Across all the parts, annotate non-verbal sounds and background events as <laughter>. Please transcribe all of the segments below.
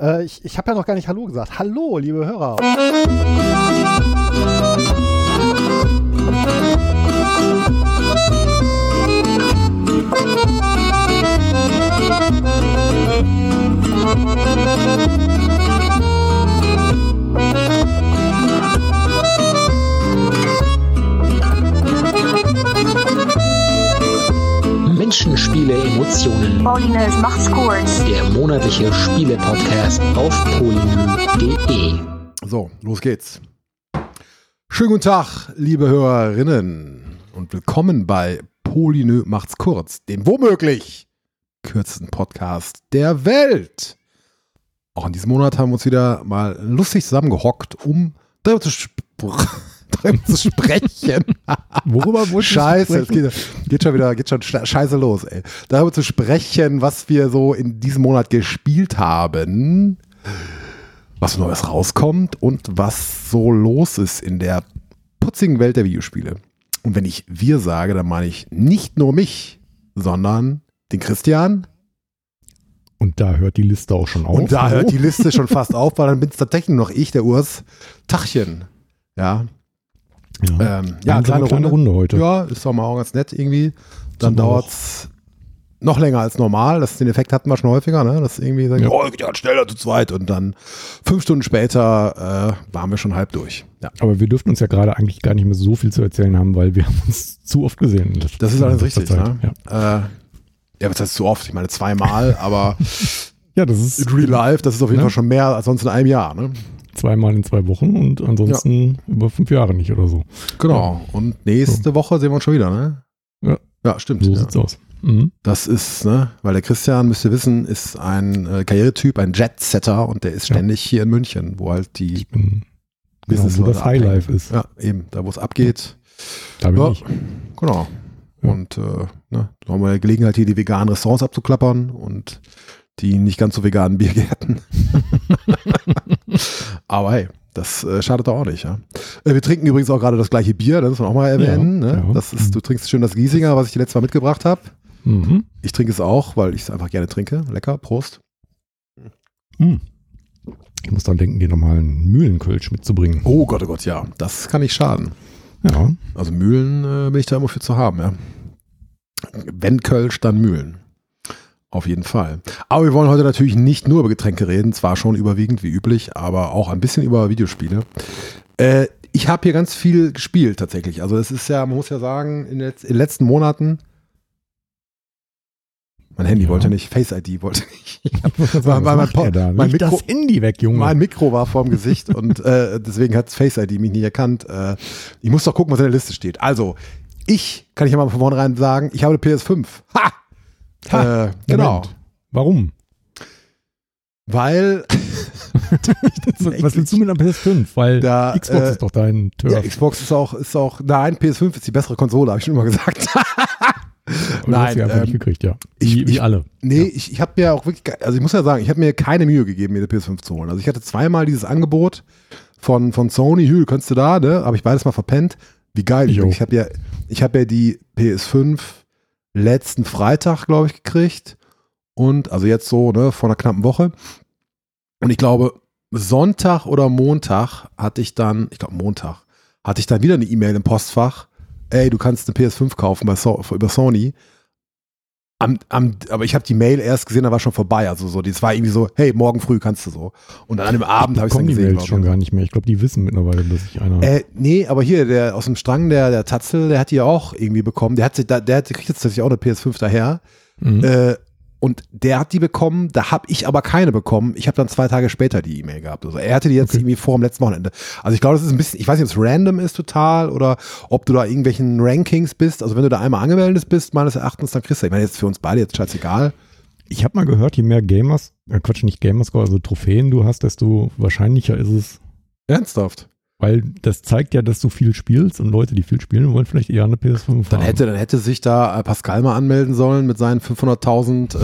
Äh, ich ich habe ja noch gar nicht Hallo gesagt. Hallo, liebe Hörer. <laughs> Emotionen. Paulinus macht's kurz. Der monatliche Spiele-Podcast auf polynö.de. So, los geht's. Schönen guten Tag, liebe Hörerinnen und willkommen bei Polynö macht's kurz, dem womöglich kürzesten Podcast der Welt. Auch in diesem Monat haben wir uns wieder mal lustig zusammengehockt, um darüber zu, sp darüber zu sprechen. <laughs> Worüber du Scheiße, es geht, geht schon wieder, geht schon sche- scheiße los, ey. Darüber zu sprechen, was wir so in diesem Monat gespielt haben, was Neues rauskommt und was so los ist in der putzigen Welt der Videospiele. Und wenn ich wir sage, dann meine ich nicht nur mich, sondern den Christian. Und da hört die Liste auch schon auf. Und da hört Oh. die Liste schon fast auf, weil dann bin es tatsächlich noch ich, der Urs. Tachchen. Ja, ja. ähm, ja, ja, kleine, kleine Runde heute. Ja, ist doch mal auch ganz nett irgendwie. Dann dauert es noch länger als normal. Das, den Effekt hatten wir schon häufiger, ne? Das irgendwie sagen, Ja. oh, geht ja schneller zu zweit. Und dann fünf Stunden später äh, waren wir schon halb durch. Ja. Aber wir dürften uns ja gerade eigentlich gar nicht mehr so viel zu erzählen haben, weil wir <laughs> haben uns zu oft gesehen. in Das ist alles richtig, ne? Ja. Äh, ja, was heißt zu oft? Ich meine zweimal, aber <laughs> ja, das ist in real life, das ist auf jeden Ne? Fall schon mehr als sonst in einem Jahr, ne? Zweimal in zwei Wochen und ansonsten über fünf Jahre nicht oder so. Genau. Und nächste Woche sehen wir uns schon wieder, ne? Ja. Ja, stimmt. So ja. sieht's aus. Mhm. Das ist, ne, weil der Christian, müsst ihr wissen, ist ein äh, Karrieretyp, ein Jet-Setter und der ist Ja. ständig hier in München, wo halt die Ich bin genau, Business wo das Highlife ist. Ja, eben, da wo es abgeht. Da bin Ja, ich. genau. Ja. Und äh, ne, da haben wir Gelegenheit, hier die veganen Restaurants abzuklappern und die nicht ganz so veganen Biergärten. <laughs> Aber hey, das äh, schadet doch auch nicht, ja. Äh, wir trinken übrigens auch gerade das gleiche Bier, das muss man auch mal erwähnen. Ja, ne? ja. Das ist, du trinkst schön das Giesinger, was ich dir letztes Mal mitgebracht habe. Mhm. Ich trinke es auch, weil ich es einfach gerne trinke. Lecker, Prost. Mhm. Ich muss dran denken, dir nochmal einen Mühlenkölsch mitzubringen. Oh Gott, oh Gott, ja. Das kann nicht schaden. Ja, Also Mühlen äh, bin ich da immer für zu haben, ja. Wenn Kölsch, dann Mühlen. Auf jeden Fall. Aber wir wollen heute natürlich nicht nur über Getränke reden, zwar schon überwiegend wie üblich, aber auch ein bisschen über Videospiele. Äh, ich habe hier ganz viel gespielt tatsächlich. Also es ist ja, man muss ja sagen, in, den letzten Monaten mein Handy Ja. wollte nicht, Face ID wollte nicht. <laughs> weil mein Po- er da? mein Leg das Mikro- Handy weg, Junge. Mein Mikro war vorm Gesicht und äh, deswegen hat Face ID mich nicht erkannt. Äh, ich muss doch gucken, was in der Liste steht. Also, ich kann ich ja mal von vornherein sagen, ich habe eine PS5. Ha! Ha, äh, genau. Warum? Weil <laughs> Was, willst du mit einer PS5? Weil Da, Xbox äh, ist doch dein ja, Turf. Xbox ist auch, ist auch, nein, PS5 ist die bessere Konsole, habe ich schon immer gesagt. <laughs> Einfach ähm, nicht gekriegt, ja. ich- wie, wie ich- alle. Nee, ich, ich habe mir auch wirklich, also ich muss ja sagen, ich habe mir keine Mühe gegeben, mir eine PS5 zu holen. Also ich hatte zweimal dieses Angebot von, von Sony, Hü, kannst du da, ne? Habe ich beides mal verpennt. Wie geil. Ich, Ich habe ja, ich habe ja die PS5 letzten Freitag, glaube ich, gekriegt. Und, also jetzt so, ne, vor einer knappen Woche. Und ich glaube, Sonntag oder Montag hatte ich dann, ich glaube Montag, hatte ich dann wieder eine E-Mail im Postfach. Ey, du kannst eine PS5 kaufen bei so über Sony. Am, am, aber ich habe die Mail erst gesehen, da war schon vorbei. Also so, das war irgendwie so, hey, morgen früh kannst du so. Und dann an dem Abend habe ich dann Kommen die gesehen. Mails schon gar nicht mehr. Ich glaube, die wissen mittlerweile, dass ich einer. Äh, nee, aber hier, der aus dem Strang, der, der Tatzel, der hat die ja auch irgendwie bekommen. Der hat sich, da, der, hat- der kriegt jetzt tatsächlich auch eine PS5 daher. Mhm. Äh, und der hat die bekommen, da habe ich aber keine bekommen. Ich habe dann zwei Tage später die E-Mail gehabt. Also er hatte die jetzt Okay. irgendwie vor dem letzten Wochenende. Also ich glaube, das ist ein bisschen, ich weiß nicht, ob es random ist total oder ob du da irgendwelchen Rankings bist. Also wenn du da einmal angemeldet bist, meines Erachtens, dann kriegst du, ich meine, jetzt für uns beide jetzt scheißegal. ich habe mal gehört, je mehr Gamers, äh Quatsch, nicht Gamerscore, also Trophäen du hast, desto wahrscheinlicher ist es. Ernsthaft. Weil das zeigt ja, dass du viel spielst und Leute, die viel spielen, wollen vielleicht eher eine PS5 Dann haben. hätte, dann hätte sich da äh, Pascal mal anmelden sollen mit seinen 500.000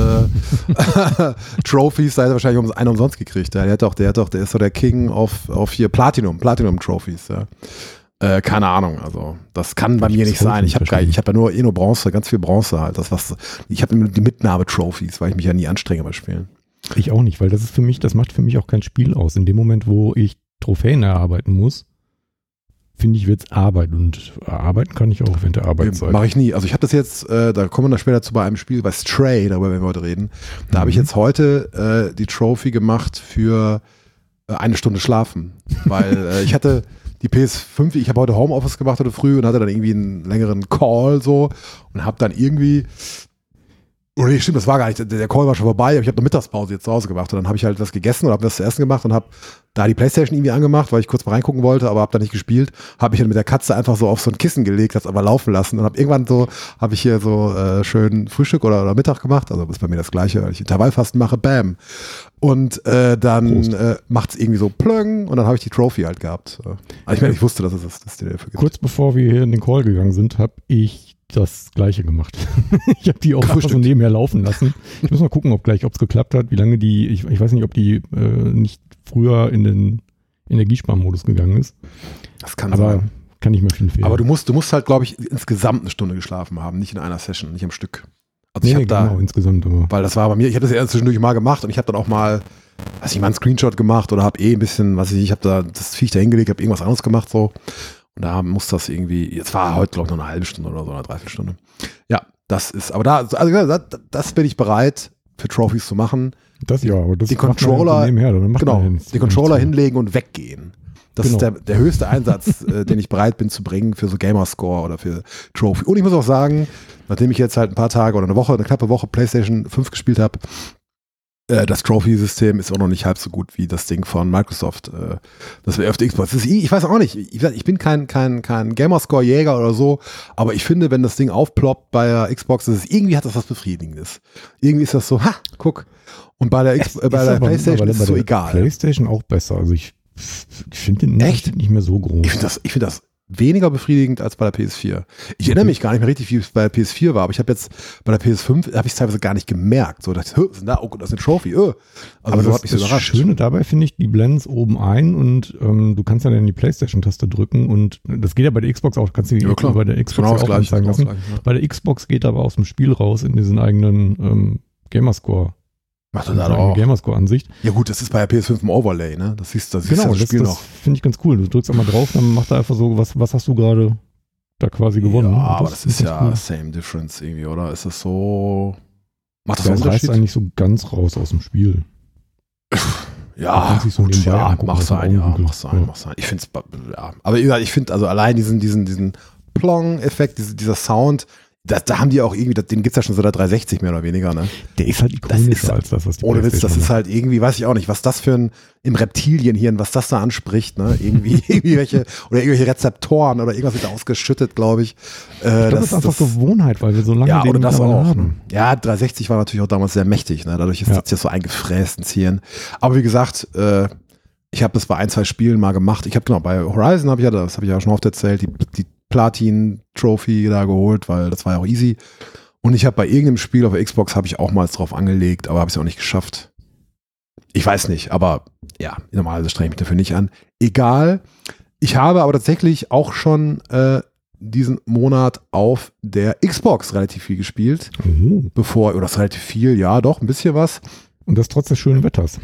äh, <laughs> <laughs> Trophies. Da hätte er wahrscheinlich um, einen umsonst gekriegt. Der, hat doch, der hat doch, der ist doch der King auf, auf hier Platinum, Platinum Trophies. Ja. Äh, keine Ahnung, also das kann bei mir nicht sein. Ich habe ich hab ja nur, eh nur Bronze, ganz viel Bronze halt. Das was, ich habe die Mitnahme-Trophies, weil ich mich ja nie anstrenge bei Spielen. Ich auch nicht, weil das ist für mich, das macht für mich auch kein Spiel aus. In dem Moment, wo ich Trophäen erarbeiten muss, finde ich, wird es Arbeit. Und arbeiten kann ich auch während der Arbeitszeit. Mache ich nie. Also ich habe das jetzt, äh, da kommen wir dann später zu bei einem Spiel, bei Stray, darüber werden wir heute reden. Da habe ich Mhm. jetzt heute äh, die Trophy gemacht für äh, eine Stunde schlafen. Weil äh, ich hatte die PS5, ich habe heute Homeoffice gemacht heute früh und hatte dann irgendwie einen längeren Call so und habe dann irgendwie oder nee, stimmt, das war gar nicht, der- Call war schon vorbei, aber ich habe eine Mittagspause jetzt zu Hause gemacht und dann habe ich halt was gegessen und habe was zu essen gemacht und habe da die Playstation irgendwie angemacht, weil ich kurz mal reingucken wollte, aber habe da nicht gespielt, habe mich dann mit der Katze einfach so auf so ein Kissen gelegt, das aber laufen lassen und habe irgendwann so, habe ich hier so äh, schön Frühstück oder, oder Mittag gemacht, also ist bei mir das gleiche, weil ich Intervallfasten mache, bam. Und äh, dann Prost. äh, macht es irgendwie so plöng und dann habe ich die Trophy halt gehabt. Äh, Aber ich, meine, ich wusste, dass es das, das gibt. Kurz bevor wir hier in den Call gegangen sind, habe ich das Gleiche gemacht. <laughs> ich habe die auch einfach so nebenher laufen lassen. Ich muss mal gucken, ob gleich, ob es geklappt hat, wie lange die, ich, ich weiß nicht, ob die äh, nicht früher in den Energiesparmodus gegangen ist. Das kann Aber sein. kann nicht mehr viel fehlen. Aber du musst, du musst halt, glaube ich, insgesamt eine Stunde geschlafen haben, nicht in einer Session, nicht am Stück. Also ich nee, habe da, genau, insgesamt. Aber weil das war bei mir, ich habe das ja zwischendurch mal gemacht und ich habe dann auch mal, weiß ich mal einen Screenshot gemacht oder habe eh ein bisschen, was weiß ich, ich habe da das Viech da hingelegt, habe irgendwas anderes gemacht so. Und da muss das irgendwie, jetzt war heute glaube ich noch eine halbe Stunde oder so, eine Dreiviertelstunde. Ja, das ist, aber da, also das, das bin ich bereit für Trophys zu machen. das ja, aber das die Controller- macht Genau, ja nichts- die Controller hinlegen und weggehen. Das Genau. ist der, der höchste Einsatz, <laughs> äh, den ich bereit bin zu bringen für so Gamerscore oder für Trophy. Und ich muss auch sagen, nachdem ich jetzt halt ein paar Tage oder eine Woche, eine knappe Woche PlayStation 5 gespielt habe, äh, das Trophy-System ist auch noch nicht halb so gut wie das Ding von Microsoft. Äh, das wäre auf der Xbox. Ist, ich weiß auch nicht. Ich, ich bin kein, kein, kein Gamerscore-Jäger oder so, aber ich finde, wenn das Ding aufploppt bei der Xbox, ist, irgendwie hat das was Befriedigendes. Irgendwie ist das so, ha, guck. Und bei der, X, Es äh, bei der aber PlayStation mittlerweile ist es so egal. PlayStation auch besser. Also ich, ich finde den Echt? Nicht mehr so groß. Ich finde das, ich finde das weniger befriedigend als bei der PS4. Ich erinnere mich gar nicht mehr richtig, wie es bei der PS4 war, aber ich habe jetzt bei der PS5 habe ich es teilweise gar nicht gemerkt. So, dachte ich, "Hö, was ist da? Oh, das ist eine Trophy. Öh. Also aber so das, hat mich so das überrascht. Schöne dabei finde ich, die blenden es oben ein und ähm, du kannst dann in die Playstation-Taste drücken und das geht ja bei der Xbox auch, kannst du die Ja, klar. bei der Xbox Genau ja das auch gleiche. anzeigen Genau das lassen. ja. Bei der Xbox geht aber aus dem Spiel raus in diesen eigenen ähm, Gamerscore, Macht er da auch. Gamerscore-Ansicht. Ja gut, das ist bei der PS5 ein Overlay, ne? Das siehst, das siehst Genau, du das das, Spiel das noch. finde ich ganz cool. Du drückst einmal drauf, dann macht er einfach so, was, was hast du gerade da quasi gewonnen. Ja, aber das ist ganz ja cool. same difference irgendwie, oder? Ist das so? Macht das Das einen reißt Unterschied? eigentlich so ganz raus aus dem Spiel. Ja, so gut, ja, angucken, mach sein, ja, mach sein, Ja. mach sein. Ich finde es, ja. Aber ich finde also allein diesen, diesen, diesen Plong-Effekt, diese, dieser Sound, das, da haben die auch irgendwie, das- den gibt's ja schon seit der 360 mehr oder weniger, ne? Der ist halt Das ist- als das, was die Ohne Witz, das ist halt irgendwie, weiß ich auch nicht, was das für ein im Reptilienhirn, was das da anspricht, ne? Irgendwie, <laughs> irgendwie welche, oder irgendwelche Rezeptoren oder irgendwas wird da ausgeschüttet, glaube ich. Äh, Ich glaube, das ist einfach Gewohnheit, weil wir so lange ja, den oder das auch. haben. Ja, 360 war natürlich auch damals sehr mächtig, ne? Dadurch ist Ja. das jetzt so eingefräst ins Hirn. Aber wie gesagt, äh, ich habe das bei ein, zwei Spielen mal gemacht. Ich habe genau, bei Horizon habe ich ja, das habe ich ja schon oft erzählt, die, die Platin-Trophy da geholt, weil das war ja auch easy. Und ich habe bei irgendeinem Spiel auf der Xbox habe ich auch mal drauf angelegt, aber habe es auch nicht geschafft. Ich weiß nicht, aber ja, normalerweise strenge ich mich dafür nicht an. Egal. Ich habe aber tatsächlich auch schon äh, diesen Monat auf der Xbox relativ viel gespielt, Oh. bevor, oder das relativ viel, ja, doch, ein bisschen was. Und das trotz des schönen Wetters.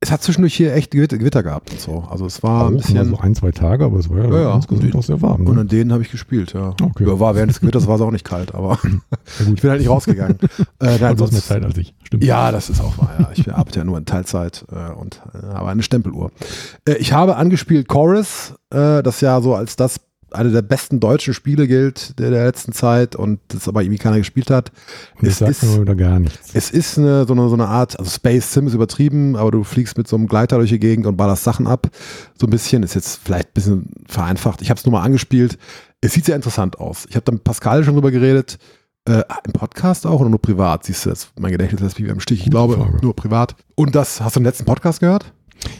Es hat zwischendurch hier echt Gewitter, gehabt und so. Also es war Auch ein bisschen. so ein, zwei Tage, aber es war ja, Ja, insgesamt auch sehr warm. Und Ne? an denen habe ich gespielt, ja. Okay. Ja, War während des Gewitters war es auch nicht kalt, aber <laughs> <laughs> ich bin halt nicht rausgegangen. <laughs> äh, nein, Und du hast mehr Zeit als ich. Stimmt. Ja, das ist auch wahr. Ja. Ich arbeite ja nur in Teilzeit äh, und äh, habe eine Stempeluhr. Äh, ich habe angespielt Chorus, äh, das ja so als das eine der besten deutschen Spiele gilt der, der letzten Zeit und das aber irgendwie keiner gespielt hat. Und es das ist- mir wieder gar nichts. Es ist eine, so, eine, so eine Art, also Space Sim ist übertrieben, aber du fliegst mit so einem Gleiter durch die Gegend und ballerst Sachen ab. So ein bisschen, ist jetzt vielleicht ein bisschen vereinfacht. Ich habe es nur mal angespielt. Es sieht sehr interessant aus. Ich habe da mit Pascal schon drüber geredet. Äh, Im Podcast auch oder nur privat? Siehst du, das, mein Gedächtnis lässt mich im Stich. Ich Gute glaube, Frage. nur privat. Und das, hast du den letzten Podcast gehört?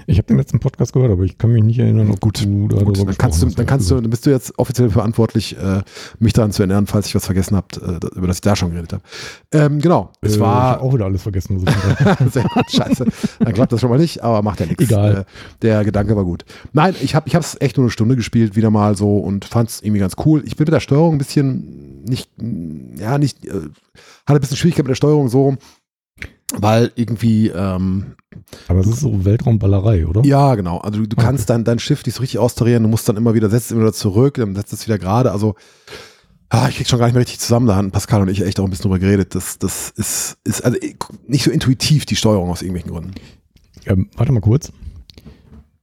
Ich habe den letzten Podcast gehört, aber ich kann mich nicht erinnern, ob Gut, du darüber Gut, dann kannst du, dann kannst du, dann bist du jetzt offiziell verantwortlich, äh, mich daran zu erinnern, falls ich was vergessen habt, äh, über das ich da schon geredet habe. Ähm, genau, es Äh, ich war hab auch wieder alles vergessen. <laughs> Sehr gut, scheiße. Dann klappt das schon mal nicht, aber macht ja nichts. Egal. Äh, Der Gedanke war gut. Nein, ich habe es echt nur eine Stunde gespielt, wieder mal so und fand es irgendwie ganz cool. Ich bin mit der Steuerung ein bisschen nicht, ja, nicht, äh, hatte ein bisschen Schwierigkeit mit der Steuerung so. Weil irgendwie, ähm, Aber es ist so Weltraumballerei, oder? ja, genau. Also du, du Okay. kannst dein, dein Schiff nicht so richtig austarieren, du musst dann immer wieder, setzt es immer wieder zurück, dann setzt es wieder gerade. Also, ah, ich krieg schon gar nicht mehr richtig zusammen. Da hatten Pascal und ich echt auch ein bisschen drüber geredet. Das, das ist, ist also nicht so intuitiv, die Steuerung aus irgendwelchen Gründen. Ähm, warte mal kurz.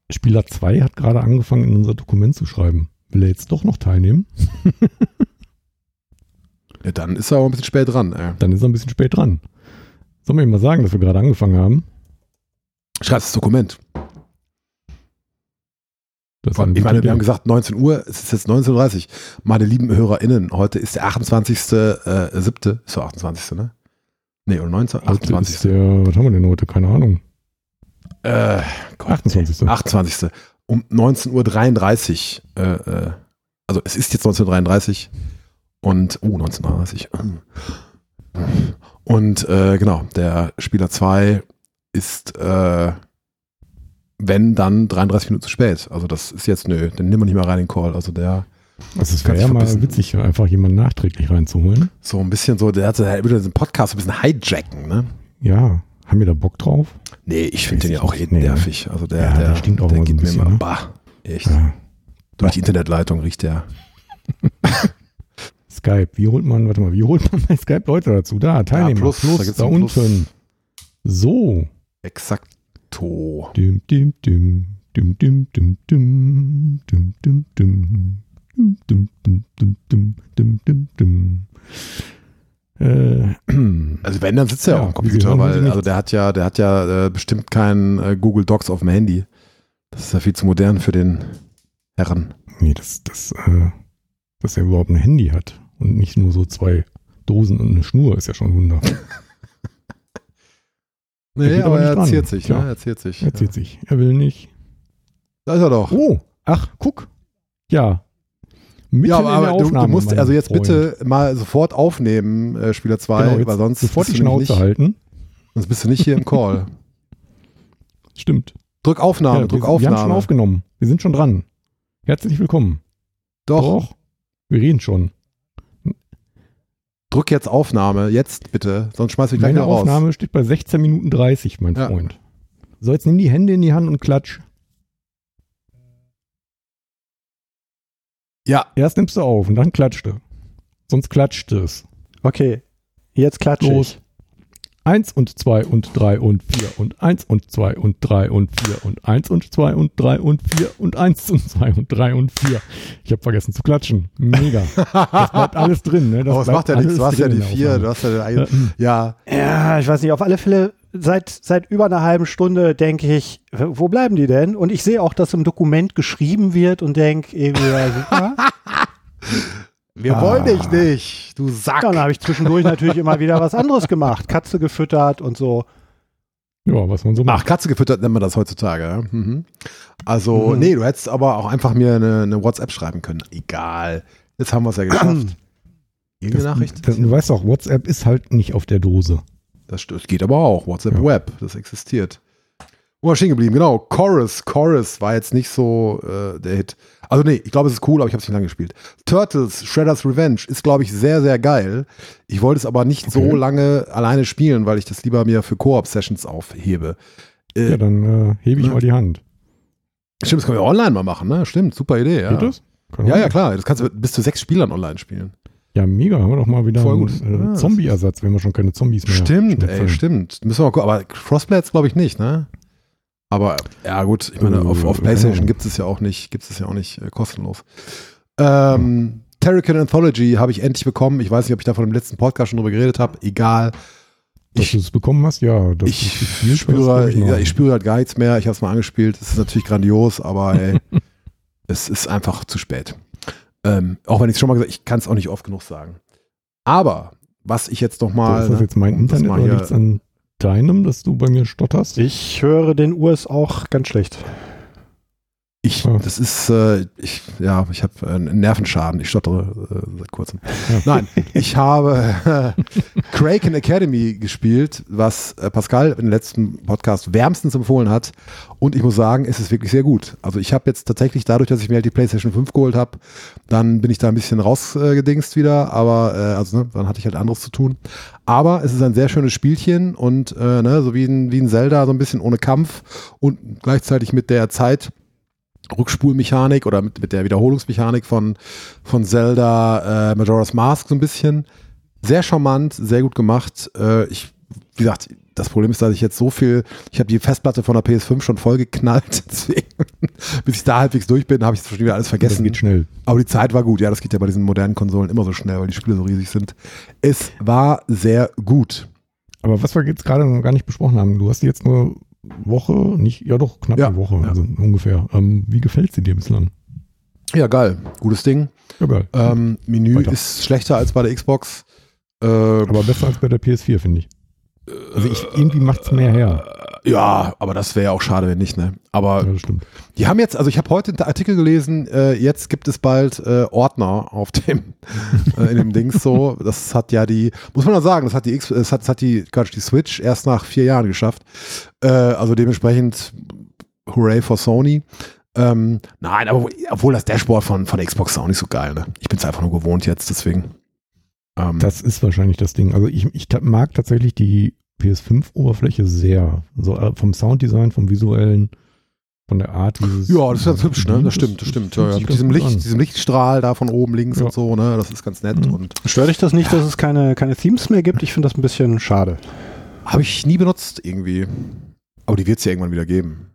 Spieler 2 hat gerade angefangen, in unser Dokument zu schreiben. Will er jetzt doch noch teilnehmen? <laughs> Ja, dann ist er aber ein bisschen spät dran. Ey. Dann ist er ein bisschen spät dran. Sollen wir ihm mal sagen, dass wir gerade angefangen haben? Schreib das Dokument. Das eine Ich meine, wir haben gesagt 19 Uhr, es ist jetzt 19.30 Uhr. Meine lieben HörerInnen, heute ist der 28. Äh, 7. Ist der 28. ne? Nee, oder 19. Heute 28. ist der, was haben wir denn heute? Keine Ahnung. Äh, Gott, 28. 28. Um 19.33 Uhr. Äh, äh, also es ist jetzt 1933 und, oh, 1933. Und äh, genau, der Spieler 2 ist, äh, wenn dann 33 Minuten zu spät. Also das ist jetzt, nö, den nehmen wir nicht mehr rein in den Call. Also der Also es Kann wäre ja mal witzig, einfach jemanden nachträglich reinzuholen. so ein bisschen so, der hat der würde diesen Podcast ein bisschen hijacken, ne? Ja, haben wir da Bock drauf? Nee, ich finde den ja auch eh nee, ne? nervig. Also der, Ja, der, der stinkt auch der immer so ein geht mir bisschen, immer, ne? bah, echt. Ja. Durch die Internetleitung riecht der. <laughs> Skype. Wie holt man, warte mal, wie holt man bei Skype Leute dazu? Da, Teilnehmer. Ja, plus, plus, da, da unten. Plus. So. Exakto. Düm, düm, düm. Düm, düm, düm, düm. Düm, düm, düm. Düm, düm, düm, düm, düm, düm, düm. Äh, also wenn, dann sitzt er ja, auch am Computer, hören, weil also der hat ja, der hat ja äh, bestimmt keinen äh, Google Docs auf dem Handy. Das ist ja viel zu modern für den Herren. Nee, dass das, äh, dass er überhaupt ein Handy hat und nicht nur so zwei Dosen und eine Schnur, ist ja schon ein Wunder. <laughs> Nee, aber aber er erzählt sich, ne? Er erzählt sich. Er zieht sich. Er will nicht. Da ist er doch. Oh, ach, guck. Ja. Mitten ja, aber, du, du Aufnahme, musst also jetzt Freund. bitte mal sofort aufnehmen, äh, Spieler 2, genau, weil sonst sofort die bist, du nämlich Schnauze nicht, halten. sonst bist du nicht hier im Call. <laughs> Stimmt. Drück Aufnahme, Ja, drück wir, wir haben schon Aufnahme. aufgenommen. Wir sind schon dran. Herzlich willkommen. Doch, Wir reden schon. Drück jetzt Aufnahme, jetzt bitte, sonst schmeiß ich gleich Meine raus. Aufnahme steht bei 16 Minuten 30, mein Ja. Freund. So, jetzt nimm die Hände in die Hand und klatsch. Ja, Erst nimmst du auf und dann klatscht du. Sonst klatscht es. Okay, jetzt klatsche Los. ich. Eins und zwei und drei und vier und eins und zwei und drei und vier und eins und zwei und drei und vier und eins und zwei und drei und vier. Ich habe vergessen zu klatschen. Mega. Das bleibt alles drin. Ne? Das aber es bleibt macht ja nichts, alles du hast ja die in der vier, Aufnahme. du hast ja den eigenen, Ja, ja, Ja, ich weiß nicht, auf alle Fälle, seit, seit über einer halben Stunde denke ich, wo bleiben die denn? Und ich sehe auch, dass im Dokument geschrieben wird und denke irgendwie, ja, super. <laughs> wir Ah. wollen dich nicht, du Sack. Dann habe ich zwischendurch natürlich immer wieder was anderes gemacht. Katze gefüttert und so. ja, was man so Ach, macht. Katze gefüttert nennt man das heutzutage. Ja? Mhm. Also, Mhm. nee, du hättest aber auch einfach mir eine, eine WhatsApp schreiben können. Egal. Jetzt haben wir es ja geschafft. <clears throat> Irgendeine Das, Nachricht? das, du weißt doch, WhatsApp ist halt nicht auf der Dose. Das, das geht aber auch. WhatsApp Ja. Web, das existiert. Wo war stehen geblieben? Genau, Chorus. Chorus war jetzt nicht so äh, der Hit. Also nee, ich glaube, es ist cool, aber ich habe es nicht lange gespielt. Turtles, Shredder's Revenge ist, glaube ich, sehr, sehr geil. Ich wollte es aber nicht Okay. so lange alleine spielen, weil ich das lieber mir für Koop-Sessions aufhebe. Äh, Ja, dann äh, hebe ich ne? mal die Hand. Stimmt, das können wir online mal machen, ne? Stimmt, super Idee. Ja. Geht das? Kann Ja, ja, klar. Das kannst du bis zu sechs Spielern online spielen. Ja, mega. Haben wir doch mal wieder Voll einen gut. äh, Ja, das- Zombie-Ersatz, wenn wir schon keine Zombies mehr Stimmt, ey, stimmt. Müssen wir mal gucken. Aber Crossplay jetzt glaube ich nicht, ne? Aber ja, gut, ich meine, Äh, auf, auf keine PlayStation gibt es ja auch nicht, gibt es ja auch nicht äh, kostenlos. Ähm, Terrican Anthology habe ich endlich bekommen. Ich weiß nicht, ob ich da von dem letzten Podcast schon drüber geredet habe. Egal. Dass Ich, du es bekommen hast, ja. Ich, ist spüre, noch. ich spüre halt gar nichts mehr. Ich habe es mal angespielt. Es ist natürlich grandios, aber ey, <laughs> es ist einfach zu spät. Ähm, auch wenn ich es schon mal gesagt habe, ich kann es auch nicht oft genug sagen. Aber was ich jetzt noch So, mal. ist das jetzt mein Internet mal oder hier- liegt an deinem, dass du bei mir stotterst? Ich höre den Urs auch ganz schlecht. Ich, das ist, äh, ich, ja, ich habe einen Nervenschaden. Ich stottere äh, seit kurzem. Nein, ich habe äh, Kraken Academy gespielt, was äh, Pascal im letzten Podcast wärmstens empfohlen hat. Und ich muss sagen, es ist wirklich sehr gut. Also ich habe jetzt tatsächlich dadurch, dass ich mir halt die PlayStation 5 geholt habe, dann bin ich da ein bisschen rausgedingst wieder. Aber äh, also ne, dann hatte ich halt anderes zu tun. Aber es ist ein sehr schönes Spielchen und äh, ne, so wie ein, wie ein Zelda, so ein bisschen ohne Kampf und gleichzeitig mit der Zeit. Rückspulmechanik oder mit, mit der Wiederholungsmechanik von, von Zelda äh, Majora's Mask so ein bisschen. Sehr charmant, sehr gut gemacht. Äh, ich, wie gesagt, das Problem ist, dass ich jetzt so viel, ich habe die Festplatte von der PS5 schon voll geknallt, <laughs> deswegen, bis ich da halbwegs durch bin, habe ich schon wieder alles Das vergessen. geht schnell. Aber die Zeit war gut, ja, das geht ja bei diesen modernen Konsolen immer so schnell, weil die Spiele so riesig sind. Es war sehr gut. Aber was wir jetzt gerade noch gar nicht besprochen haben, du hast jetzt nur Woche, nicht, ja doch, knapp Ja, eine Woche, ja. also ungefähr. Ähm, wie gefällt sie dir bislang? Ja, geil. Gutes Ding. Ja, geil. Ähm, Menü Weiter. ist schlechter als bei der Xbox. Äh, Aber besser als bei der PS4, finde ich. Also ich, irgendwie macht's mehr her. Ja, aber das wäre ja auch schade, wenn nicht, ne? Aber Ja. Die haben jetzt, also ich habe heute einen Artikel gelesen, äh, jetzt gibt es bald äh, Ordner auf dem, <laughs> äh, in dem Dings so. Das hat ja die, muss man auch sagen, das hat die X, das hat, das hat die, Quatsch, die Switch erst nach vier Jahren geschafft. Äh, also dementsprechend, hooray for Sony. Ähm, nein, aber obwohl das Dashboard von, von Xbox ist auch nicht so geil, ne? Ich bin es einfach nur gewohnt jetzt, deswegen. Ähm, Das ist wahrscheinlich das Ding. Also ich, ich mag tatsächlich die PS5-Oberfläche sehr. So äh, vom Sounddesign, vom visuellen, von der Art dieses. ja, das ist ganz hübsch, ne? Das stimmt, das stimmt. Ja, ja. Mit diesem Licht, an. diesem Lichtstrahl da von oben links Ja. und so, ne? Das ist ganz nett Mhm. und Stört dich das nicht, dass es keine, keine Themes mehr gibt? Ich finde das ein bisschen schade. Habe ich nie benutzt irgendwie. Aber die wird es ja irgendwann wieder geben.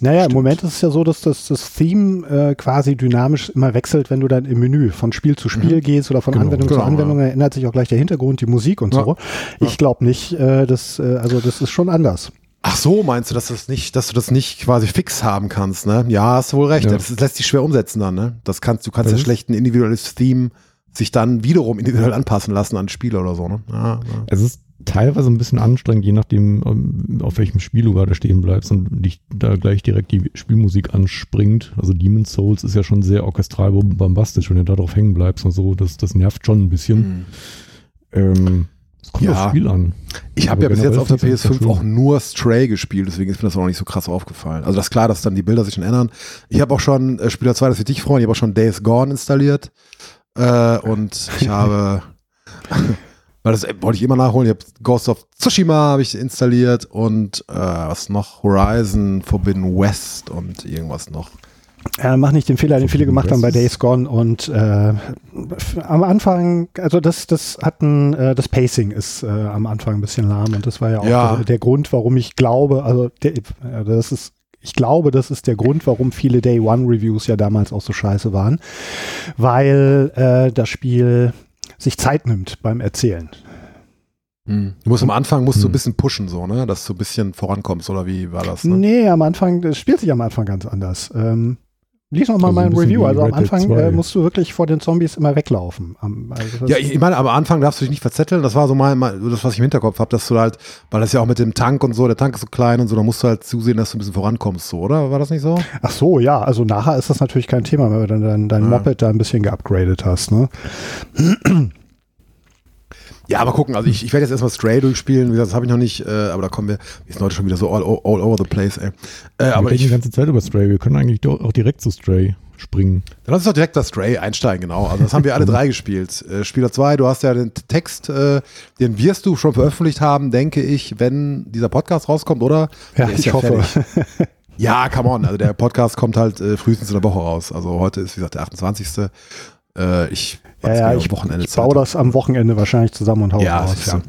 Naja, im Moment ist es ja so, dass das, das Theme äh, quasi dynamisch immer wechselt, wenn du dann im Menü von Spiel zu Spiel Mhm. gehst oder von Genau. Anwendung zu Genau, Anwendung, ändert sich auch gleich der Hintergrund, die Musik und Ja. so. Ich glaube nicht, äh, dass, äh, also das ist schon anders. Ach so, meinst du, dass, das nicht, dass du das nicht quasi fix haben kannst, ne? Ja, hast du wohl recht. Ja. Das lässt sich schwer umsetzen dann, ne? Das kannst, du kannst Das ja schlecht ein individuelles Theme sich dann wiederum individuell anpassen lassen an Spiel oder so, ne? Ja, ja. Es ist teilweise ein bisschen anstrengend, je nachdem, ähm, auf welchem Spiel du gerade stehen bleibst und dich da gleich direkt die Spielmusik anspringt. Also Demon's Souls ist ja schon sehr orchestral bombastisch, wenn du da drauf hängen bleibst und so. Das, das nervt schon ein bisschen. Hm. Ähm, es kommt Ja. aufs Spiel an. Ich habe ja bis jetzt auf der finde ich das PS5 schön. auch nur Stray gespielt, deswegen ist mir das auch noch nicht so krass aufgefallen. Also das ist klar, dass dann die Bilder sich schon ändern. Ich habe auch schon, äh, Spieler 2, das wird dich freuen, ich habe auch schon Days Gone installiert. Äh, und ich <laughs> habe, weil das wollte ich immer nachholen, ich habe Ghost of Tsushima habe ich installiert und äh, was noch? Horizon Forbidden West und irgendwas noch. Äh, mach nicht den Fehler, den viele gemacht haben bei Days Gone und äh, am Anfang, also das, das hatten, äh, das Pacing ist äh, am Anfang ein bisschen lahm und das war ja auch Ja. Der, der Grund, warum ich glaube, also der, äh, das ist, ich glaube, das ist der Grund, warum viele Day One Reviews ja damals auch so scheiße waren, weil äh, das Spiel sich Zeit nimmt beim Erzählen. Du musst am Anfang musst du Hm. ein bisschen pushen, so, ne? Dass du ein bisschen vorankommst, oder wie war das? Ne? Nee, am Anfang, das spielt sich am Anfang ganz anders. Ähm, lies noch mal Also ein mein Review. Also am Anfang 2. äh, musst du wirklich vor den Zombies immer weglaufen. Also Ja, ich, ich meine, am Anfang darfst du dich nicht verzetteln. Das war so mal, mal das, was ich im Hinterkopf habe, dass du halt, weil das ja auch mit dem Tank und so, der Tank ist so klein und so, da musst du halt zusehen, dass du ein bisschen vorankommst, so, oder? War das nicht so? Ach so, ja, also nachher ist das natürlich kein Thema, wenn du dann dein, dein Ja. Moped da ein bisschen geupgradet hast. Ne? Ja, aber gucken, also ich, ich werde jetzt erstmal Stray durchspielen, wie gesagt, das habe ich noch nicht, äh, aber da kommen wir, wir sind heute schon wieder so all, all over the place, ey. Äh, Wir aber reden die ich, ganze Zeit über Stray. Wir können eigentlich auch direkt zu Stray springen. dann lass uns doch direkt das Stray einsteigen, genau. Also das haben wir alle <laughs> drei gespielt. Äh, Spieler 2, du hast ja den Text, äh, den wirst du schon veröffentlicht haben, denke ich, wenn dieser Podcast rauskommt, oder? Ja, ich hoffe. fertig. <laughs> Ja, come on. Also der Podcast kommt halt äh, frühestens in der Woche raus. Also heute ist, wie gesagt, der 28. Äh, ich Ja, ja, ich, Wochenende ich baue das am Wochenende wahrscheinlich zusammen und hau Ja, raus. Ja.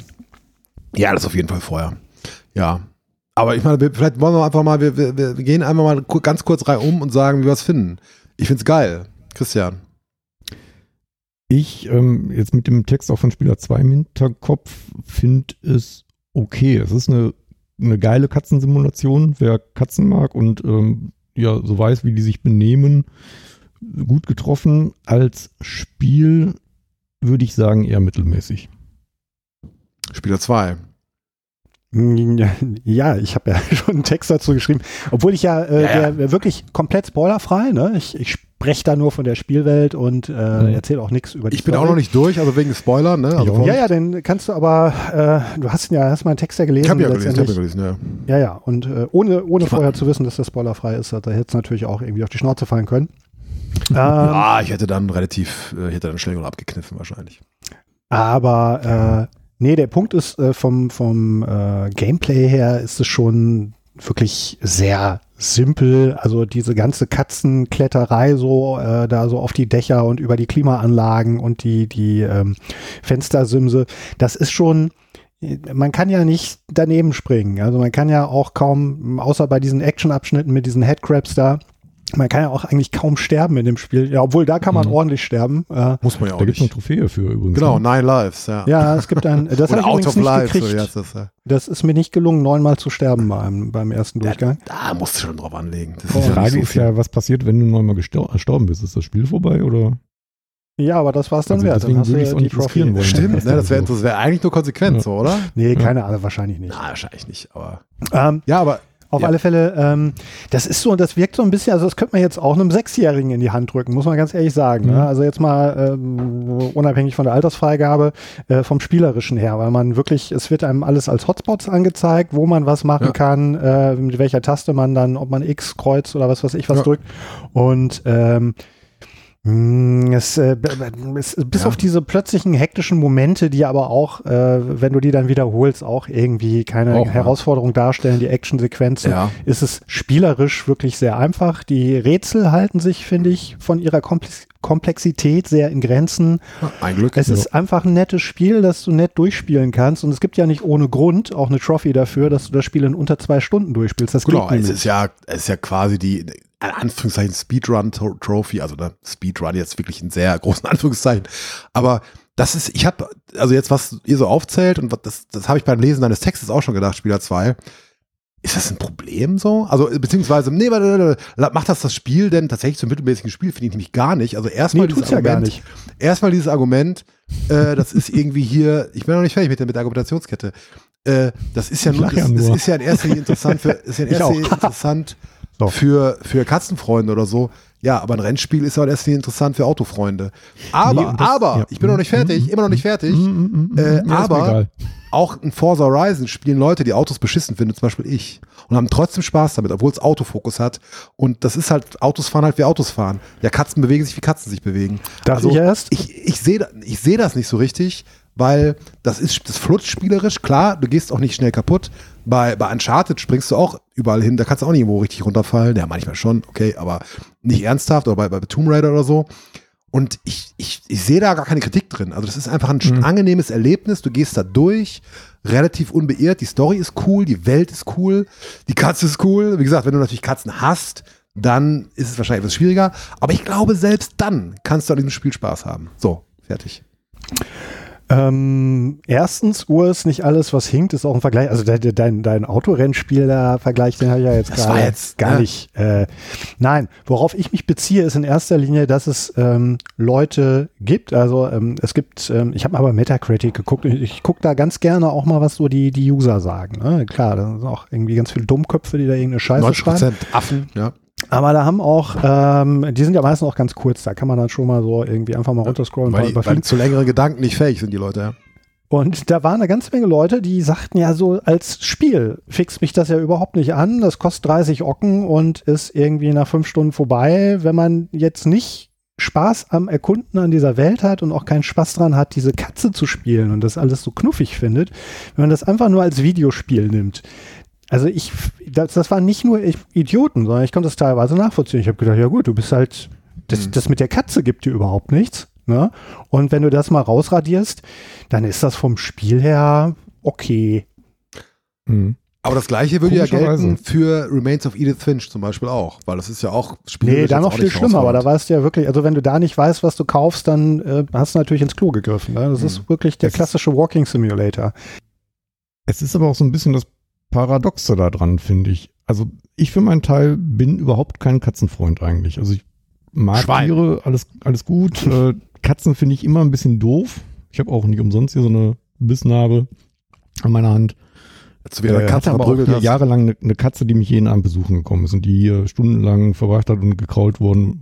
ja, das auf jeden Fall vorher. Ja. Aber ich meine, wir- vielleicht wollen wir einfach mal, wir, wir, wir gehen einfach mal ganz kurz reihum und sagen, wie wir es finden. Ich find's geil. Christian. Ich, ähm, jetzt mit dem Text auch von Spieler 2 im Hinterkopf, finde es okay. Es ist eine, eine geile Katzensimulation. Wer Katzen mag und ähm, ja, so weiß, wie die sich benehmen, gut getroffen. Als Spiel würde ich sagen eher mittelmäßig. Spieler 2. Ja, ich habe ja <laughs> schon einen Text dazu geschrieben, obwohl ich ja, äh, Ja, ja. Der, wirklich komplett spoilerfrei, ne? Ich, ich spreche da nur von der Spielwelt und äh, erzähle auch nichts über die Ich bin auch Story. noch nicht durch, also wegen Spoiler, ne? Also Ja. Ja, dann kannst du aber, äh, du hast ja, hast meinen Text ja gelesen. ich habe ja gelesen, ich habe ja gelesen, ja. Ja, ja, und äh, ohne, ohne vorher zu wissen, dass das spoilerfrei ist, da hätte es natürlich auch irgendwie auf die Schnauze fallen können. Ähm, Ah, ich hätte dann relativ, äh, ich hätte dann schnell abgekniffen wahrscheinlich. aber äh, nee, der Punkt ist, äh, vom, vom äh, Gameplay her ist es schon wirklich sehr simpel. Also diese ganze Katzenkletterei so, äh, da so auf die Dächer und über die Klimaanlagen und die, die ähm, Fenstersimse, das ist schon, man kann ja nicht daneben springen. Also man kann ja auch kaum, außer bei diesen Action-Abschnitten mit diesen Headcrabs da, man kann ja auch eigentlich kaum sterben in dem Spiel. Ja, obwohl da kann man Mhm. ordentlich sterben. Äh, Muss man ja auch Da gibt es eine. Trophäe für übrigens. Genau, ne? Nine Lives, ja. ja, es gibt ein, das <laughs> habe Oder ich Out of nicht Lives, so gekriegt. wie heißt das, ja. Das ist mir nicht gelungen, neunmal zu sterben beim, beim ersten Durchgang. Da musst du schon drauf anlegen. Das Die ist ja Frage nicht so ist ja, was passiert, wenn du neunmal gestor gestorben bist? Ist das Spiel vorbei oder? Ja, aber das war es dann Also wert. deswegen Dann hast du würde ich's auch die nicht riskieren wollen. Stimmt, ne, das wäre so. wär eigentlich nur konsequent Ja. so, oder? Nee, Ja. keine Ahnung, wahrscheinlich nicht. Na, wahrscheinlich nicht, aber. Ähm, Ja, aber auf Ja. alle Fälle, ähm, das ist so, das wirkt so ein bisschen, also das könnte man jetzt auch einem Sechsjährigen in die Hand drücken, muss man ganz ehrlich sagen. Mhm. Ne? Also jetzt mal ähm, unabhängig von der Altersfreigabe, äh, vom Spielerischen her, weil man wirklich, es wird einem alles als Hotspots angezeigt, wo man was machen Ja. kann, äh, mit welcher Taste man dann, ob man X, Kreuz oder was weiß ich was Ja. drückt. Und ähm, es, äh, es, bis Ja. auf diese plötzlichen hektischen Momente, die aber auch, äh, wenn du die dann wiederholst, auch irgendwie keine Auch, ja. Herausforderung darstellen, die Actionsequenzen, ja. ist es spielerisch wirklich sehr einfach. Die Rätsel halten sich, finde ich, von ihrer Komplex Komplexität sehr in Grenzen. Ein Glück. Es ja. ist einfach ein nettes Spiel, das du nett durchspielen kannst. Und es gibt ja nicht ohne Grund auch eine Trophy dafür, dass du das Spiel in unter zwei Stunden durchspielst. Das Genau, geht es ist ja, es ist ja quasi die, in Anführungszeichen, Speedrun-Trophy, also ne, Speedrun jetzt wirklich in sehr großen <laughs> Anführungszeichen. Aber das ist, ich habe, also jetzt, was ihr so aufzählt, und das, das habe ich beim Lesen deines Textes auch schon gedacht, Spieler 2. Ist das ein Problem so? Also, beziehungsweise, nee, warte, warte, macht das das Spiel denn tatsächlich zum mittelmäßigen Spiel? Finde ich nämlich gar nicht. Also, erstmal Nee, dieses ja gar Argument, nicht. erstmal dieses Argument, äh, das ist irgendwie hier, ich bin noch nicht fertig mit der, mit der Argumentationskette. Äh, das ist ja nur, das, ja das nur. ist ja in erster Linie interessant für, ist ja in <laughs> erster. Linie interessant So. für, für Katzenfreunde oder so. Ja, aber ein Rennspiel ist ja in erster Linie interessant für Autofreunde. Aber, Nee, das- aber, ja. ich bin noch nicht fertig, immer noch nicht fertig. Mm, mm, Äh, ja, aber-. Auch in Forza Horizon spielen Leute, die Autos beschissen finden, zum Beispiel ich, und haben trotzdem Spaß damit, obwohl es Autofokus hat. Und das ist halt, Autos fahren halt wie Autos fahren. Ja, Katzen bewegen sich, wie Katzen sich bewegen. Darf also, ich erst? Ich, ich sehe ich seh das nicht so richtig, weil das ist, das flutscht spielerisch. Klar, du gehst auch nicht schnell kaputt. Bei, bei Uncharted springst du auch überall hin, da kannst du auch nicht irgendwo richtig runterfallen. Ja, manchmal schon, okay, aber nicht ernsthaft oder bei, bei Tomb Raider oder so. Und ich, ich, ich sehe da gar keine Kritik drin. Also das ist einfach ein Mhm. angenehmes Erlebnis. Du gehst da durch, relativ unbeirrt. Die Story ist cool, die Welt ist cool, die Katze ist cool. Wie gesagt, wenn du natürlich Katzen hast, dann ist es wahrscheinlich etwas schwieriger. Aber ich glaube, selbst dann kannst du an diesem Spiel Spaß haben. So, fertig. Ähm, erstens, Uhr ist nicht alles, was hinkt, ist auch ein Vergleich. Also de, de, dein, dein Autorennspieler-Vergleich, den habe ich ja jetzt Das gerade jetzt, gar ne? nicht. Äh, nein, worauf ich mich beziehe, ist in erster Linie, dass es ähm, Leute gibt. Also ähm, es gibt, ähm, ich habe mal bei Metacritic geguckt. Ich, ich gucke da ganz gerne auch mal, was so die, die User sagen. Ne? Klar, da sind auch irgendwie ganz viele Dummköpfe, die da irgendeine Scheiße 90 schreiben. Affen, ja. Aber da haben auch, ähm, die sind ja meistens auch ganz kurz, da kann man dann schon mal so irgendwie einfach mal runterscrollen. Weil die, weil zu längeren Gedanken nicht fähig sind, die Leute, ja. Und da waren eine ganze Menge Leute, die sagten ja so, als Spiel fixt mich das ja überhaupt nicht an. Das kostet 30 Ocken und ist irgendwie nach fünf Stunden vorbei. Wenn man jetzt nicht Spaß am Erkunden an dieser Welt hat und auch keinen Spaß dran hat, diese Katze zu spielen und das alles so knuffig findet, wenn man das einfach nur als Videospiel nimmt. Also ich, das, das waren nicht nur Idioten, sondern ich konnte das teilweise nachvollziehen. Ich habe gedacht, ja gut, du bist halt, das, Mhm. das mit der Katze gibt dir überhaupt nichts. Ne? Und wenn du das mal rausradierst, dann ist das vom Spiel her okay. Mhm. Aber das gleiche würde ja gelten für Remains of Edith Finch zum Beispiel auch, weil das ist ja auch Nee, spielerisch da noch auch viel schlimmer, aber da weißt du ja wirklich, also wenn du da nicht weißt, was du kaufst, dann äh, hast du natürlich ins Klo gegriffen. Ne? Das Mhm. ist wirklich der Es klassische Walking Simulator. Es ist aber auch so ein bisschen das Paradoxe da dran, finde ich. Also ich für meinen Teil bin überhaupt kein Katzenfreund eigentlich. Also ich mag Schwein. Tiere, alles, alles gut. äh, Katzen finde ich immer ein bisschen doof. Ich habe auch nicht umsonst hier so eine Bissnarbe an meiner Hand. Als du wieder Äh, Katze aber auch hier hast. jahrelang eine, eine Katze, die mich jeden Abend besuchen gekommen ist und die hier stundenlang verbracht hat und gekrault worden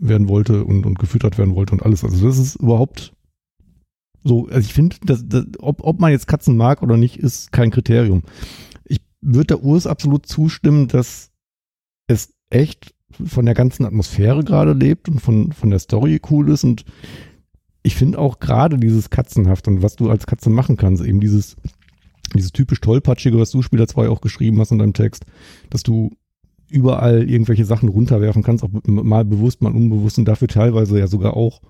äh, werden wollte und, und gefüttert werden wollte und alles. Also das ist überhaupt so, also ich finde, ob, ob man jetzt Katzen mag oder nicht, ist kein Kriterium. Würde der Urs absolut zustimmen, dass es echt von der ganzen Atmosphäre gerade lebt und von, von der Story cool ist. Und ich finde auch gerade dieses Katzenhaft und was du als Katze machen kannst, eben dieses, dieses typisch tollpatschige, was du Spieler 2 auch geschrieben hast in deinem Text, dass du überall irgendwelche Sachen runterwerfen kannst, auch mal bewusst, mal unbewusst und dafür teilweise ja sogar auch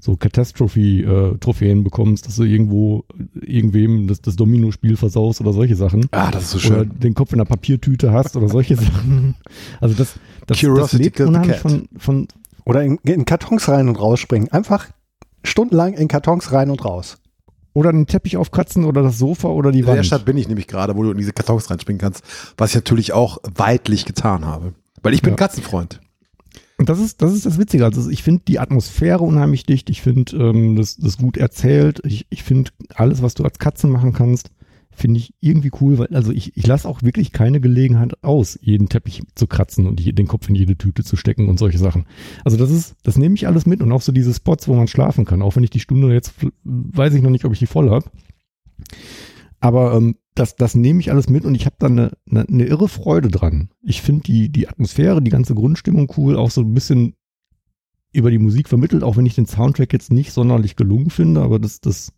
so Catastrophe-Trophäen bekommst, dass du irgendwo irgendwem das, das Domino-Spiel versaust oder solche Sachen. Ah, das ist so Oder schön. den Kopf in der Papiertüte hast oder solche <laughs> Sachen. Also das, das, das Curiosity lebt killed the unheimlich von, von Oder in, in Kartons rein und rausspringen. Einfach stundenlang in Kartons rein und raus. oder den Teppich aufkratzen oder das Sofa oder die In der Wand. Stadt bin ich nämlich gerade, wo du in diese Kartons reinspringen kannst, was ich natürlich auch weitlich getan habe. Weil ich bin Ja. Katzenfreund. Und das ist, das ist das Witzige. Also ich finde die Atmosphäre unheimlich dicht. Ich finde ähm, das, das gut erzählt. Ich, ich finde alles, was du als Katze machen kannst, finde ich irgendwie cool, weil also ich, ich lasse auch wirklich keine Gelegenheit aus, jeden Teppich zu kratzen und den Kopf in jede Tüte zu stecken und solche Sachen. Also das ist, das nehme ich alles mit und auch so diese Spots, wo man schlafen kann. Auch wenn ich die Stunde jetzt, weiß ich noch nicht, ob ich die voll habe. Aber ähm, das, das nehme ich alles mit und ich habe da eine, eine, eine irre Freude dran. Ich finde die, die Atmosphäre, die ganze Grundstimmung cool, auch so ein bisschen über die Musik vermittelt, auch wenn ich den Soundtrack jetzt nicht sonderlich gelungen finde, aber das, das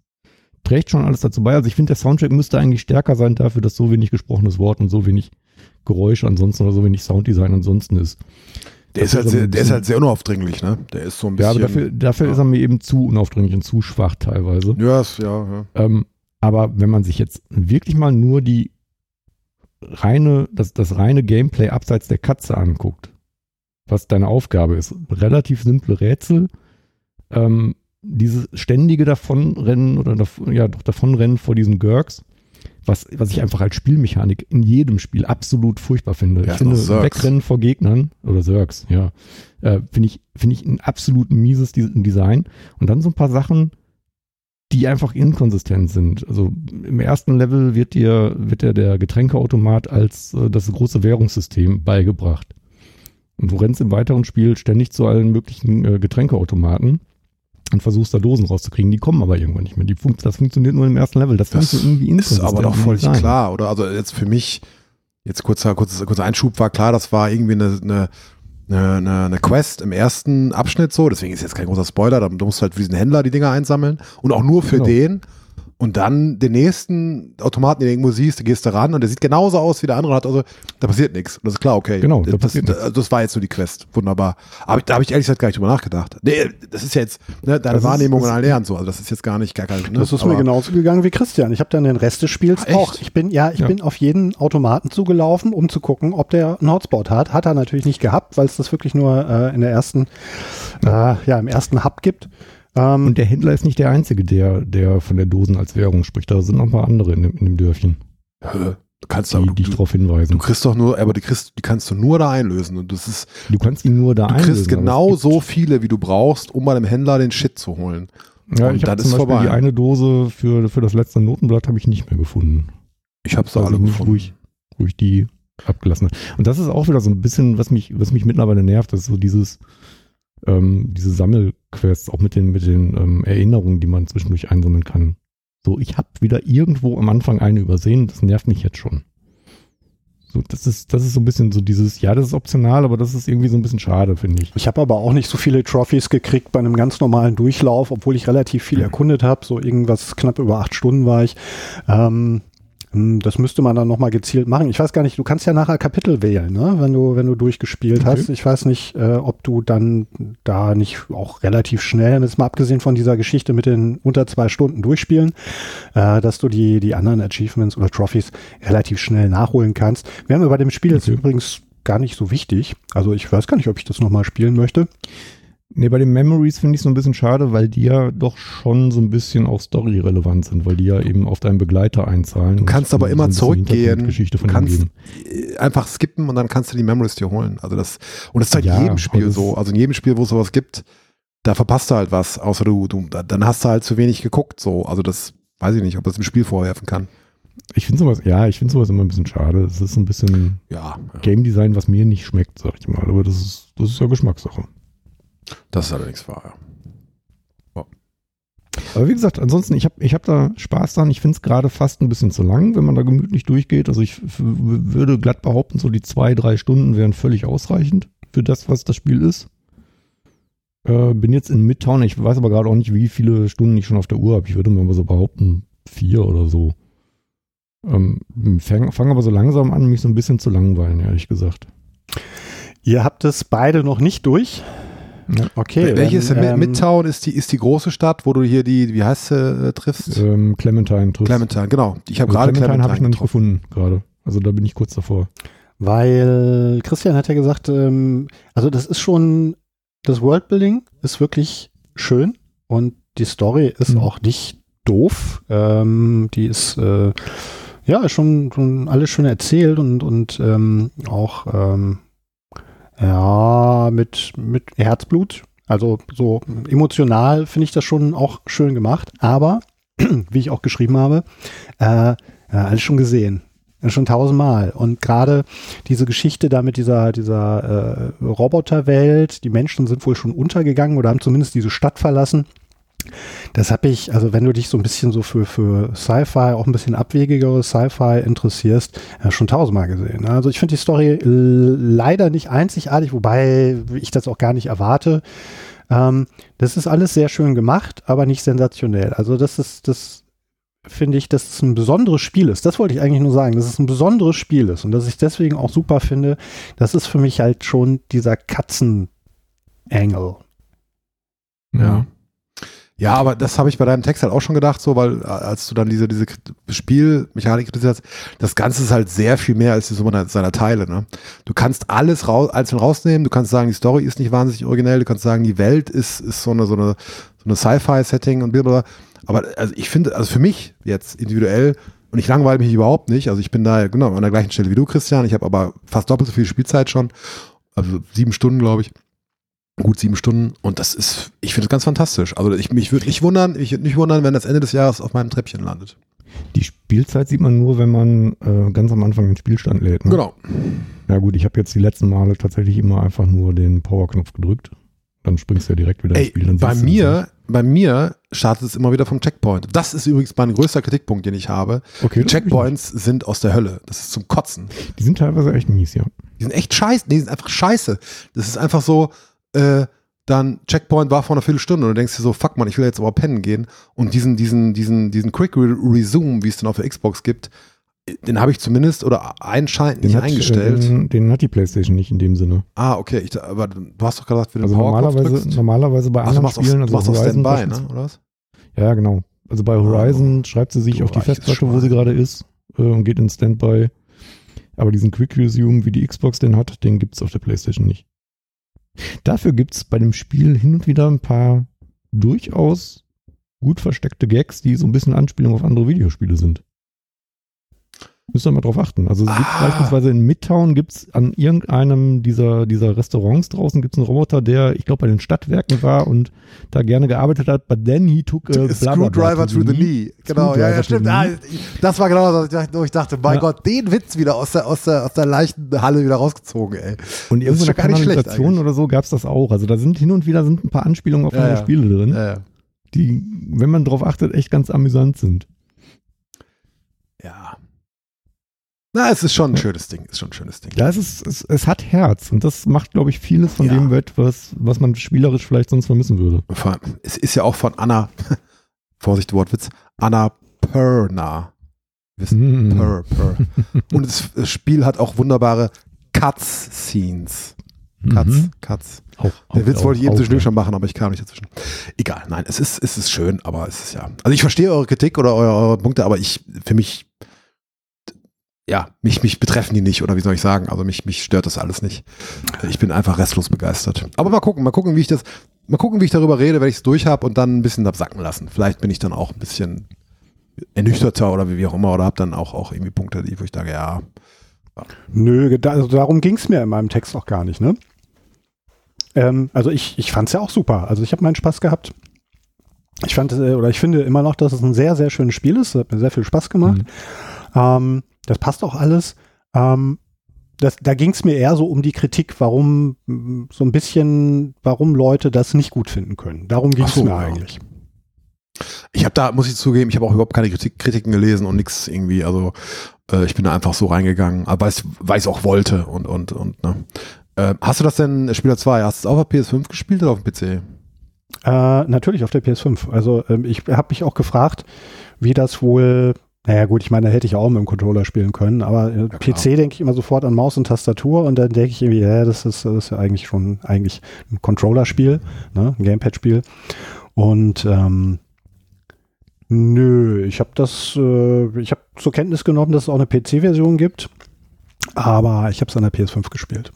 trägt schon alles dazu bei. Also ich finde, der Soundtrack müsste eigentlich stärker sein dafür, dass so wenig gesprochenes Wort und so wenig Geräusche ansonsten oder so wenig Sounddesign ansonsten ist. Der ist, halt sehr, ein der ist bisschen- halt sehr unaufdringlich, ne? Der ist so ein Ja, bisschen. aber dafür, dafür ja. ist er mir eben zu unaufdringlich und zu schwach teilweise. ja, ist- ja, ja. Ähm, aber wenn man sich jetzt wirklich mal nur die reine, das, das reine Gameplay abseits der Katze anguckt, was deine Aufgabe ist, relativ simple Rätsel, ähm, dieses ständige Davonrennen oder dav ja doch Davonrennen vor diesen Gurks, was, was ich einfach als Spielmechanik in jedem Spiel absolut furchtbar finde. Ja, ich finde. Wegrennen vor Gegnern oder Zergs, ja, äh, finde ich, finde ich ein absolut mieses Des- Design. Und dann so ein paar Sachen, die einfach inkonsistent sind. Also im ersten Level wird dir, wird dir der Getränkeautomat als äh, das große Währungssystem beigebracht. Und du rennst im weiteren Spiel ständig zu allen möglichen äh, Getränkeautomaten und versuchst da Dosen rauszukriegen. Die kommen aber irgendwann nicht mehr. Die funkt, das funktioniert nur im ersten Level. Das, Das ich irgendwie Ist inkonsistent aber doch völlig klar, oder? Also jetzt für mich, jetzt kurzer, kurzer, kurzer Einschub war klar, das war irgendwie eine, eine, eine, eine, eine Quest im ersten Abschnitt so, deswegen ist jetzt kein großer Spoiler, da musst du halt für diesen Händler die Dinger einsammeln und auch nur für Genau. den. Und dann den nächsten Automaten, den du irgendwo siehst, gehst du ran und der sieht genauso aus wie der andere. Also da passiert nichts. Und das ist klar, okay. Genau, da das, das, das war jetzt so die Quest. Wunderbar. Aber da habe ich ehrlich gesagt gar nicht drüber nachgedacht. Nee, das ist ja jetzt ne, deine Das ist- Wahrnehmung das- und Lernen so. Also das ist jetzt gar nicht gar kein. Ne? Das ist mir genauso gegangen wie Christian. Ich habe dann den Rest des Spiels echt? auch. Ich bin, ja, ich Ja. bin auf jeden Automaten zugelaufen, um zu gucken, ob der einen Hotspot hat. Hat er natürlich nicht gehabt, weil es das wirklich nur äh, in der ersten, äh, ja, im ersten Hub gibt. Ähm, Und der Händler ist nicht der Einzige, der, der von der Dosen als Währung spricht. Da sind noch ein paar andere in dem, in dem Dörfchen, Hä? Du kannst die aber, dich du, darauf du hinweisen. kriegst doch nur, aber die kriegst, die kannst du nur da einlösen. Und das ist, Du kannst ihn nur da du einlösen. kriegst aber es genau so viele, wie du brauchst, um bei einem Händler den Shit zu holen. Ja, Und ich habe zum ist Beispiel vorbei. die eine Dose für, für das letzte Notenblatt habe ich nicht mehr gefunden. Ich habe sie Also alle gefunden. ruhig. wo ich die abgelassen habe. Und das ist auch wieder so ein bisschen, was mich, was mich mittlerweile nervt, das ist so dieses, ähm, diese Sammelquests, auch mit den, mit den ähm, Erinnerungen, die man zwischendurch einsammeln kann. So, ich habe wieder irgendwo am Anfang eine übersehen, das nervt mich jetzt schon. So, das ist, das ist so ein bisschen so dieses, ja, das ist optional, aber das ist irgendwie so ein bisschen schade, finde ich. Ich habe aber auch nicht so viele Trophys gekriegt bei einem ganz normalen Durchlauf, obwohl ich relativ viel erkundet habe. So irgendwas knapp über acht Stunden war ich. Ähm, hm, das müsste man dann nochmal gezielt machen. Ich weiß gar nicht, du kannst ja nachher Kapitel wählen, ne? wenn, du, wenn du durchgespielt Okay. hast. Ich weiß nicht, äh, ob du dann da nicht auch relativ schnell, jetzt mal abgesehen von dieser Geschichte mit den unter zwei Stunden durchspielen, äh, dass du die, die anderen Achievements oder Trophys relativ schnell nachholen kannst. Wir haben bei dem Spiel jetzt Okay. übrigens gar nicht so wichtig. Also ich weiß gar nicht, ob ich das nochmal spielen möchte. Nee, bei den Memories finde ich so ein bisschen schade, weil die ja doch schon so ein bisschen auch storyrelevant sind, weil die ja eben auf deinen Begleiter einzahlen. Du kannst aber immer so zurückgehen. Geschichte von Du kannst äh, einfach skippen und dann kannst du die Memories dir holen. Also das, und das ist halt Ja, in jedem Spiel so. Also in jedem Spiel, wo es sowas gibt, da verpasst du halt was, außer du, du, dann hast du halt zu wenig geguckt, so. Also das weiß ich nicht, ob das im Spiel vorwerfen kann. Ich finde sowas, ja, ich finde sowas immer ein bisschen schade. Es ist so ein bisschen Ja, ja. Game Design, was mir nicht schmeckt, sag ich mal. Aber das ist, das ist ja Geschmackssache. Das ist allerdings wahr. Ja. Aber wie gesagt, ansonsten, ich habe ich hab da Spaß dran. Ich finde es gerade fast ein bisschen zu lang, wenn man da gemütlich durchgeht. Also ich würde glatt behaupten, so die zwei, drei Stunden wären völlig ausreichend für das, was das Spiel ist. Äh, bin jetzt in Midtown. Ich weiß aber gerade auch nicht, wie viele Stunden ich schon auf der Uhr habe. Ich würde mal so behaupten, vier oder so. Ähm, Fange fang aber so langsam an, mich so ein bisschen zu langweilen, ehrlich gesagt. Ihr habt es beide noch nicht durch. Okay. Welches dann, ähm, Midtown ist die, ist die große Stadt, wo du hier die, wie heißt sie, äh, triffst? Ähm, Clementine trifft. Clementine, genau. Ich habe Also gerade Clementine habe ich noch nicht gefunden, gerade. Also da bin ich kurz davor. Weil Christian hat ja gesagt, ähm, also das ist schon, das Worldbuilding ist wirklich schön und die Story ist Mhm. auch nicht doof. Ähm, die ist äh, ja schon, schon alles schön erzählt und, und ähm, auch ähm, ja mit, mit Herzblut. Also so emotional finde ich das schon auch schön gemacht. Aber, <clears throat> wie ich auch geschrieben habe, äh, ja, alles schon gesehen. Schon tausendmal. Und gerade diese Geschichte da mit dieser, dieser äh, Roboterwelt, die Menschen sind wohl schon untergegangen oder haben zumindest diese Stadt verlassen. Das habe ich, also wenn du dich so ein bisschen so für, für Sci-Fi, auch ein bisschen abwegigere Sci-Fi interessierst, ja, schon tausendmal gesehen. ne? Also ich finde die Story äh, leider nicht einzigartig, wobei ich das auch gar nicht erwarte. Ähm, das ist alles sehr schön gemacht, aber nicht sensationell. Also das ist, das finde ich, dass es ein besonderes Spiel ist. Das wollte ich eigentlich nur sagen, dass es ein besonderes Spiel ist und dass ich deswegen auch super finde. Das ist für mich halt schon dieser Katzen-Angle. Ja. Ja, aber das habe ich bei deinem Text halt auch schon gedacht, so, weil äh, als du dann diese, diese Spielmechanik kritisiert hast, das Ganze ist halt sehr viel mehr als die Summe seiner Teile. Ne? Du kannst alles raus, einzeln rausnehmen, du kannst sagen, die Story ist nicht wahnsinnig originell, du kannst sagen, die Welt ist, ist so eine, so eine, so eine Sci-Fi-Setting und blablabla. Aber also ich finde, also für mich jetzt individuell, und ich langweile mich überhaupt nicht, also ich bin da genau an der gleichen Stelle wie du, Christian, ich habe aber fast doppelt so viel Spielzeit schon, also sieben Stunden, glaube ich gut sieben Stunden und das ist, ich finde es ganz fantastisch. Also ich, mich würde nicht wundern, ich würde nicht wundern, wenn das Ende des Jahres auf meinem Treppchen landet. Die Spielzeit sieht man nur, wenn man äh, ganz am Anfang den Spielstand lädt. Ne? Genau. Ja gut, ich habe jetzt die letzten Male tatsächlich immer einfach nur den Powerknopf gedrückt. Dann springst du ja direkt wieder ins Ey, Spiel. Dann bei mir, bei mir startet es immer wieder vom Checkpoint. Das ist übrigens mein größter Kritikpunkt, den ich habe. Okay, Die Checkpoints sind aus der Hölle. Das ist zum Kotzen. Die sind teilweise echt mies, ja. Die sind echt scheiße. Nee, die sind einfach scheiße. Das ist einfach so, äh, dann Checkpoint war vor einer Viertelstunde und du denkst dir so, fuck man, ich will jetzt aber pennen gehen. Und diesen, diesen, diesen, diesen Quick Re Resume, wie es dann auf der Xbox gibt, den habe ich zumindest oder anscheinend nicht hat, eingestellt. äh, Den, den hat die Playstation nicht in dem Sinne. ah, okay. Ich, aber du hast doch gesagt, wenn du Also den Powerknopf normalerweise, drückst. normalerweise bei Ach, du anderen auf, Spielen, du also machst auf Horizon Standby, ne? oder was? Ja, genau. Also bei Horizon schreibt sie sich du auf die Festplatte, wo sie gerade ist äh, und geht in Standby. Aber diesen Quick Resume, wie die Xbox den hat, den gibt's auf der Playstation nicht. Dafür gibt's bei dem Spiel hin und wieder ein paar durchaus gut versteckte Gags, die so ein bisschen Anspielung auf andere Videospiele sind. Müsst ihr mal drauf achten. Also es gibt Ah. beispielsweise in Midtown gibt's an irgendeinem dieser, dieser Restaurants draußen gibt's einen Roboter, der, ich glaube, bei den Stadtwerken war und da gerne gearbeitet hat, but then he took a Screwdriver to through the knee. Genau, ja, ja, stimmt. Ah, das war genau das, was ich dachte, wo ich dachte, mein Ja. Gott, den Witz wieder aus der, aus der, aus der leichten Halle wieder rausgezogen, ey. Und irgendwo in der Kanalisation oder so gab's das auch. Also da sind hin und wieder sind ein paar Anspielungen auf Ja, andere ja. Spiele drin, Ja, ja. die, wenn man drauf achtet, echt ganz amüsant sind. ja. Na, es ist schon ein schönes Ding, ist schon ein schönes Ding. Ja, es, ist, es, es hat Herz und das macht, glaube ich, vieles von Ja. dem wett, was, was man spielerisch vielleicht sonst vermissen würde. Es ist ja auch von Anna, <laughs> Vorsicht, Wortwitz, Anna Perna. Wir wissen, Mm. Purr, Purr. <laughs> Und das, das Spiel hat auch wunderbare Cuts-Scenes. Cuts, Mhm. Cuts. Auch, Der Witz auch- wollte ich eben zwischendurch schon machen, aber ich kam nicht dazwischen. Egal, nein, es ist, es ist schön, aber es ist ja. Also ich verstehe eure Kritik oder eure, eure Punkte, aber ich, für mich, ja, mich, mich betreffen die nicht, oder wie soll ich sagen? Also mich, mich stört das alles nicht. Ich bin einfach restlos begeistert. Aber mal gucken, mal gucken, wie ich das, mal gucken, wie ich darüber rede, wenn ich es durch habe und dann ein bisschen absacken lassen. Vielleicht bin ich dann auch ein bisschen ernüchterter oder wie, wie auch immer, oder habe dann auch, auch irgendwie Punkte, die, wo ich sage, ja, Nö, da, also darum ging es mir in meinem Text auch gar nicht, ne? Ähm, also ich, ich fand es ja auch super. Also ich habe meinen Spaß gehabt. Ich fand, äh, oder ich finde immer noch, dass es ein sehr, sehr schönes Spiel ist. Es hat mir sehr viel Spaß gemacht. Mhm. Ähm, das passt auch alles. Ähm, das, da ging es mir eher so um die Kritik, warum mm, so ein bisschen, warum Leute das nicht gut finden können. Darum ging es so, mir ja. eigentlich. Ich habe da, muss ich zugeben, ich habe auch überhaupt keine Kritik, Kritiken gelesen und nichts irgendwie. Also äh, ich bin da einfach so reingegangen, aber weil ich es auch wollte und und und. Ne. Äh, hast du das denn, Spieler 2, hast du es auf der PS5 gespielt oder auf dem PC? Äh, natürlich auf der PS5. Also ähm, ich habe mich auch gefragt, wie das wohl, naja gut, ich meine, da hätte ich auch mit dem Controller spielen können, aber äh, klar. PC denke ich immer sofort an Maus und Tastatur und dann denke ich irgendwie, ja, das ist, das ist ja eigentlich schon eigentlich ein Controller-Spiel, ne, ein Gamepad-Spiel. Und ähm, nö, ich habe das, äh, ich habe zur Kenntnis genommen, dass es auch eine PC-Version gibt, aber ich habe es an der PS5 gespielt.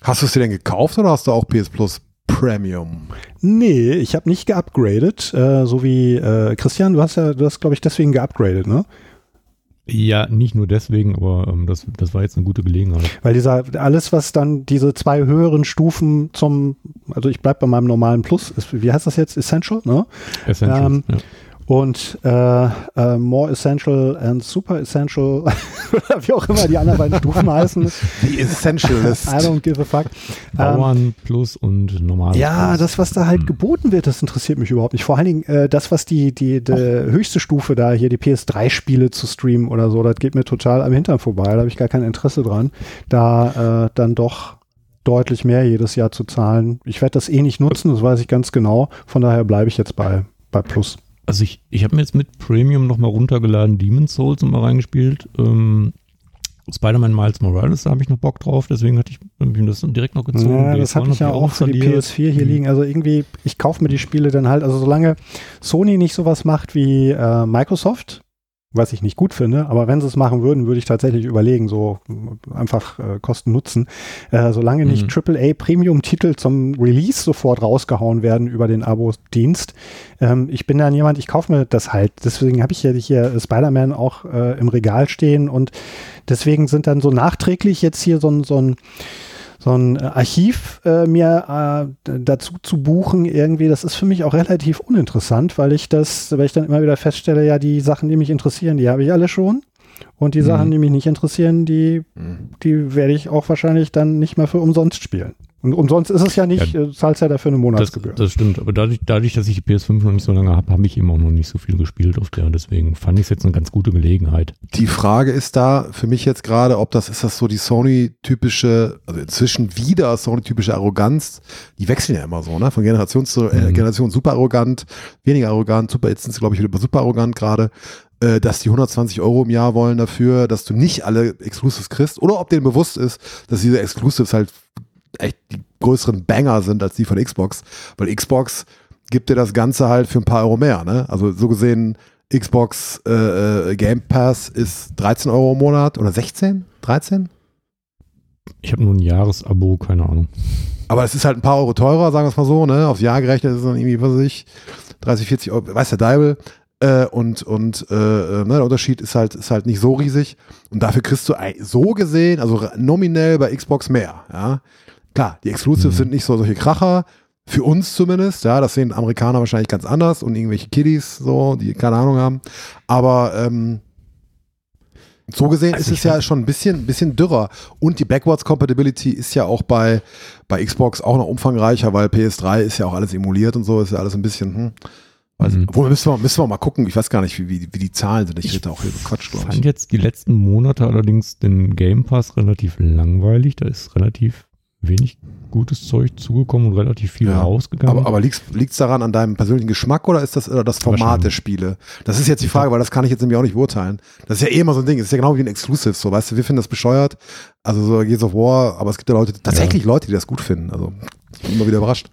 Hast du es dir denn gekauft oder hast du auch PS Plus Premium? Nee, ich habe nicht geupgradet, äh, so wie äh, Christian, du hast ja, du hast, glaube ich, deswegen geupgradet, ne? Ja, nicht nur deswegen, aber ähm, das, das war jetzt eine gute Gelegenheit. Weil dieser, alles, was dann diese zwei höheren Stufen zum, also ich bleib bei meinem normalen Plus, ist, wie heißt das jetzt? Essential, ne? Essentials, Ähm, ja. Und äh, äh, More Essential and Super Essential, <laughs> oder wie auch immer die anderen beiden Stufen heißen. Die Essentialist. I don't give a fuck. Ähm, Bauern Plus und normal. Ja, Plus. das, was da halt Hm. geboten wird, das interessiert mich überhaupt nicht. Vor allen Dingen äh, das, was die, die, die höchste Stufe da, hier die PS3-Spiele zu streamen oder so, das geht mir total am Hintern vorbei. Da habe ich gar kein Interesse dran, da äh, dann doch deutlich mehr jedes Jahr zu zahlen. Ich werde das eh nicht nutzen, das weiß ich ganz genau. Von daher bleibe ich jetzt bei, bei Plus. Also ich, ich habe mir jetzt mit Premium nochmal runtergeladen, Demon's Souls und mal reingespielt. Ähm, Spider-Man Miles Morales, da habe ich noch Bock drauf, deswegen hatte ich hab ich mir das direkt noch gezogen. Ja, das habe Gone ich ja auch für die installiert. PS4 hier Mhm. liegen. Also irgendwie, ich kaufe mir die Spiele dann halt, also solange Sony nicht sowas macht wie äh, Microsoft, was ich nicht gut finde, aber wenn sie es machen würden, würde ich tatsächlich überlegen, so äh, einfach äh, Kosten nutzen. Äh, solange nicht Mhm. AAA Premium-Titel zum Release sofort rausgehauen werden über den Abo-Dienst. Ähm, ich bin dann jemand, ich kaufe mir das halt. Deswegen habe ich ja hier Spider-Man auch äh, im Regal stehen und deswegen sind dann so nachträglich jetzt hier so so ein so ein äh, Archiv äh, mir äh, dazu zu buchen irgendwie, das ist für mich auch relativ uninteressant, weil ich das, weil ich dann immer wieder feststelle, ja, die Sachen, die mich interessieren, die habe ich alle schon. Und die Mhm. Sachen, die mich nicht interessieren, die, Hm. die werde ich auch wahrscheinlich dann nicht mehr für umsonst spielen. Und umsonst ist es ja nicht, Ja. äh, du zahlst ja dafür eine Das, Monatsgebühr. das stimmt, aber dadurch, dadurch, dass ich die PS5 noch nicht so lange habe, habe ich eben auch noch nicht so viel gespielt auf der. Deswegen fand ich es jetzt eine ganz gute Gelegenheit. Die Frage ist da für mich jetzt gerade, ob das ist das so die Sony-typische, also inzwischen wieder Sony-typische Arroganz. Die wechseln ja immer so, ne? Von Generation zu äh, Mhm. Generation super arrogant, weniger arrogant, super, jetzt sind sie, glaube ich, wieder super arrogant gerade, äh, dass die 120 Euro im Jahr wollen dafür, dass du nicht alle Exclusives kriegst. Oder ob denen bewusst ist, dass diese Exclusives halt echt die größeren Banger sind als die von Xbox. Weil Xbox gibt dir das Ganze halt für ein paar Euro mehr, ne? Also so gesehen, Xbox äh, äh, Game Pass ist 13 Euro im Monat oder 16? 13? Ich habe nur ein Jahresabo, keine Ahnung. Aber es ist halt ein paar Euro teurer, sagen wir es mal so, ne? Aufs Jahr gerechnet ist es dann irgendwie, was ich, 30, 40 Euro, weiß der Deibel. Äh, und und äh, äh, ne, der Unterschied ist halt, ist halt nicht so riesig. Und dafür kriegst du so gesehen, also nominell bei Xbox mehr. Ja? Klar, die Exclusives Mhm. sind nicht so solche Kracher. Für uns zumindest, ja, das sehen Amerikaner wahrscheinlich ganz anders und irgendwelche Kiddies, so, die keine Ahnung haben. Aber ähm, so gesehen Also ist es ja fand- schon ein bisschen, bisschen dürrer. Und die Backwards Compatibility ist ja auch bei, bei Xbox auch noch umfangreicher, weil PS3 ist ja auch alles emuliert und so, ist ja alles ein bisschen, hm. Also, Mhm. Obwohl, müssen wir, müssen wir mal gucken. Ich weiß gar nicht, wie, wie, wie die Zahlen sind. Ich, Ich hätte auch hier Quatsch, glaube fand ich. jetzt die letzten Monate allerdings den Game Pass relativ langweilig. Da ist relativ wenig gutes Zeug zugekommen und relativ viel Ja, rausgegangen. Aber, aber liegt es daran an deinem persönlichen Geschmack oder ist das oder das Format der Spiele? Das ist jetzt die Frage, weil das kann ich jetzt nämlich auch nicht beurteilen. Das ist ja eh immer so ein Ding. Das ist ja genau wie ein Exclusive, so weißt du, wir finden das bescheuert. Also so Gears of War, aber es gibt ja Leute, tatsächlich Leute, die das gut finden. Also ich bin immer wieder überrascht.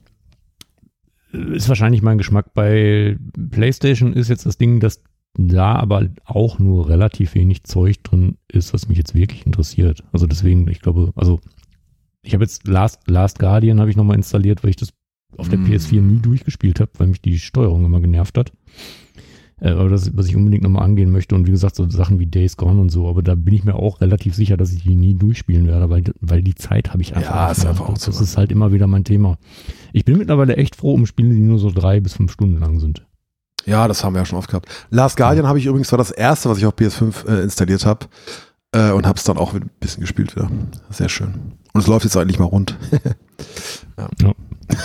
ist wahrscheinlich mein Geschmack. Bei PlayStation ist jetzt das Ding, dass da aber auch nur relativ wenig Zeug drin ist, was mich jetzt wirklich interessiert. Also deswegen, ich glaube, also ich habe jetzt Last, Last Guardian habe ich nochmal installiert, weil ich das auf der Mm. PS4 nie durchgespielt habe, weil mich die Steuerung immer genervt hat. Äh, aber das, was ich unbedingt nochmal angehen möchte und wie gesagt, so Sachen wie Days Gone und so, aber da bin ich mir auch relativ sicher, dass ich die nie durchspielen werde, weil, weil die Zeit habe ich einfach Ja, nicht ist einfach auch Das, so. das ist halt immer wieder mein Thema. Ich bin mittlerweile echt froh um Spiele, die nur so drei bis fünf Stunden lang sind. Ja, das haben wir ja schon oft gehabt. Last Guardian habe ich übrigens war das erste, was ich auf PS5 äh, installiert habe äh, und habe es dann auch ein bisschen gespielt wieder. Sehr schön. Und es läuft jetzt eigentlich mal rund. <laughs> ja. Ja. <laughs>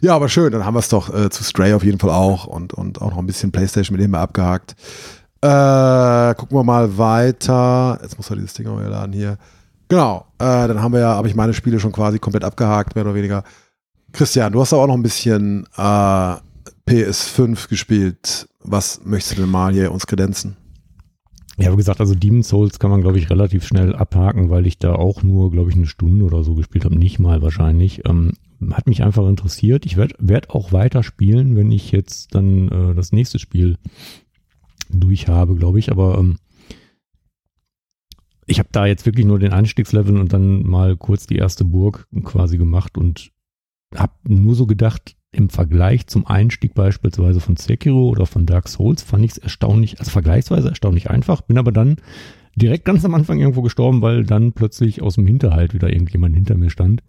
ja, aber schön. Dann haben wir es doch äh, zu Stray auf jeden Fall auch und, und auch noch ein bisschen PlayStation mit dem wir abgehakt. Äh, gucken wir mal weiter. Jetzt muss er dieses Ding auch wieder laden hier. Genau. Äh, dann haben wir ja, habe ich meine Spiele schon quasi komplett abgehakt, mehr oder weniger. Christian, du hast aber auch noch ein bisschen äh, PS5 gespielt. Was möchtest du denn mal hier uns kredenzen? Ja, wie gesagt, also Demon's Souls kann man, glaube ich, relativ schnell abhaken, weil ich da auch nur, glaube ich, eine Stunde oder so gespielt habe. Nicht mal wahrscheinlich. Ähm, hat mich einfach interessiert. Ich werde werd auch weiter spielen, wenn ich jetzt dann äh, das nächste Spiel durch habe, glaube ich. Aber ähm, ich habe da jetzt wirklich nur den Einstiegslevel und dann mal kurz die erste Burg quasi gemacht und habe nur so gedacht, im Vergleich zum Einstieg beispielsweise von Sekiro oder von Dark Souls fand ich es erstaunlich, also vergleichsweise erstaunlich einfach, bin aber dann direkt ganz am Anfang irgendwo gestorben, weil dann plötzlich aus dem Hinterhalt wieder irgendjemand hinter mir stand,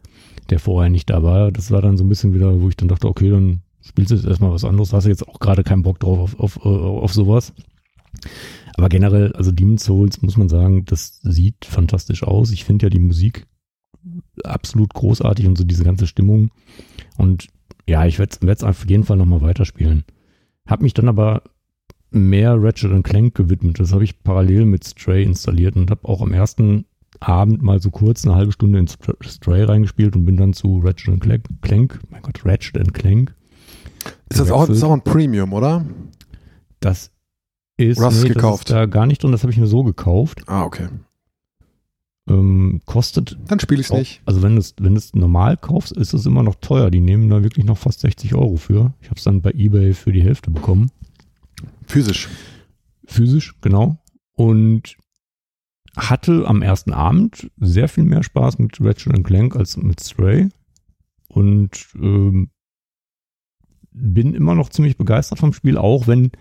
der vorher nicht da war. Das war dann so ein bisschen wieder, wo ich dann dachte, okay, dann spielst du jetzt erstmal was anderes, hast du jetzt auch gerade keinen Bock drauf auf, auf, auf sowas. Aber generell, also Demon's Souls muss man sagen, das sieht fantastisch aus. Ich finde ja die Musik absolut großartig und so diese ganze Stimmung. Und ja, ich werde es auf jeden Fall nochmal weiterspielen. Hab mich dann aber mehr Ratchet Clank gewidmet. Das habe ich parallel mit Stray installiert und habe auch am ersten Abend mal so kurz eine halbe Stunde in Stray reingespielt und bin dann zu Ratchet Clank, Clank mein Gott, Ratchet Clank. Ist das, auch, ist auch ein Premium, oder? Das ist, Oder nee, gekauft? Das ist da gar nicht drin, das habe ich mir so gekauft. Ah, okay. Ähm, kostet, Dann spiele ich es nicht. also wenn du es wenn normal kaufst, ist es immer noch teuer. Die nehmen da wirklich noch fast 60 Euro für. Ich habe es dann bei eBay für die Hälfte bekommen. Physisch. Physisch, genau. Und hatte am ersten Abend sehr viel mehr Spaß mit Ratchet Clank als mit Stray. Und ähm, bin immer noch ziemlich begeistert vom Spiel, auch wenn,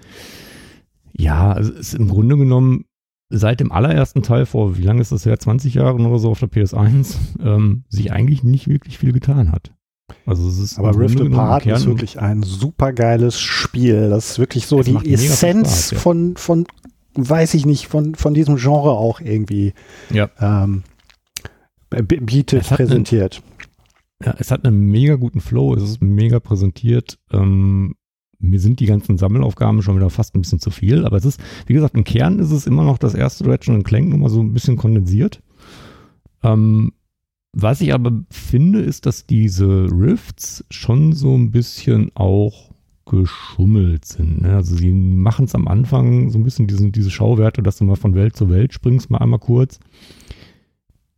ja, es ist im Grunde genommen seit dem allerersten Teil vor, wie lange ist das her, 20 Jahren oder so auf der PS1, ähm, sich eigentlich nicht wirklich viel getan hat. Also es ist Aber Rift Apart ist wirklich ein super geiles Spiel. Das ist wirklich so Es die Essenz Spaß, ja. von, von, weiß ich nicht, von, von diesem Genre auch irgendwie Ja. ähm, bietet, hat einen- präsentiert. Ja, es hat einen mega guten Flow, es ist mega präsentiert. Ähm, mir sind die ganzen Sammelaufgaben schon wieder fast ein bisschen zu viel, aber es ist, wie gesagt, im Kern ist es immer noch das erste Ratchet Clank, nur mal so ein bisschen kondensiert. Ähm, was ich aber finde, ist, dass diese Rifts schon so ein bisschen auch geschummelt sind. Ne? Also sie machen es am Anfang so ein bisschen diesen, diese Schauwerte, dass du mal von Welt zu Welt springst, mal einmal kurz.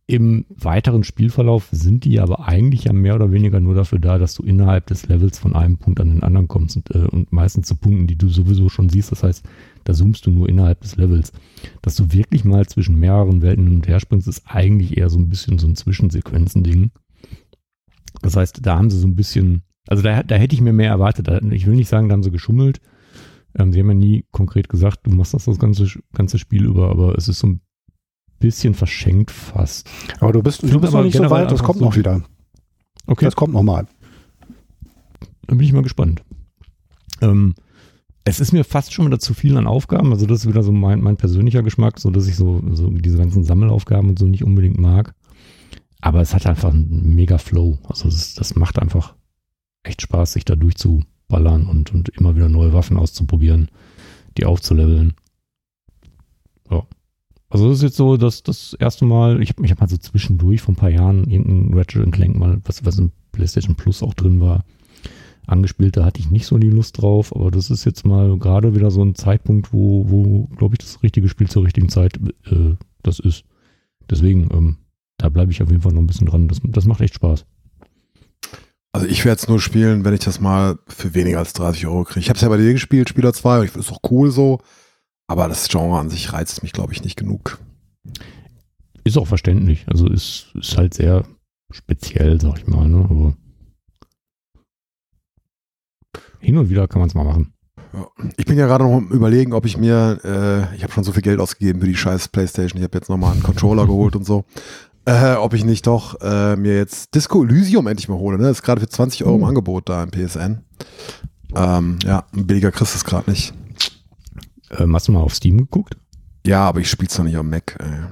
Im weiteren Spielverlauf sind die aber eigentlich ja mehr oder weniger nur dafür da, dass du innerhalb des Levels von einem Punkt an den anderen kommst und, äh, und meistens zu Punkten, die du sowieso schon siehst. Das heißt, da zoomst du nur innerhalb des Levels. Dass du wirklich mal zwischen mehreren Welten hin und her springst, ist eigentlich eher so ein bisschen so ein Zwischensequenzen-Ding. Das heißt, da haben sie so ein bisschen, also da, da hätte ich mir mehr erwartet. Ich will nicht sagen, da haben sie geschummelt. Ähm, sie haben ja nie konkret gesagt, du machst das das ganze, ganze Spiel über, aber es ist so ein bisschen verschenkt fast. Aber du bist, du bist noch nicht so weit, das kommt so- noch wieder. Okay. Das kommt noch mal. Dann bin ich mal gespannt. Ähm, es ist mir fast schon wieder zu viel an Aufgaben. Also das ist wieder so mein, mein persönlicher Geschmack, so dass ich so, so diese ganzen Sammelaufgaben und so nicht unbedingt mag. Aber es hat einfach einen mega Flow. Also das, das macht einfach echt Spaß, sich da durchzuballern und, und immer wieder neue Waffen auszuprobieren, die aufzuleveln. Ja. Also das ist jetzt so das, das erste Mal, ich habe mich hab mal so zwischendurch vor ein paar Jahren irgendein Ratchet Clank mal, was, was im PlayStation Plus auch drin war, angespielt. Da hatte ich nicht so die Lust drauf, aber das ist jetzt mal gerade wieder so ein Zeitpunkt, wo, wo glaube ich, das richtige Spiel zur richtigen Zeit äh, das ist. Deswegen, ähm, da bleibe ich auf jeden Fall noch ein bisschen dran. Das, das macht echt Spaß. Also ich werde es nur spielen, wenn ich das mal für weniger als 30 Euro kriege. Ich habe es ja bei dir gespielt, Spieler 2, und ich finde es auch cool so. Aber das Genre an sich reizt mich, glaube ich, nicht genug. Ist auch verständlich. Also ist, ist halt sehr speziell, sag ich mal. Ne? Aber hin und wieder kann man es mal machen. Ich bin ja gerade noch am überlegen, ob ich mir, äh, ich habe schon so viel Geld ausgegeben für die scheiß Playstation, ich habe jetzt nochmal einen Controller geholt und so, äh, ob ich nicht doch äh, mir jetzt Disco Elysium endlich mal hole. Ne? Das ist gerade für 20 Euro im Oh. Angebot da im PSN. Ähm, ja, billiger kriegst du es gerade nicht. Ähm, hast du mal auf Steam geguckt? Ja, aber ich spiel's noch nicht am Mac. Ey.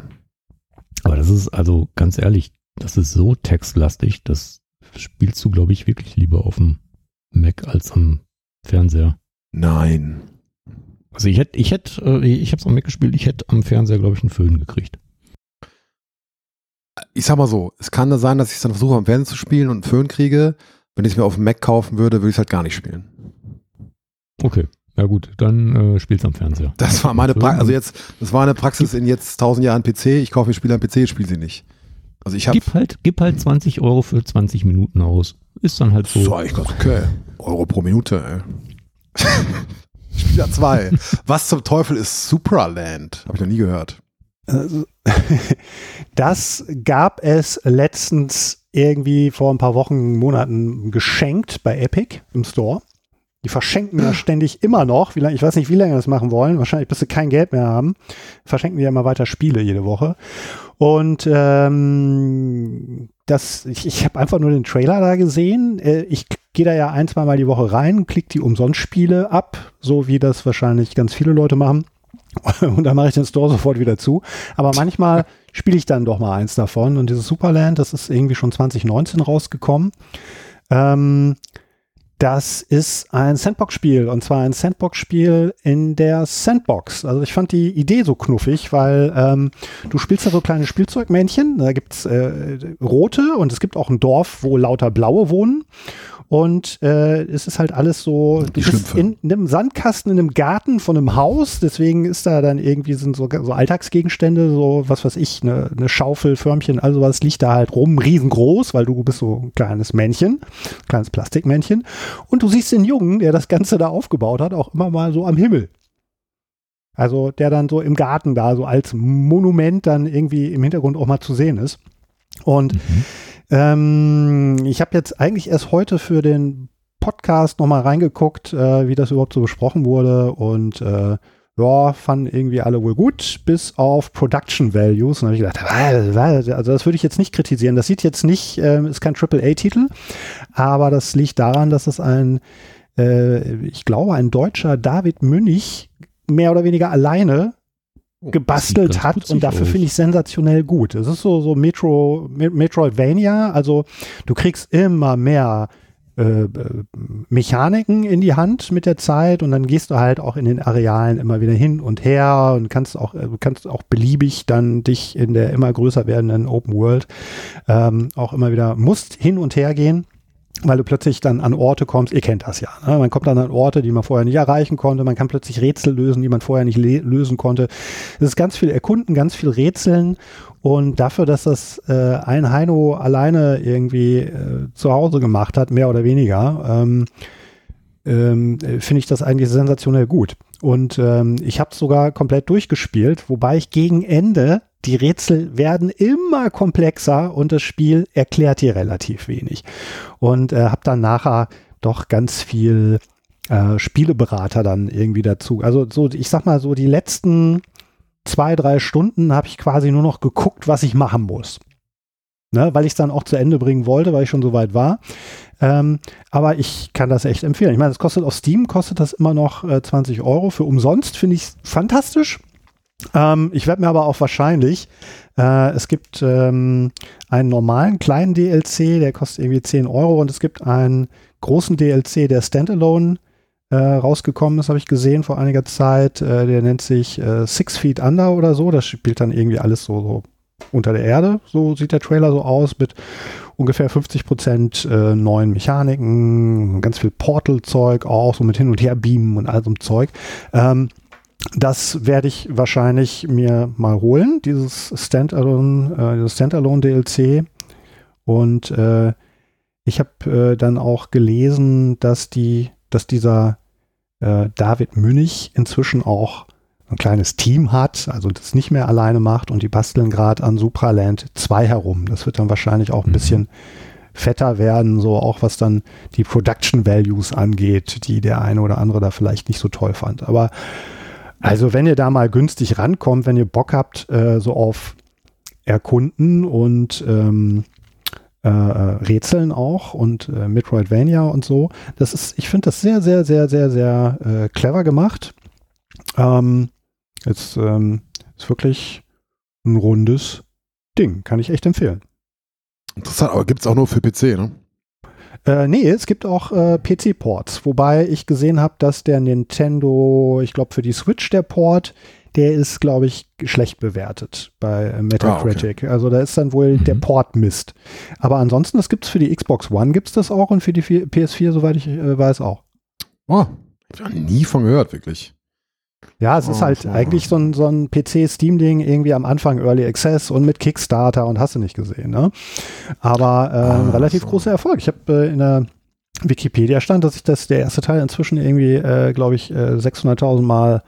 Aber das ist also ganz ehrlich, das ist so textlastig, das spielst du, glaube ich, wirklich lieber auf dem Mac als am Fernseher. Nein. Also ich hätte, ich hätte, äh, ich habe es am Mac gespielt, ich hätte am Fernseher, glaube ich, einen Föhn gekriegt. Ich sag mal so, es kann da sein, dass ich es dann versuche am Fernsehen zu spielen und einen Föhn kriege. Wenn ich es mir auf dem Mac kaufen würde, würde ich es halt gar nicht spielen. Okay. Ja gut, dann äh, spiel's am Fernseher. Das war meine. Praxis. Also jetzt, das war eine Praxis in jetzt 1000 Jahren PC. Ich kaufe mir Spiele am PC, ich spiele sie nicht. Also ich habe Gib halt, gib halt 20 Euro für 20 Minuten aus. Ist dann halt so. So, eigentlich ganz okay. Euro pro Minute, ey. <laughs> Spieler 2. Was zum Teufel ist Supraland? Habe ich noch nie gehört. Also, <laughs> Das gab es letztens irgendwie vor ein paar Wochen, Monaten geschenkt bei Epic im Store. Die verschenken ja ständig immer noch. Wie lange, ich weiß nicht, wie lange das machen wollen. Wahrscheinlich, bis sie kein Geld mehr haben. Verschenken die ja immer weiter Spiele jede Woche. Und ähm, das, ich, ich habe einfach nur den Trailer da gesehen. Äh, ich gehe da ja ein, zwei Mal die Woche rein, klick die Umsonst-Spiele ab, so wie das wahrscheinlich ganz viele Leute machen. <laughs> Und dann mache ich den Store sofort wieder zu. Aber manchmal spiele ich dann doch mal eins davon. Und dieses Superland, das ist irgendwie schon 2019 rausgekommen. Ähm, das ist ein Sandbox-Spiel und zwar ein Sandbox-Spiel in der Sandbox. Also ich fand die Idee so knuffig, weil ähm, du spielst da so kleine Spielzeugmännchen. Da gibt's äh, rote und es gibt auch ein Dorf, wo lauter blaue wohnen. Und äh, es ist halt alles so, du bist Schlümpfe. in einem Sandkasten, in einem Garten von einem Haus. Deswegen ist da dann irgendwie sind so, so Alltagsgegenstände, so was weiß ich, eine, eine Schaufel, Förmchen, also was liegt da halt rum, riesengroß, weil du bist so ein kleines Männchen, kleines Plastikmännchen. Und du siehst den Jungen, der das Ganze da aufgebaut hat, auch immer mal so am Himmel. Also der dann so im Garten da so als Monument dann irgendwie im Hintergrund auch mal zu sehen ist. Und Mhm. Ähm, ich habe jetzt eigentlich erst heute für den Podcast nochmal reingeguckt, äh, wie das überhaupt so besprochen wurde und äh, ja, fanden irgendwie alle wohl gut, bis auf Production Values. Und habe ich gedacht, "Ah, was? also das würde ich jetzt nicht kritisieren. Das sieht jetzt nicht, ähm, ist kein AAA-Titel, aber das liegt daran, dass es ein, äh, ich glaube, ein deutscher David Münch mehr oder weniger alleine Oh, gebastelt hat und dafür finde ich sensationell gut. Es ist so, so Metro, Me- Metroidvania, also du kriegst immer mehr äh, äh, Mechaniken in die Hand mit der Zeit und dann gehst du halt auch in den Arealen immer wieder hin und her und kannst auch, äh, kannst auch beliebig dann dich in der immer größer werdenden Open World ähm, auch immer wieder, musst hin und her gehen weil du plötzlich dann an Orte kommst, ihr kennt das ja, ne? man kommt dann an Orte, die man vorher nicht erreichen konnte, man kann plötzlich Rätsel lösen, die man vorher nicht lösen konnte. Es ist ganz viel Erkunden, ganz viel Rätseln und dafür, dass das äh, ein Heino alleine irgendwie äh, zu Hause gemacht hat, mehr oder weniger, ähm, ähm, äh, finde ich das eigentlich sensationell gut. Und ähm, ich habe es sogar komplett durchgespielt, wobei ich gegen Ende, die Rätsel werden immer komplexer und das Spiel erklärt dir relativ wenig. Und äh, habe dann nachher doch ganz viel äh, Spieleberater dann irgendwie dazu. Also so, ich sag mal so, die letzten zwei, drei Stunden habe ich quasi nur noch geguckt, was ich machen muss. Ne, weil ich es dann auch zu Ende bringen wollte, weil ich schon so weit war. Ähm, aber ich kann das echt empfehlen. Ich meine, es kostet auf Steam, kostet das immer noch äh, 20 Euro. Für umsonst finde ich fantastisch. Ähm, ich werde mir aber auch wahrscheinlich, äh, es gibt ähm, einen normalen kleinen DLC, der kostet irgendwie 10 Euro und es gibt einen großen DLC, der Standalone äh, rausgekommen ist, habe ich gesehen vor einiger Zeit. Äh, der nennt sich äh, Six Feet Under oder so. Das spielt dann irgendwie alles so, so unter der Erde. So sieht der Trailer so aus mit ungefähr 50 Prozent äh, neuen Mechaniken, ganz viel Portal-Zeug auch, so mit hin und her beamen und all so Zeug. Ähm, das werde ich wahrscheinlich mir mal holen, dieses Standalone, äh, Standalone DLC. Und äh, ich habe äh, dann auch gelesen, dass die, dass dieser äh, David Münch inzwischen auch ein kleines Team hat, also das nicht mehr alleine macht und die basteln gerade an Supraland 2 herum. Das wird dann wahrscheinlich auch ein Mhm. bisschen fetter werden, so auch was dann die Production Values angeht, die der eine oder andere da vielleicht nicht so toll fand. Aber also wenn ihr da mal günstig rankommt, wenn ihr Bock habt, äh, so auf Erkunden und ähm, äh, äh, Rätseln auch und äh, Metroidvania und so. Das ist, ich finde das sehr, sehr, sehr, sehr, sehr äh, clever gemacht. Ähm, jetzt ähm, ist wirklich ein rundes Ding, kann ich echt empfehlen. Interessant, aber gibt es auch nur für PC, ne? Äh, nee, es gibt auch äh, PC-Ports, wobei ich gesehen habe, dass der Nintendo, ich glaube für die Switch der Port, der ist, glaube ich, schlecht bewertet bei äh, Metacritic. Also da ist dann wohl Mhm. der Port Mist. Aber ansonsten, das gibt es für die Xbox One, gibt es das auch und für die vier- PS4, soweit ich äh, weiß, auch. Oh, ich noch nie von gehört, wirklich. Ja, es ist Oh, halt eigentlich so ein, so ein PC-Steam-Ding, irgendwie am Anfang Early Access und mit Kickstarter und hast du nicht gesehen, ne? Aber äh, Ah, relativ so. großer Erfolg. Ich habe äh, in der Wikipedia stand, dass sich das der erste Teil inzwischen irgendwie, äh, glaube ich, äh, 600.000 Mal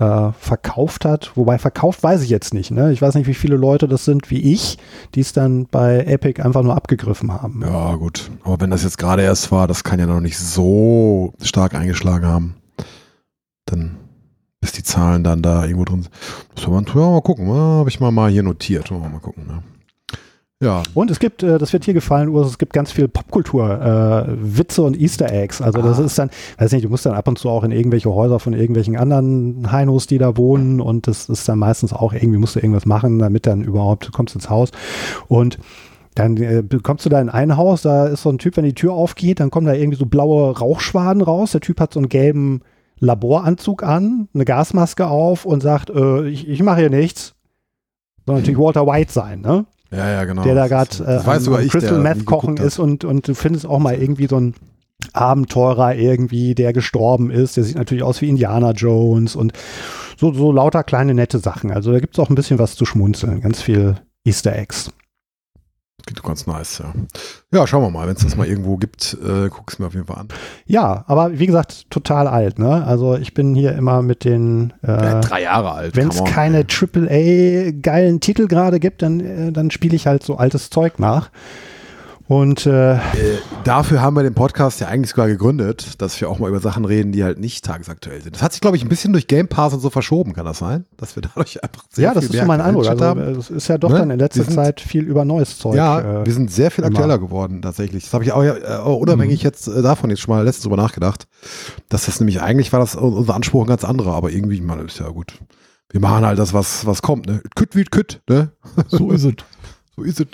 äh, verkauft hat. Wobei verkauft weiß ich jetzt nicht, ne? Ich weiß nicht, wie viele Leute das sind wie ich, die es dann bei Epic einfach nur abgegriffen haben. Ja, gut. Aber wenn das jetzt gerade erst war, das kann ja noch nicht so stark eingeschlagen haben. Dann, bis die Zahlen dann da irgendwo drin sind. Muss man, ja, mal gucken. Habe ich mal, mal hier notiert. Wir Mal gucken. Ne? Ja, Und es gibt, äh, das wird hier gefallen, Urs, es gibt ganz viel Popkultur, äh, Witze und Easter Eggs. Also das Ah. ist dann, weiß nicht, du musst dann ab und zu auch in irgendwelche Häuser von irgendwelchen anderen Heinos, die da wohnen und das ist dann meistens auch irgendwie, musst du irgendwas machen, damit dann überhaupt, du kommst ins Haus und dann äh, kommst du da in ein Haus, da ist so ein Typ, wenn die Tür aufgeht, dann kommen da irgendwie so blaue Rauchschwaden raus. Der Typ hat so einen gelben Laboranzug an, eine Gasmaske auf und sagt, äh, ich, ich mache hier nichts. Soll natürlich Walter White sein, ne? ja, ja, genau. der da gerade äh, weiß am- sogar am ich, Crystal Meth kochen ist und, und du findest auch mal irgendwie so einen Abenteurer irgendwie, der gestorben ist. Der sieht natürlich aus wie Indiana Jones und so, so lauter kleine nette Sachen. Also da gibt es auch ein bisschen was zu schmunzeln. Ganz viel Easter Eggs. Klingt ganz nice, ja. Ja, schauen wir mal. Wenn es das mal irgendwo gibt, äh, guck es mir auf jeden Fall an. Ja, aber wie gesagt, total alt. Ne? Also ich bin hier immer mit den Ja, äh, drei Jahre alt. wenn es keine ey. AAA geilen Titel gerade gibt, dann, äh, dann spiele ich halt so altes Zeug nach. Und äh, Äh, dafür haben wir den Podcast ja eigentlich sogar gegründet, dass wir auch mal über Sachen reden, die halt nicht tagesaktuell sind. Das hat sich, glaube ich, ein bisschen durch Game Pass und so verschoben, kann das sein? Dass wir dadurch einfach sehr ja, das ist so mein Eindruck. Also, haben. äh, es ist ja doch Ne? dann in letzter sind- Zeit viel über neues Zeug. Ja, äh, wir sind sehr viel immer. aktueller geworden, tatsächlich. Das habe ich auch, ja, äh, auch unabhängig Mhm. jetzt äh, davon jetzt schon mal letztens drüber nachgedacht, dass das nämlich eigentlich war das unser Anspruch ein ganz anderer, aber irgendwie, man ist ja gut. Wir machen halt das, was, was kommt, ne? Kütt wie kütt, ne? So ist es. <laughs> So ist es.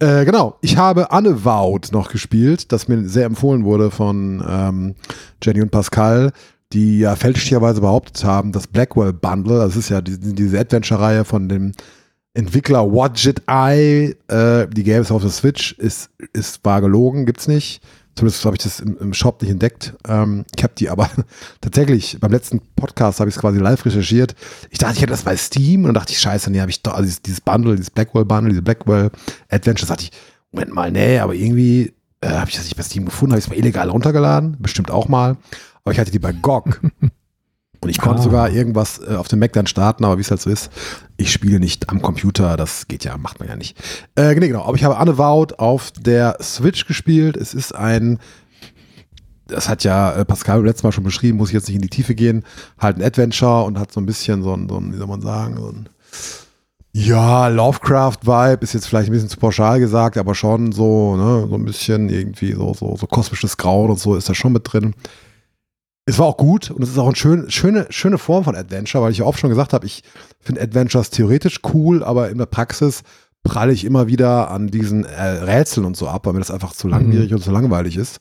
Äh, genau, ich habe Unavowed noch gespielt, das mir sehr empfohlen wurde von ähm, Jenny und Pascal, die ja fälschlicherweise behauptet haben, das Blackwell Bundle, das ist ja die, diese Adventure-Reihe von dem Entwickler Wadget Eye, äh, die gäbe es auf der Switch, ist, ist war gelogen, gibt's nicht. Zumindest habe ich das im, im Shop nicht entdeckt. Ähm, ich habe die aber <laughs> tatsächlich beim letzten Podcast habe ich es quasi live recherchiert. Ich dachte, ich hätte das bei Steam und dann dachte ich, scheiße, nee, habe ich doch, also dieses, dieses Bundle, dieses Blackwell Bundle, diese Blackwell Adventures, dachte ich, Moment mal, nee, aber irgendwie äh, habe ich das nicht bei Steam gefunden, habe ich es mal illegal runtergeladen, bestimmt auch mal. Aber ich hatte die bei GOG. <laughs> Und ich konnte Ah. sogar irgendwas äh, auf dem Mac dann starten, aber wie es halt so ist, ich spiele nicht am Computer, das geht ja, macht man ja nicht. Äh, nee, genau, aber ich habe Unavowed auf der Switch gespielt. Es ist ein, das hat ja äh, Pascal letztes Mal schon beschrieben, muss ich jetzt nicht in die Tiefe gehen, halt ein Adventure und hat so ein bisschen so ein, so ein wie soll man sagen, so ein ja, Lovecraft-Vibe ist jetzt vielleicht ein bisschen zu pauschal gesagt, aber schon so, ne, so ein bisschen irgendwie so, so, so kosmisches Grauen und so ist da schon mit drin. Es war auch gut und es ist auch eine schön, schöne, schöne Form von Adventure, weil ich ja oft schon gesagt habe, ich finde Adventures theoretisch cool, aber in der Praxis pralle ich immer wieder an diesen äh, Rätseln und so ab, weil mir das einfach zu langwierig und zu langweilig ist.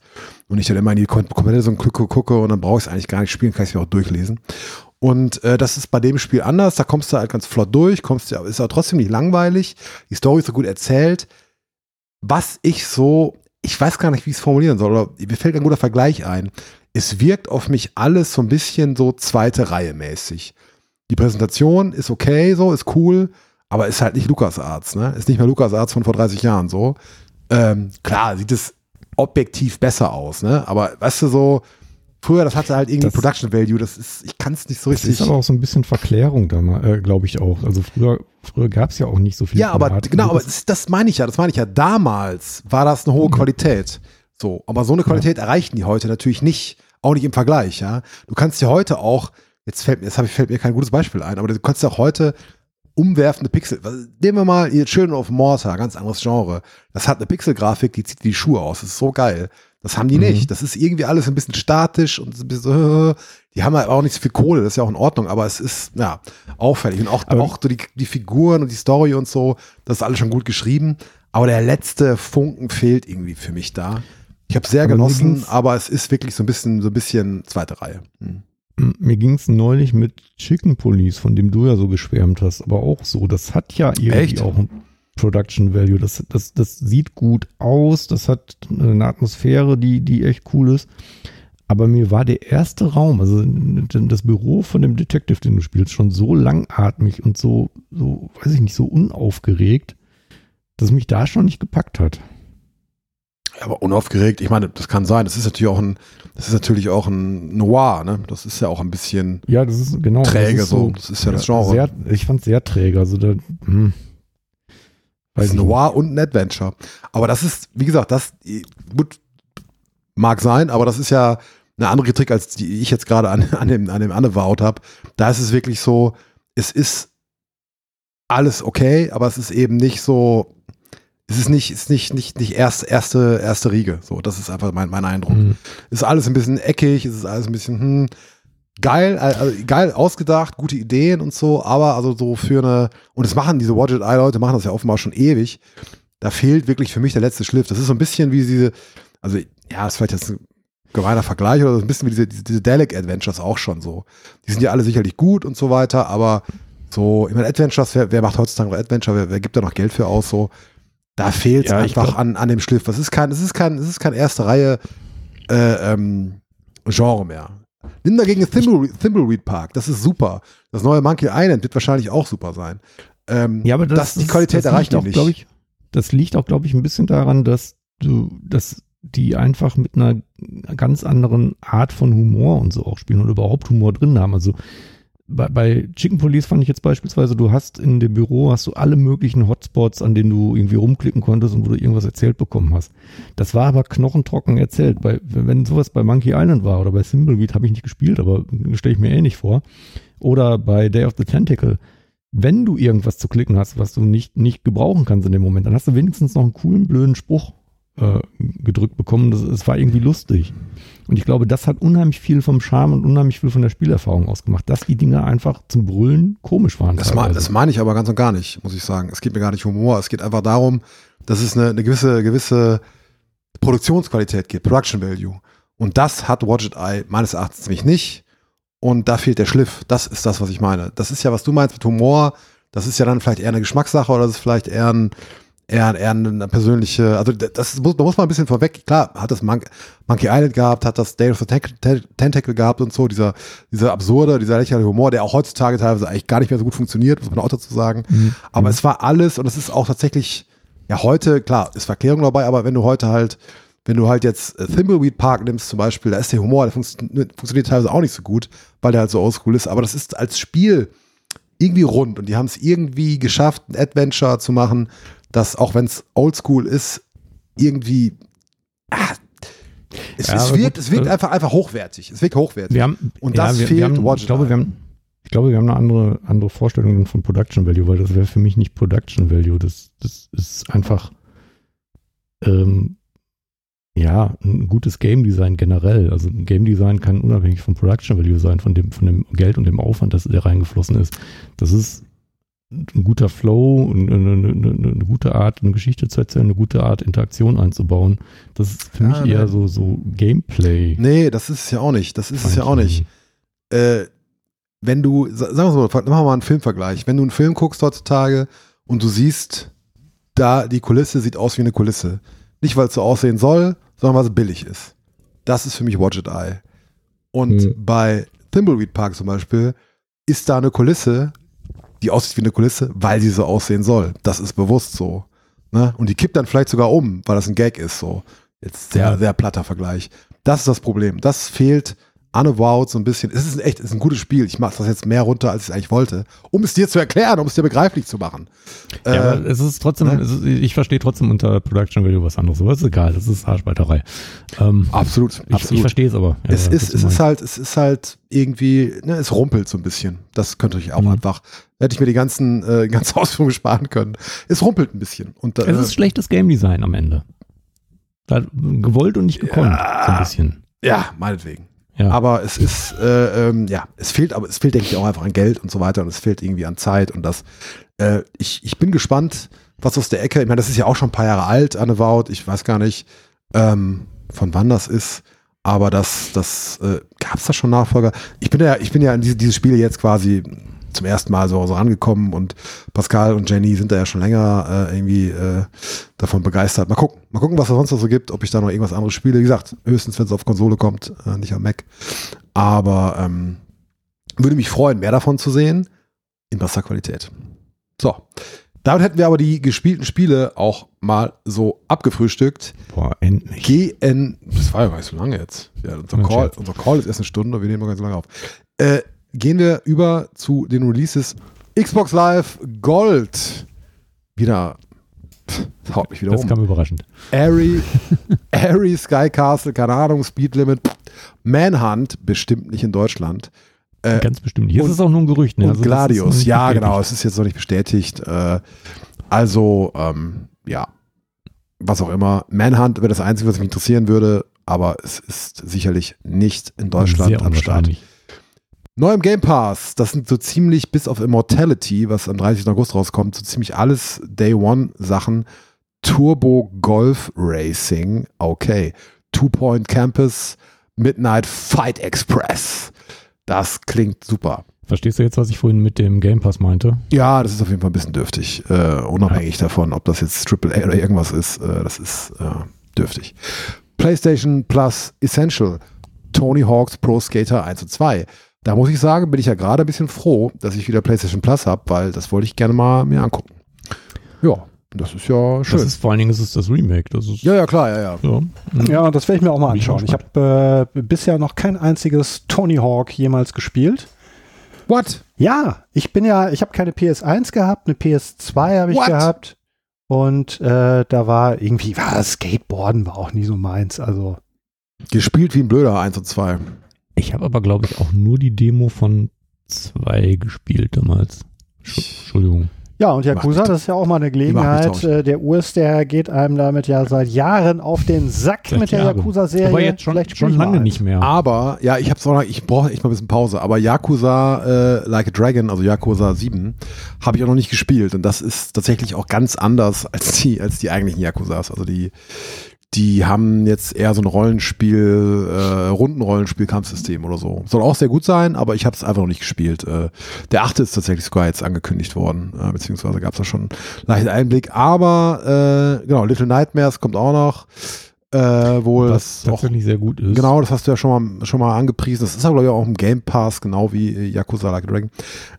Und ich dann immer in die Kom Komplettisierung gucke, gucke und dann brauche ich es eigentlich gar nicht spielen, kann ich es mir auch durchlesen. Und äh, das ist bei dem Spiel anders, da kommst du halt ganz flott durch, kommst ja, ist aber trotzdem nicht langweilig, die Story ist so gut erzählt. Was ich so, ich weiß gar nicht, wie ich es formulieren soll, oder mir fällt ein guter Vergleich ein. Es wirkt auf mich alles so ein bisschen so zweite Reihe mäßig. Die Präsentation ist okay, so, ist cool, aber ist halt nicht LucasArts, ne? Ist nicht mehr LucasArts von vor 30 Jahren so. Ähm, klar, sieht es objektiv besser aus, ne? Aber weißt du so, früher, das hatte halt irgendwie Das- Production Value, das ist, ich kann es nicht so Das richtig. ist aber auch so ein bisschen Verklärung da, äh, glaube ich auch. Also früher, früher gab es ja auch nicht so viel. Ja, aber Art. genau, aber Also das, das meine ich ja, das meine ich ja. Damals war das eine hohe Mhm. Qualität. So, aber so eine Qualität erreichen die heute natürlich nicht, auch nicht im Vergleich, ja. Du kannst ja heute auch, jetzt fällt mir, jetzt fällt mir kein gutes Beispiel ein, aber du kannst ja auch heute umwerfende Pixel. Nehmen wir mal hier Children of Mortar, ganz anderes Genre. Das hat eine Pixelgrafik, die zieht die Schuhe aus. Das ist so geil. Das haben die Mhm. nicht. Das ist irgendwie alles ein bisschen statisch und ein bisschen, äh, die haben halt auch nicht so viel Kohle, das ist ja auch in Ordnung, aber es ist, ja, auffällig. Und auch, Aber- auch so die, die Figuren und die Story und so, das ist alles schon gut geschrieben. Aber der letzte Funken fehlt irgendwie für mich da. Ich habe sehr Aber genossen, aber es ist wirklich so ein bisschen, so ein bisschen zweite Reihe. Hm. M- Mir ging es neulich mit Chicken Police, von dem du ja so geschwärmt hast, aber auch so. Das hat ja irgendwie Echt? auch ein Production Value. Das, das, das sieht gut aus, das hat eine Atmosphäre, die, die echt cool ist. Aber mir war der erste Raum, also das Büro von dem Detective, den du spielst, schon so langatmig und so, so, weiß ich nicht, so unaufgeregt, dass mich da schon nicht gepackt hat. Aber unaufgeregt, ich meine, das kann sein. Das ist natürlich auch ein, das ist natürlich auch ein Noir, ne? Das ist ja auch ein bisschen Ja, das ist genau. träge das ist so. Das ist ja das Genre. Sehr, ich fand es sehr träge. Also da, hm, Das ist Noir und ein Adventure. Aber das ist, wie gesagt, das gut, mag sein, aber das ist ja eine andere Kritik, als die ich jetzt gerade an, an dem, an dem angebaut habe. Da ist es wirklich so, es ist alles okay, aber es ist eben nicht so, es ist nicht, ist nicht, nicht, nicht erst, erste, erste Riege. So, das ist einfach mein, mein Eindruck. Hm. Ist alles ein bisschen eckig, es ist alles ein bisschen, hm, geil, also geil ausgedacht, gute Ideen und so, aber also so für eine, und das machen diese Watch It Eye Leute, machen das ja offenbar schon ewig. Da fehlt wirklich für mich der letzte Schliff. Das ist so ein bisschen wie diese, also ja, das ist vielleicht jetzt ein gemeiner Vergleich oder so ein bisschen wie diese, diese, diese Dalek Adventures auch schon so. Die sind ja alle sicherlich gut und so weiter, aber so, ich meine, Adventures, wer, wer macht heutzutage noch Adventure, wer, wer gibt da noch Geld für aus, so, da fehlt es Ja, einfach an, an dem Schliff. Das ist kein, das ist kein, das ist kein erste Reihe äh, ähm, Genre mehr. Nimm dagegen Thimbleweed, Thimbleweed Park, das ist super. Das neue Monkey Island wird wahrscheinlich auch super sein. Ähm, Ja, aber das, das, die Qualität erreicht liegt die auch, nicht. ich, das liegt auch, glaube ich, ein bisschen daran, dass du, dass die einfach mit einer ganz anderen Art von Humor und so auch spielen und überhaupt Humor drin haben. Also bei, bei Chicken Police fand ich jetzt beispielsweise, du hast in dem Büro hast du alle möglichen Hotspots, an denen du irgendwie rumklicken konntest und wo du irgendwas erzählt bekommen hast. Das war aber knochentrocken erzählt. Bei, wenn sowas bei Monkey Island war oder bei Thimbleweed habe ich nicht gespielt, aber stelle ich mir ähnlich vor. Oder bei Day of the Tentacle. Wenn du irgendwas zu klicken hast, was du nicht, nicht gebrauchen kannst in dem Moment, dann hast du wenigstens noch einen coolen, blöden Spruch äh, gedrückt bekommen. Das, es war irgendwie lustig. Und ich glaube, das hat unheimlich viel vom Charme und unheimlich viel von der Spielerfahrung ausgemacht, dass die Dinge einfach zum Brüllen komisch waren. Das, mein, das meine ich aber ganz und gar nicht, muss ich sagen. Es geht mir gar nicht um Humor. Es geht einfach darum, dass es eine, eine gewisse, gewisse Produktionsqualität gibt, Production Value. Und das hat Watch It Eye meines Erachtens nämlich nicht. Und da fehlt der Schliff. Das ist das, was ich meine. Das ist ja, was du meinst mit Humor. Das ist ja dann vielleicht eher eine Geschmackssache oder das ist vielleicht eher ein, eher, eher eine persönliche, also das muss, da muss man ein bisschen vorweg, klar, hat das Mon Monkey Island gehabt, hat das Day of the Ten- Ten- Tentacle gehabt und so, dieser, dieser absurde, dieser lächerliche Humor, der auch heutzutage teilweise eigentlich gar nicht mehr so gut funktioniert, muss man auch dazu sagen. Mhm. Aber es war alles und es ist auch tatsächlich, ja, heute, klar, ist Verklärung dabei, aber wenn du heute halt, wenn du halt jetzt äh, Thimbleweed Park nimmst zum Beispiel, da ist der Humor, der funktioniert, funktioniert teilweise auch nicht so gut, weil der halt so oldschool ist, aber das ist als Spiel irgendwie rund und die haben es irgendwie geschafft, ein Adventure zu machen, das, auch wenn es oldschool ist, irgendwie, ah, es, Ja, es wirkt, gut, es wirkt einfach, einfach hochwertig. Es wirkt hochwertig. Wir haben, Und das wir, fehlt wir haben, ich glaube, wir haben, ich glaube, wir haben eine andere, andere Vorstellung von Production Value, weil das wäre für mich nicht Production Value. Das, das ist einfach, ähm, ja, ein gutes Game Design generell. Also ein Game Design kann unabhängig vom Production Value sein, von dem, von dem Geld und dem Aufwand, das da reingeflossen ist. Das ist ein guter Flow, eine, eine, eine, gute Art, eine Geschichte zu erzählen, eine gute Art, Interaktion einzubauen. Das ist für Ja, mich eher nein. so, so Gameplay. Nee, das ist es ja auch nicht. Das ist es ja auch nicht. äh, wenn du, sa- sagen wir mal, machen wir mal einen Filmvergleich. Wenn du einen Film guckst heutzutage und du siehst, da die Kulisse sieht aus wie eine Kulisse. Nicht, weil es so aussehen soll, sondern weil es billig ist. Das ist für mich Watch It Eye. Und Hm. bei Thimbleweed Park zum Beispiel ist da eine Kulisse, die aussieht wie eine Kulisse, weil sie so aussehen soll. Das ist bewusst so. Ne? Und die kippt dann vielleicht sogar um, weil das ein Gag ist. So. Jetzt sehr, Ja. sehr platter Vergleich. Das ist das Problem. Das fehlt Unavowed so ein bisschen. Es ist ein echt, es ist ein gutes Spiel. Ich mache das jetzt mehr runter, als ich es eigentlich wollte, um es dir zu erklären, um es dir begreiflich zu machen. Ja, Äh, aber es ist trotzdem, ne? es ist, ich verstehe trotzdem unter Production Value was anderes, aber ist egal, das ist Arschbalterei. Ähm, absolut, ich, ich absolut. verstehe es aber. es Ja, ist, was du es ist halt, es ist halt irgendwie, ne, es rumpelt so ein bisschen. Das könnte ich auch Mhm. einfach, hätte ich mir die ganzen, äh, ganze <laughs> Ausführungen sparen können. Es rumpelt ein bisschen. Und, äh, Es ist schlechtes Game Design am Ende. Da, gewollt und nicht gekonnt, Ja. so ein bisschen. ja, meinetwegen. Ja. Aber es ist, äh, ähm, ja, es fehlt, aber es fehlt, denke ich, auch einfach an Geld und so weiter und es fehlt irgendwie an Zeit und das, äh, ich, ich bin gespannt, was aus der Ecke, ich meine, das ist ja auch schon ein paar Jahre alt, Annewout, ich weiß gar nicht, ähm, von wann das ist, aber das, das, äh, gab es da schon Nachfolger? Ich bin ja, ich bin ja in diese, diese Spiele jetzt quasi zum ersten Mal so, so rangekommen und Pascal und Jenny sind da ja schon länger äh, irgendwie äh, davon begeistert. Mal gucken, mal gucken, was es sonst noch so gibt, ob ich da noch irgendwas anderes spiele. Wie gesagt, höchstens, wenn es auf Konsole kommt, äh, nicht am Mac. Aber ähm, würde mich freuen, mehr davon zu sehen in besser Qualität. So, damit hätten wir aber die gespielten Spiele auch mal so abgefrühstückt. Boah, endlich. GN, das war ja gar nicht so lange jetzt. Ja, unser, Call, unser Call ist erst eine Stunde, wir nehmen noch ganz lange auf. Äh, gehen wir über zu den Releases. Xbox Live Gold. Wieder. Pff, Das haut mich wieder Das um. kam überraschend. Airy, <laughs> Airy Sky Castle, keine Ahnung, Speed Limit. Manhunt, bestimmt nicht in Deutschland. Äh, Ganz bestimmt. Hier und- ist es auch nur ein Gerücht. Ne? und Also das Gladius, ja, bestätigt. genau, es ist jetzt noch nicht bestätigt. Äh, also, ähm, ja, was auch immer. Manhunt wäre das Einzige, was mich interessieren würde, aber es ist sicherlich nicht in Deutschland Sehr am Start. Neu im Game Pass, das sind so ziemlich bis auf Immortality, was am 30. August rauskommt, so ziemlich alles Day One Sachen. Turbo Golf Racing, okay. Two Point Campus, Midnight Fight Express. Das klingt super. Verstehst du jetzt, was ich vorhin mit dem Game Pass meinte? Ja, das ist auf jeden Fall ein bisschen dürftig. Äh, unabhängig davon, ob das jetzt AAA oder irgendwas ist, äh, das ist äh, dürftig. PlayStation Plus Essential, Tony Hawk's Pro Skater 1 und 2. Da muss ich sagen, bin ich ja gerade ein bisschen froh, dass ich wieder PlayStation Plus habe, weil das wollte ich gerne mal mir angucken. Ja, das ist ja schön. Das ist vor allen Dingen ist es das Remake. Das ist, ja, ja, klar, ja, ja. ja. Mhm. Ja, das werde ich mir auch mal anschauen. Ich habe äh, bisher noch kein einziges Tony Hawk jemals gespielt. What? Ja, ich bin ja, ich habe keine PS1 gehabt, eine PS2 habe ich What? gehabt. Und äh, da war irgendwie, war Skateboarden war auch nie so meins. Also, Gespielt wie ein Blöder 1 und 2. Ich habe aber, glaube ich, auch nur die Demo von 2 gespielt damals. Sch- Entschuldigung. ja, und Yakuza, das ist ja auch mal eine Gelegenheit. Äh, der Urs, der geht einem damit ja seit Jahren auf den Sack Seit mit der. Yakuza-Serie. Aber jetzt schon, Vielleicht schon lange nicht mehr. Aber, ja, ich hab's auch noch, ich brauche echt mal ein bisschen Pause, aber Yakuza äh, Like a Dragon, also Yakuza 7, habe ich auch noch nicht gespielt. Und das ist tatsächlich auch ganz anders als die, als die eigentlichen Yakuzas. Also die, die haben jetzt eher so ein Rollenspiel, äh, Rundenrollenspiel-Kampfsystem oder so. Soll auch sehr gut sein, aber ich habe es einfach noch nicht gespielt. Äh, der achte ist tatsächlich sogar jetzt angekündigt worden, äh, beziehungsweise gab es da schon einen leichten Einblick. Aber äh, genau, Little Nightmares kommt auch noch. Äh, wohl was das auch tatsächlich sehr gut ist. Genau, das hast du ja schon mal, schon mal angepriesen. Das ist aber, glaube ich, auch im Game Pass, genau wie äh, Yakuza Like Dragon.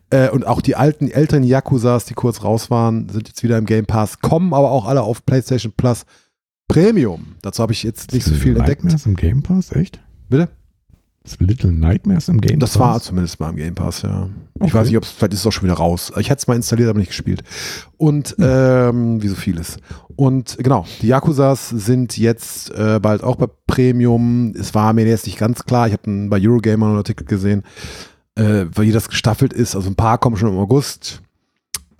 Äh, und auch die alten, älteren Yakuzas, die kurz raus waren, sind jetzt wieder im Game Pass, kommen aber auch alle auf PlayStation Plus Premium. Dazu habe ich jetzt nicht so viel Little entdeckt. Nightmares im Game Pass, echt? Bitte? Das Little Nightmares im Game Das Pass? war zumindest mal im Game Pass, ja. Ich Okay. weiß nicht, ob es, vielleicht ist es auch schon wieder raus. Ich hätte es mal installiert, aber nicht gespielt. Und, ähm, wie so vieles. Und genau, die Yakuzas sind jetzt äh, bald auch bei Premium. Es war mir jetzt nicht ganz klar. Ich habe bei Eurogamer einen Artikel gesehen, äh, wie das gestaffelt ist. Also ein paar kommen schon im August.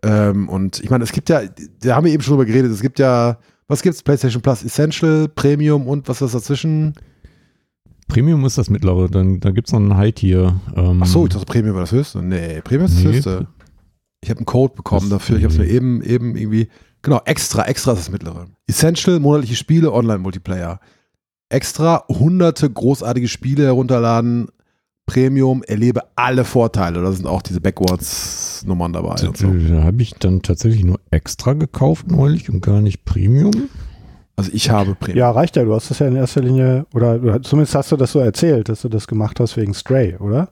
Ähm, und ich meine, es gibt ja, da haben wir eben schon drüber geredet, es gibt ja, was gibt's? PlayStation Plus Essential, Premium und was ist dazwischen? Premium ist das mittlere, dann da gibt es noch ein High-Tier. Ähm, Ach so, ich dachte, Premium war das höchste. Nee, Premium ist das Nee. höchste. Ich habe einen Code bekommen Das- dafür. Ich habe es mir eben, eben irgendwie. Genau, extra, extra ist das mittlere. Essential, monatliche Spiele, Online-Multiplayer. Extra, hunderte großartige Spiele herunterladen. Premium, erlebe alle Vorteile. Da sind auch diese Backwards-Nummern dabei. Da, so. da habe ich dann tatsächlich nur extra gekauft neulich und gar nicht Premium. Also ich habe Premium. Ja, reicht ja. Du hast das ja in erster Linie, oder zumindest hast du das so erzählt, dass du das gemacht hast wegen Stray, oder?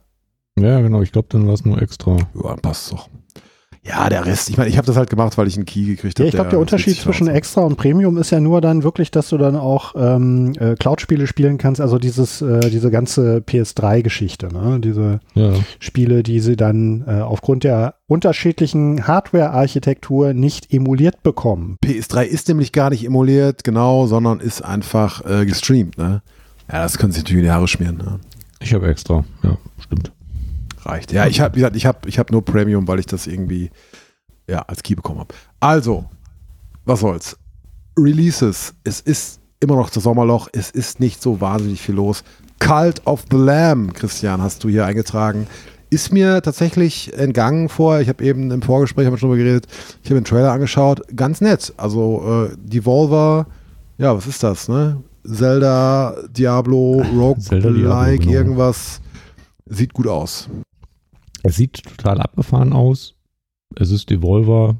Ja, genau, ich glaube, dann war es nur extra. Ja, passt doch. Ja, der Rest, ich meine, ich habe das halt gemacht, weil ich einen Key gekriegt habe. Ja, ich glaube, der Unterschied zwischen Extra und Premium ist ja nur dann wirklich, dass du dann auch ähm, äh, Cloud-Spiele spielen kannst, also dieses, äh, diese ganze PS3-Geschichte, ne? Diese Ja. Spiele, die sie dann äh, aufgrund der unterschiedlichen Hardware-Architektur nicht emuliert bekommen. PS3 ist nämlich gar nicht emuliert, genau, sondern ist einfach äh, gestreamt, ne? Ja, das können sie natürlich in die Haare schmieren, ne? Ich habe extra. Ja, stimmt. Reicht. Ja, ich habe, wie gesagt, ich habe ich hab nur Premium, weil ich das irgendwie ja, als Key bekommen habe. Also, was soll's? Releases. Es ist immer noch das Sommerloch. Es ist nicht so wahnsinnig viel los. Cult of the Lamb, Christian, hast du hier eingetragen. Ist mir tatsächlich entgangen vor. Ich habe eben im Vorgespräch haben wir schon drüber geredet. Ich habe den Trailer angeschaut. Ganz nett. Also, äh, Devolver, ja, was ist das, ne? Zelda, Diablo, Zelda, Rogue-like, Diablo, genau. irgendwas. Sieht gut aus. Es sieht total abgefahren aus. Es ist Devolver.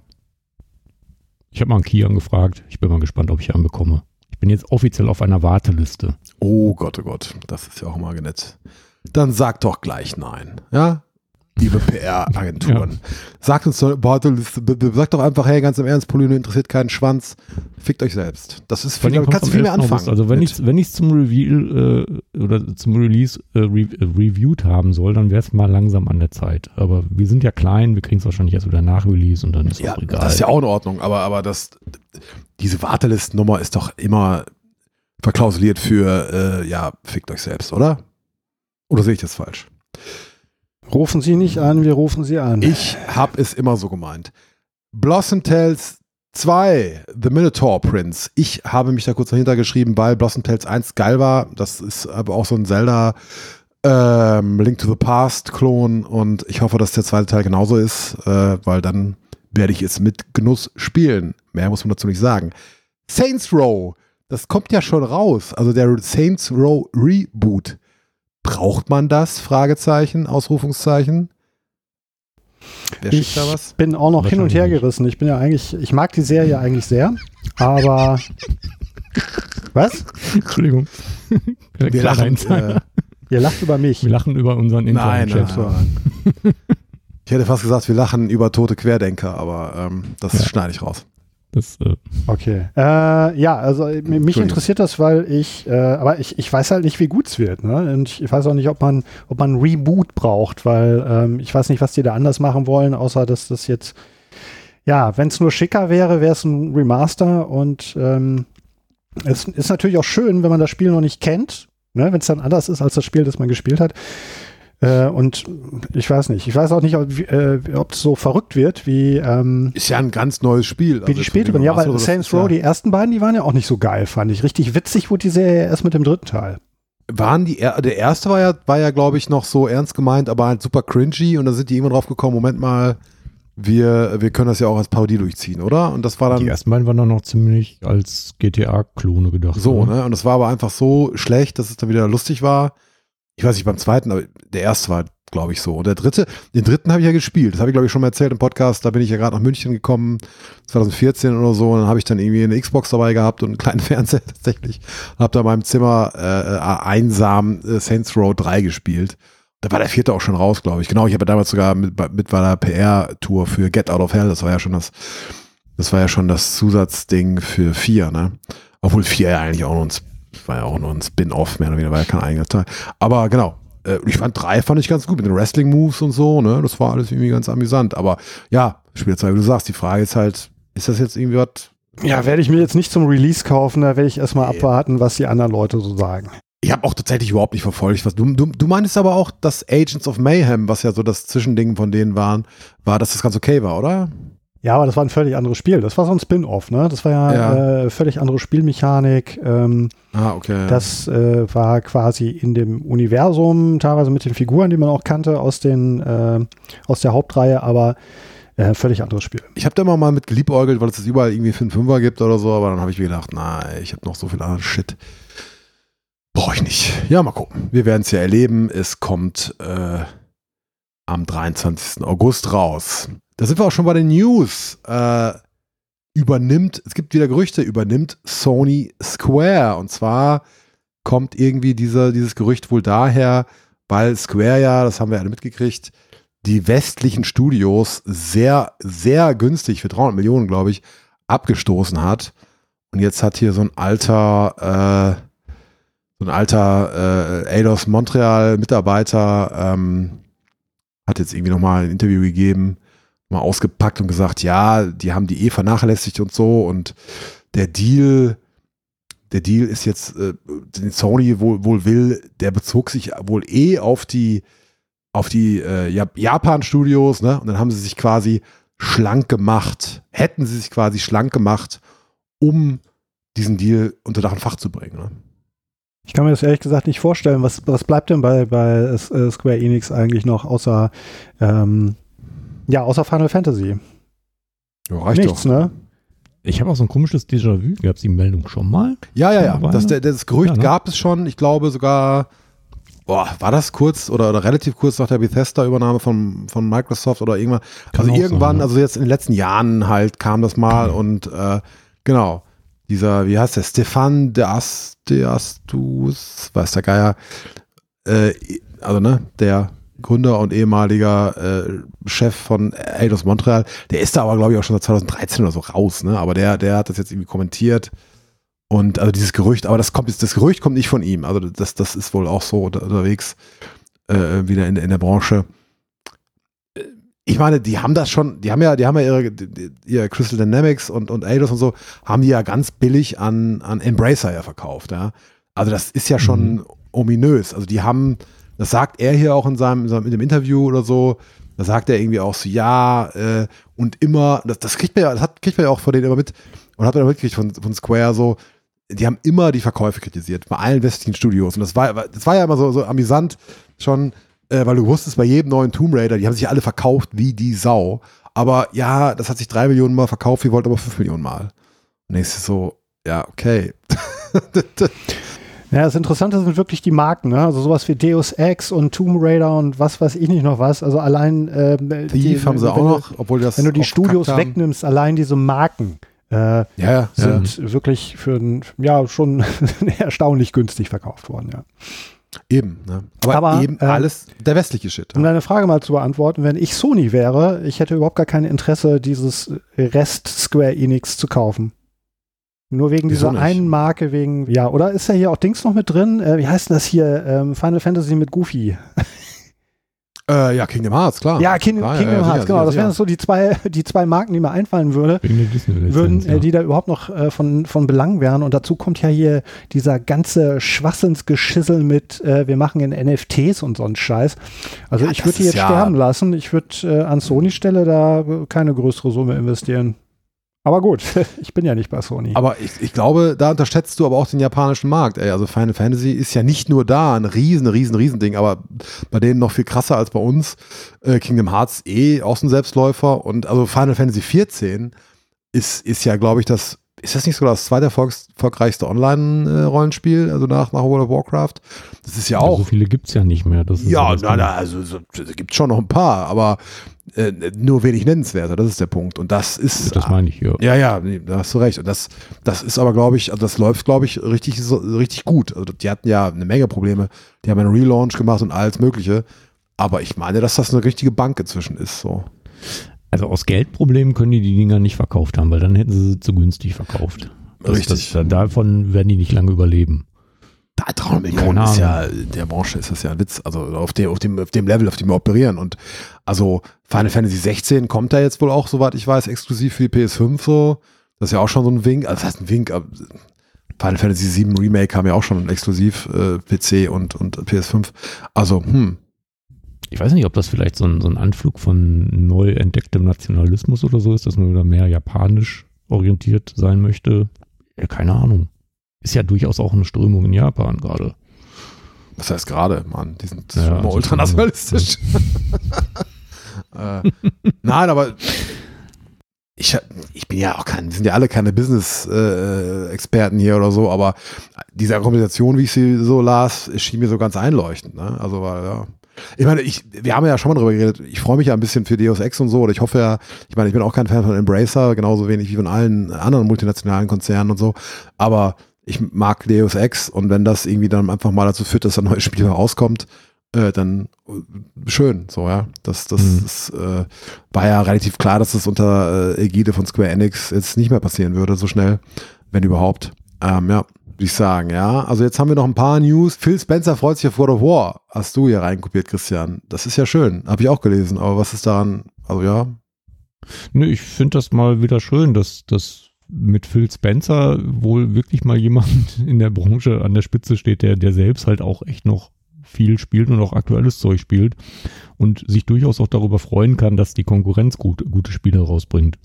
Ich habe mal einen Key angefragt. Ich bin mal gespannt, ob ich einen bekomme. Ich bin jetzt offiziell auf einer Warteliste. Oh Gott, oh Gott, das ist ja auch mal nett. Dann sag doch gleich nein, ja? Liebe PR-Agenturen. Sagt uns doch, boah, sagt doch einfach, hey, ganz im Ernst, Polino interessiert keinen Schwanz. Fickt euch selbst. Das ist viel, damit kannst du viel mehr 11. anfangen. August. Also wenn ich wenn ich's zum Reveal äh, oder zum Release äh, re äh, reviewed haben soll, dann wäre es mal langsam an der Zeit. Aber wir sind ja klein, wir kriegen es wahrscheinlich erst wieder nach Release und dann ist ja, auch egal. das ist ja auch in Ordnung, aber, aber das, diese Wartelistennummer ist doch immer verklausuliert für, äh, ja, fickt euch selbst, oder? Oder sehe ich das falsch? Rufen Sie nicht an, wir rufen Sie an. Ich habe es immer so gemeint. Blossom Tales 2, The Minotaur Prince. Ich habe mich da kurz dahinter geschrieben, weil Blossom Tales 1 geil war. Das ist aber auch so ein Zelda ähm, Link to the Past Klon und ich hoffe, dass der zweite Teil genauso ist, äh, weil dann werde ich es mit Genuss spielen. Mehr muss man dazu nicht sagen. Saints Row, das kommt ja schon raus. Also der Saints Row Reboot. Braucht man das? Fragezeichen, Ausrufungszeichen. Wer ich da was? bin auch noch hin und her gerissen. Ich bin ja eigentlich, ich mag die Serie eigentlich sehr, aber <laughs> was? Entschuldigung. Wir lachen, äh, Ihr lacht über mich. wir lachen über unseren Nein, Intern-Chef. nein, <laughs> ich hätte fast gesagt, wir lachen über tote Querdenker, aber ähm, das Ja. schneide ich raus. Das, äh, Okay. Äh, ja, also äh, mich interessiert das, weil ich, äh, aber ich, ich weiß halt nicht, wie gut es wird. Ne? Und ich weiß auch nicht, ob man, ob man Reboot braucht, weil ähm, ich weiß nicht, was die da anders machen wollen, außer dass das jetzt, ja, wenn es nur schicker wäre, wäre es ein Remaster und ähm, es ist natürlich auch schön, wenn man das Spiel noch nicht kennt, ne? wenn es dann anders ist als das Spiel, das man gespielt hat. Äh, und ich weiß nicht, ich weiß auch nicht, ob äh, es so verrückt wird, wie ähm, Ist ja ein ganz neues Spiel. wie die späteren, ja, weil Saints Row, die ersten beiden, die waren ja auch nicht so geil, fand ich. Richtig witzig wurde die Serie erst mit dem dritten Teil. waren die, er- der erste war ja, war ja glaube ich, noch so ernst gemeint, aber halt super cringy und da sind die irgendwann drauf gekommen, Moment mal, wir, wir können das ja auch als Parodie durchziehen, oder? Und das war die dann ersten beiden waren dann noch ziemlich als GTA-Klone gedacht. so, ne? Und das war aber einfach so schlecht, dass es dann wieder lustig war. Ich weiß nicht, beim zweiten, aber der erste war, glaube ich, so. Und der dritte, den dritten habe ich ja gespielt. Das habe ich, glaube ich, schon mal erzählt im Podcast. Da bin ich ja gerade nach München gekommen, 2014 oder so. Und dann habe ich dann irgendwie eine Xbox dabei gehabt und einen kleinen <laughs> Fernseher tatsächlich. Habe da in meinem Zimmer äh, äh, einsam äh, Saints Row 3 gespielt. Da war der vierte auch schon raus, glaube ich. Genau, ich habe damals sogar mit, mit bei PR-Tour für Get Out of Hell, das war ja schon das, das war ja schon das Zusatzding für vier, ne? Obwohl vier ja eigentlich auch nur ein, war ja auch nur ein Spin-off, mehr oder weniger, war ja kein eigener Teil. Aber genau, äh, ich fand drei fand ich ganz gut mit den Wrestling-Moves und so, ne? Das war alles irgendwie ganz amüsant. Aber ja, Spielzeit, wie du sagst, die Frage ist halt, ist das jetzt irgendwie was? Ja, werde ich mir jetzt nicht zum Release kaufen, da werde ich erstmal Nee. abwarten, was die anderen Leute so sagen. Ich habe auch tatsächlich überhaupt nicht verfolgt. Was, du, du, du meinst aber auch, dass Agents of Mayhem, was ja so das Zwischending von denen waren, war, dass das ganz okay war, oder? Ja, aber das war ein völlig anderes Spiel. Das war so ein Spin-off, ne? Das war ja, Ja. Äh, völlig andere Spielmechanik. Ähm, Ah, okay. Das äh, war quasi in dem Universum, teilweise mit den Figuren, die man auch kannte aus, den, äh, aus der Hauptreihe, aber äh, völlig anderes Spiel. Ich habe da immer mal mit geliebäugelt, weil es das überall irgendwie für einen Fünfer gibt oder so, aber dann habe ich mir gedacht, na, ich habe noch so viel anderen Shit. Brauche ich nicht. Ja, mal gucken. Wir werden es ja erleben. Es kommt äh, am 23. August raus. Da sind wir auch schon bei den News. Äh, übernimmt, es gibt wieder Gerüchte, übernimmt Sony Square. Und zwar kommt irgendwie dieser, dieses Gerücht wohl daher, weil Square ja, das haben wir alle mitgekriegt, die westlichen Studios sehr, sehr günstig für 300 Millionen, glaube ich, abgestoßen hat. Und jetzt hat hier so ein alter, äh, so ein alter äh, Eidos Montreal Mitarbeiter, ähm, hat jetzt irgendwie nochmal ein Interview gegeben, mal ausgepackt und gesagt, ja, die haben die eh vernachlässigt und so und der Deal, der Deal ist jetzt, äh, den Sony wohl, wohl will, der bezog sich wohl eh auf die, auf die äh, Japan-Studios, ne? Und dann haben sie sich quasi schlank gemacht, hätten sie sich quasi schlank gemacht, um diesen Deal unter Dach und Fach zu bringen. Ne? Ich kann mir das ehrlich gesagt nicht vorstellen. Was, was bleibt denn bei, bei äh, Square Enix eigentlich noch außer, ähm, ja, außer Final Fantasy? Ja, reicht Nichts, doch. ne? Ich habe auch so ein komisches Déjà-vu. Gab es die Meldung schon mal? Ja, ja, ja. Das, das Gerücht Ja, ne? gab es schon. Ich glaube sogar, boah, war das kurz oder, oder relativ kurz nach der Bethesda-Übernahme von, von Microsoft oder irgendwann. Kann also irgendwann, sein, ja. also jetzt in den letzten Jahren halt kam das mal und äh, genau. Dieser, wie heißt der? Stefan de, As, de Astus, weiß der Geier. Äh, also, ne, der Gründer und ehemaliger äh, Chef von Eidos Montreal, der ist da aber, glaube ich, auch schon seit 2013 oder so raus, ne? Aber der, der hat das jetzt irgendwie kommentiert. Und also dieses Gerücht, aber das kommt jetzt, das Gerücht kommt nicht von ihm. Also das, das ist wohl auch so unter, unterwegs äh, wieder in, in der Branche. Äh, Ich meine, die haben das schon, die haben ja, die haben ja ihre, ihr Crystal Dynamics und, und Eidos und so, haben die ja ganz billig an, an Embracer ja verkauft, ja. Also das ist ja schon ominös. Also die haben, das sagt er hier auch in seinem, in seinem in dem Interview oder so, da sagt er irgendwie auch so, ja, äh, und immer, das, das kriegt man ja, das hat, kriegt man ja auch von denen immer mit, und hat man mitgekriegt von, von Square so, die haben immer die Verkäufe kritisiert, bei allen westlichen Studios. Und das war, das war ja immer so, so amüsant schon, äh, weil du wusstest, bei jedem neuen Tomb Raider, die haben sich alle verkauft wie die Sau. Aber ja, das hat sich drei Millionen Mal verkauft, wir wollten aber fünf Millionen Mal. Und du so, ja, okay. <laughs> Ja, das Interessante sind wirklich die Marken, ne? Also sowas wie Deus Ex und Tomb Raider und was weiß ich nicht noch was. Also allein ähm, Thief haben sie auch wenn noch, Du, obwohl das wenn du die Studios verkackt haben. wegnimmst, allein diese Marken äh, Ja, ja, ja. sind wirklich für ein, ja schon <laughs> erstaunlich günstig verkauft worden, ja. Eben, ne? Aber, Aber, eben äh, alles der westliche Shit. Um Ja. deine Frage mal zu beantworten, wenn ich Sony wäre, ich hätte überhaupt gar kein Interesse, dieses Rest Square Enix zu kaufen. Nur wegen Wieso dieser nicht? einen Marke, wegen, ja, oder ist ja hier auch Dings noch mit drin? Äh, wie heißt denn das hier? Ähm, Final Fantasy mit Goofy. <laughs> Äh, ja, Kingdom Hearts, klar. ja, King, Klar, Kingdom ja, Hearts, sicher, genau. sicher, das wären sicher. so die zwei, <laughs> die zwei Marken, die mir einfallen würde. Würden, äh, die da überhaupt noch äh, von, von Belang wären. Und dazu kommt ja hier dieser ganze Schwachsinnsgeschissel mit, äh, wir machen in NFTs und so einen Scheiß. Also Ja, ich würde die jetzt ja- sterben lassen. Ich würde äh, an Sony Stelle da keine größere Summe investieren. Aber gut, <laughs> ich bin ja nicht bei Sony. Aber ich, ich glaube, da unterschätzt du aber auch den japanischen Markt. Ey. Also Final Fantasy ist ja nicht nur da ein riesen, riesen, riesen Ding, aber bei denen noch viel krasser als bei uns. Äh, Kingdom Hearts eh auch so ein Selbstläufer und also Final Fantasy 14 ist, ist ja, glaube ich, das, ist das nicht sogar das zweiterfolgs- erfolgreichste Online-Rollenspiel, also nach, nach World of Warcraft? Das ist ja auch. So viele gibt es ja nicht mehr. Das ist Ja, na, na, also so, es gibt schon noch ein paar, aber äh, nur wenig nennenswerter, das ist der Punkt. Und das ist. Das meine ich, ja. Ja, ja, da hast du recht. Und das, das ist aber, glaube ich, also das läuft, glaube ich, richtig, so, richtig gut. Also die hatten ja eine Menge Probleme. Die haben einen Relaunch gemacht und alles Mögliche. Aber ich meine, dass das eine richtige Bank inzwischen ist. So. Also aus Geldproblemen können die die Dinger nicht verkauft haben, weil dann hätten sie sie zu günstig verkauft. Das, Richtig. Das, davon werden die nicht lange überleben. Da 300 Millionen ist ja, in der Branche ist das ja ein Witz. Also auf dem, auf dem, auf dem Level, auf dem wir operieren. Und also Final Fantasy 16 kommt da jetzt wohl auch, soweit ich weiß, exklusiv für die PS5 so. Das ist ja auch schon so ein Wink. Also das heißt ein Wink. aber Final Fantasy 7 Remake kam ja auch schon exklusiv äh, PC und, und PS5. Also, hm. Ich weiß nicht, ob das vielleicht so ein, so ein Anflug von neu entdecktem Nationalismus oder so ist, dass man wieder mehr japanisch orientiert sein möchte. Ja, keine Ahnung. Ist ja durchaus auch eine Strömung in Japan gerade. Was heißt gerade, Mann? Die sind Ja, immer ultranationalistisch. <laughs> äh, nein, aber ich, ich bin ja auch kein, wir sind ja alle keine Business-Experten hier oder so, aber diese Argumentation, wie ich sie so las, schien mir so ganz einleuchtend. Ne? Also, weil, ja. Ich meine, ich, wir haben ja schon mal drüber geredet. Ich freue mich ja ein bisschen für Deus Ex und so. Oder ich hoffe ja, ich meine, ich bin auch kein Fan von Embracer, genauso wenig wie von allen anderen multinationalen Konzernen und so. Aber ich mag Deus Ex und wenn das irgendwie dann einfach mal dazu führt, dass ein neues Spiel rauskommt, äh, dann äh, schön, so, ja. Das, das, Mhm. das äh, war ja relativ klar, dass das unter äh, Ägide von Square Enix jetzt nicht mehr passieren würde, so schnell, wenn überhaupt. Ähm, ja, würde ich sagen, ja. Also jetzt haben wir noch ein paar News. Phil Spencer freut sich auf God of War. Hast du hier reinkopiert, Christian. Das ist ja schön. Habe ich auch gelesen. Aber was ist daran? Also ja, Nö, ich finde das mal wieder schön, dass, dass mit Phil Spencer wohl wirklich mal jemand <laughs> in der Branche an der Spitze steht, der, der selbst halt auch echt noch viel spielt und auch aktuelles Zeug spielt und sich durchaus auch darüber freuen kann, dass die Konkurrenz gut, gute Spiele rausbringt.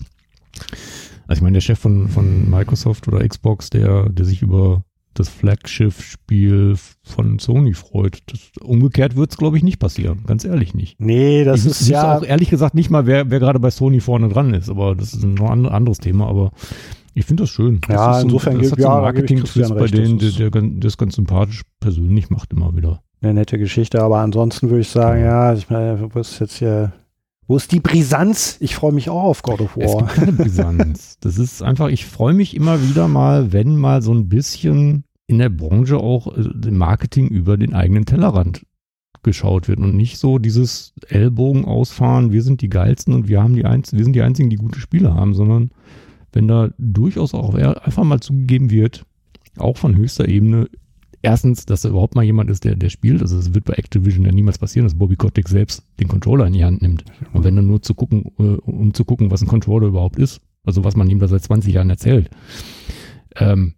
Also ich meine, der Chef von, von Microsoft oder Xbox, der, der sich über das Flaggschiff-Spiel von Sony freut. Das, umgekehrt wird es, glaube ich, nicht passieren. Ganz ehrlich nicht. Nee, das ich ist ja. auch ehrlich gesagt nicht mal, wer, wer gerade bei Sony vorne dran ist, aber das ist ein anderes Thema, aber ich finde das schön. Das Ja, ist so, insofern das gibt- hat so ja, einen Marketing-Twist Christian bei denen, das der, der, das ganz sympathisch persönlich macht immer wieder. eine nette Geschichte, aber ansonsten würde ich sagen, ja, ich meine, wo ist jetzt hier, wo ist die Brisanz? Ich freue mich auch auf God of Es War. gibt keine Brisanz. das ist einfach, ich freue mich immer wieder mal, wenn mal so ein bisschen in der Branche auch äh, im Marketing über den eigenen Tellerrand geschaut wird und nicht so dieses Ellbogen ausfahren, wir sind die geilsten und wir haben die Einz wir sind die einzigen, die gute Spiele haben, sondern wenn da durchaus auch einfach mal zugegeben wird, auch von höchster Ebene, erstens, dass da überhaupt mal jemand ist, der, der spielt. Also es wird bei Activision ja niemals passieren, dass Bobby Kotick selbst den Controller in die Hand nimmt. Und wenn dann nur zu gucken, äh, um zu gucken, was ein Controller überhaupt ist, also was man ihm da seit 20 Jahren erzählt, ähm,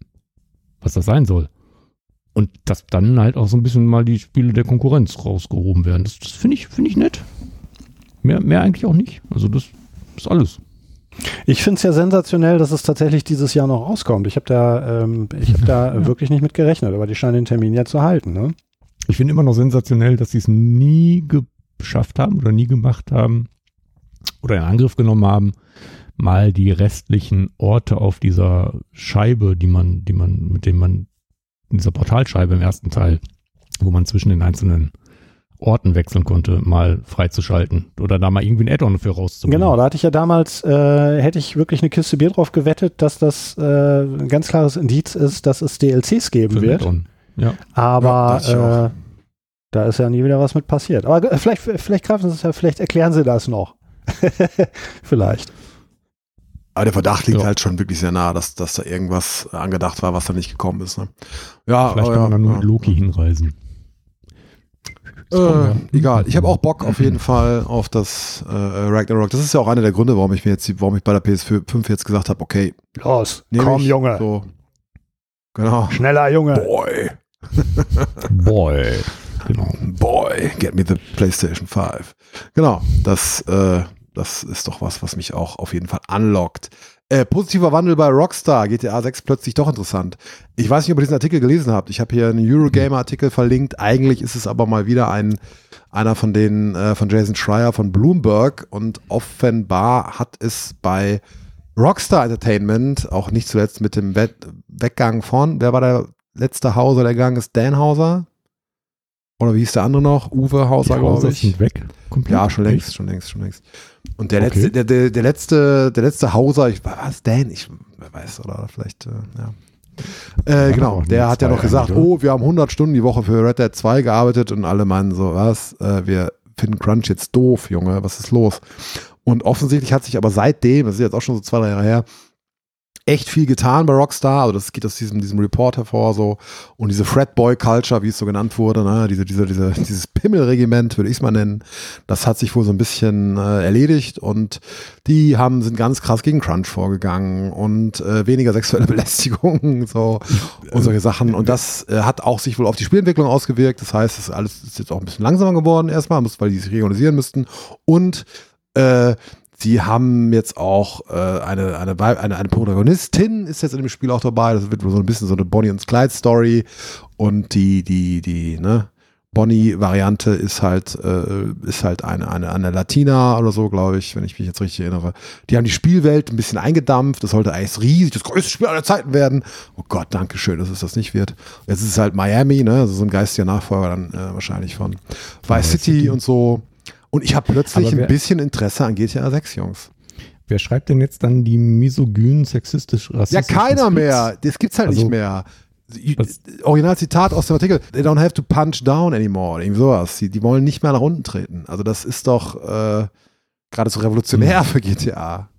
was das sein soll. Und dass dann halt auch so ein bisschen mal die Spiele der Konkurrenz rausgehoben werden. Das, das finde ich, finde ich nett. Mehr, mehr eigentlich auch nicht. Also das ist alles. Ich finde es ja sensationell, dass es tatsächlich dieses Jahr noch rauskommt. Ich habe da, ähm, ich hab da <laughs> Ja. wirklich nicht mit gerechnet, aber die scheinen den Termin ja zu halten. Ne? Ich finde immer noch sensationell, dass sie es nie geschafft haben oder nie gemacht haben oder in Angriff genommen haben, mal die restlichen Orte auf dieser Scheibe, die man, die man, mit dem man, in dieser Portalscheibe im ersten Teil, wo man zwischen den einzelnen Orten wechseln konnte, mal freizuschalten oder da mal irgendwie ein Add-on für rauszubringen. Genau, da hatte ich ja damals, äh, hätte ich wirklich eine Kiste Bier drauf gewettet, dass das äh, ein ganz klares Indiz ist, dass es DLCs geben für wird. Ja. Aber Ja, äh, da ist ja nie wieder was mit passiert. Aber äh, vielleicht, vielleicht greifen sie es ja, vielleicht erklären sie das noch. <laughs> vielleicht. Aber der Verdacht liegt Ja. halt schon wirklich sehr nah, dass, dass da irgendwas angedacht war, was da nicht gekommen ist. Ne? Ja, Vielleicht kann man ja, dann nur ja. mit Loki hinreisen. Äh, egal. Ich habe auch Bock auf jeden Fall auf das äh, Ragnarok. Das ist ja auch einer der Gründe, warum ich mir jetzt, warum ich bei der PS5 jetzt gesagt habe, okay, Los, komm ich, Junge, So. Genau. schneller Junge. Boy, <laughs> Boy. Genau. boy, get me the PlayStation 5. Genau. Das, äh, das ist doch was, was mich auch auf jeden Fall anlockt. Äh, positiver Wandel bei Rockstar, GTA 6 plötzlich doch interessant. Ich weiß nicht, ob ihr diesen Artikel gelesen habt. Ich habe hier einen Eurogamer-Artikel verlinkt. Eigentlich ist es aber mal wieder ein, einer von denen, äh, von Jason Schreier von Bloomberg und offenbar hat es bei Rockstar Entertainment, auch nicht zuletzt mit dem We Weggang von, wer war der letzte Hauser, der gegangen ist? Dan Hauser? Oder wie hieß der andere noch? Uwe Hauser, glaube ich. sind weg. Komplett. Ja, schon längst, schon längst, schon längst. Und der Okay. letzte, der, der, der letzte, der letzte Hauser, ich was, Dan, ich wer weiß, oder vielleicht, äh, ja. Äh, genau, der hat ja noch gesagt, oh, wir haben 100 Stunden die Woche für Red Dead 2 gearbeitet und alle meinen so, was, äh, wir finden Crunch jetzt doof, Junge, was ist los? Und offensichtlich hat sich aber seitdem, das ist jetzt auch schon so zwei, drei Jahre her, echt viel getan bei Rockstar. Also das geht aus diesem, diesem Report hervor so. Und diese Fratboy-Culture, wie es so genannt wurde, ne? diese, diese, diese, <laughs> dieses Pimmelregiment, würde ich es mal nennen, das hat sich wohl so ein bisschen äh, erledigt und die haben, sind ganz krass gegen Crunch vorgegangen und äh, weniger sexuelle <laughs> Belästigung so und solche Sachen. Und das äh, hat auch sich wohl auf die Spielentwicklung ausgewirkt. Das heißt, das alles ist jetzt auch ein bisschen langsamer geworden erstmal, weil die sich regionalisieren müssten. Und äh, Sie haben jetzt auch äh, eine, eine, eine, eine Protagonistin ist jetzt in dem Spiel auch dabei. Das wird wohl so ein bisschen so eine Bonnie und Clyde Story. Und die, die, die, ne, Bonnie-Variante ist halt, äh, ist halt eine, eine, eine Latina oder so, glaube ich, wenn ich mich jetzt richtig erinnere. Die haben die Spielwelt ein bisschen eingedampft. Das sollte eigentlich riesig, das größte Spiel aller Zeiten werden. Oh Gott, danke schön, dass es das nicht wird. Jetzt ist es halt Miami, ne, also so ein geistiger Nachfolger dann äh, wahrscheinlich von Vice City, City. und so. Und ich habe plötzlich Aber ein wer- bisschen Interesse an GTA 6, Jungs. Wer schreibt denn jetzt dann die misogynen, sexistisch, Ja, rassistischen keiner Tweets? mehr. Das gibt's halt Also- nicht mehr. Originalzitat aus dem Artikel, they don't have to punch down anymore, irgendwie sowas. Die, die wollen nicht mehr nach unten treten. Also das ist doch äh, geradezu revolutionär für GTA.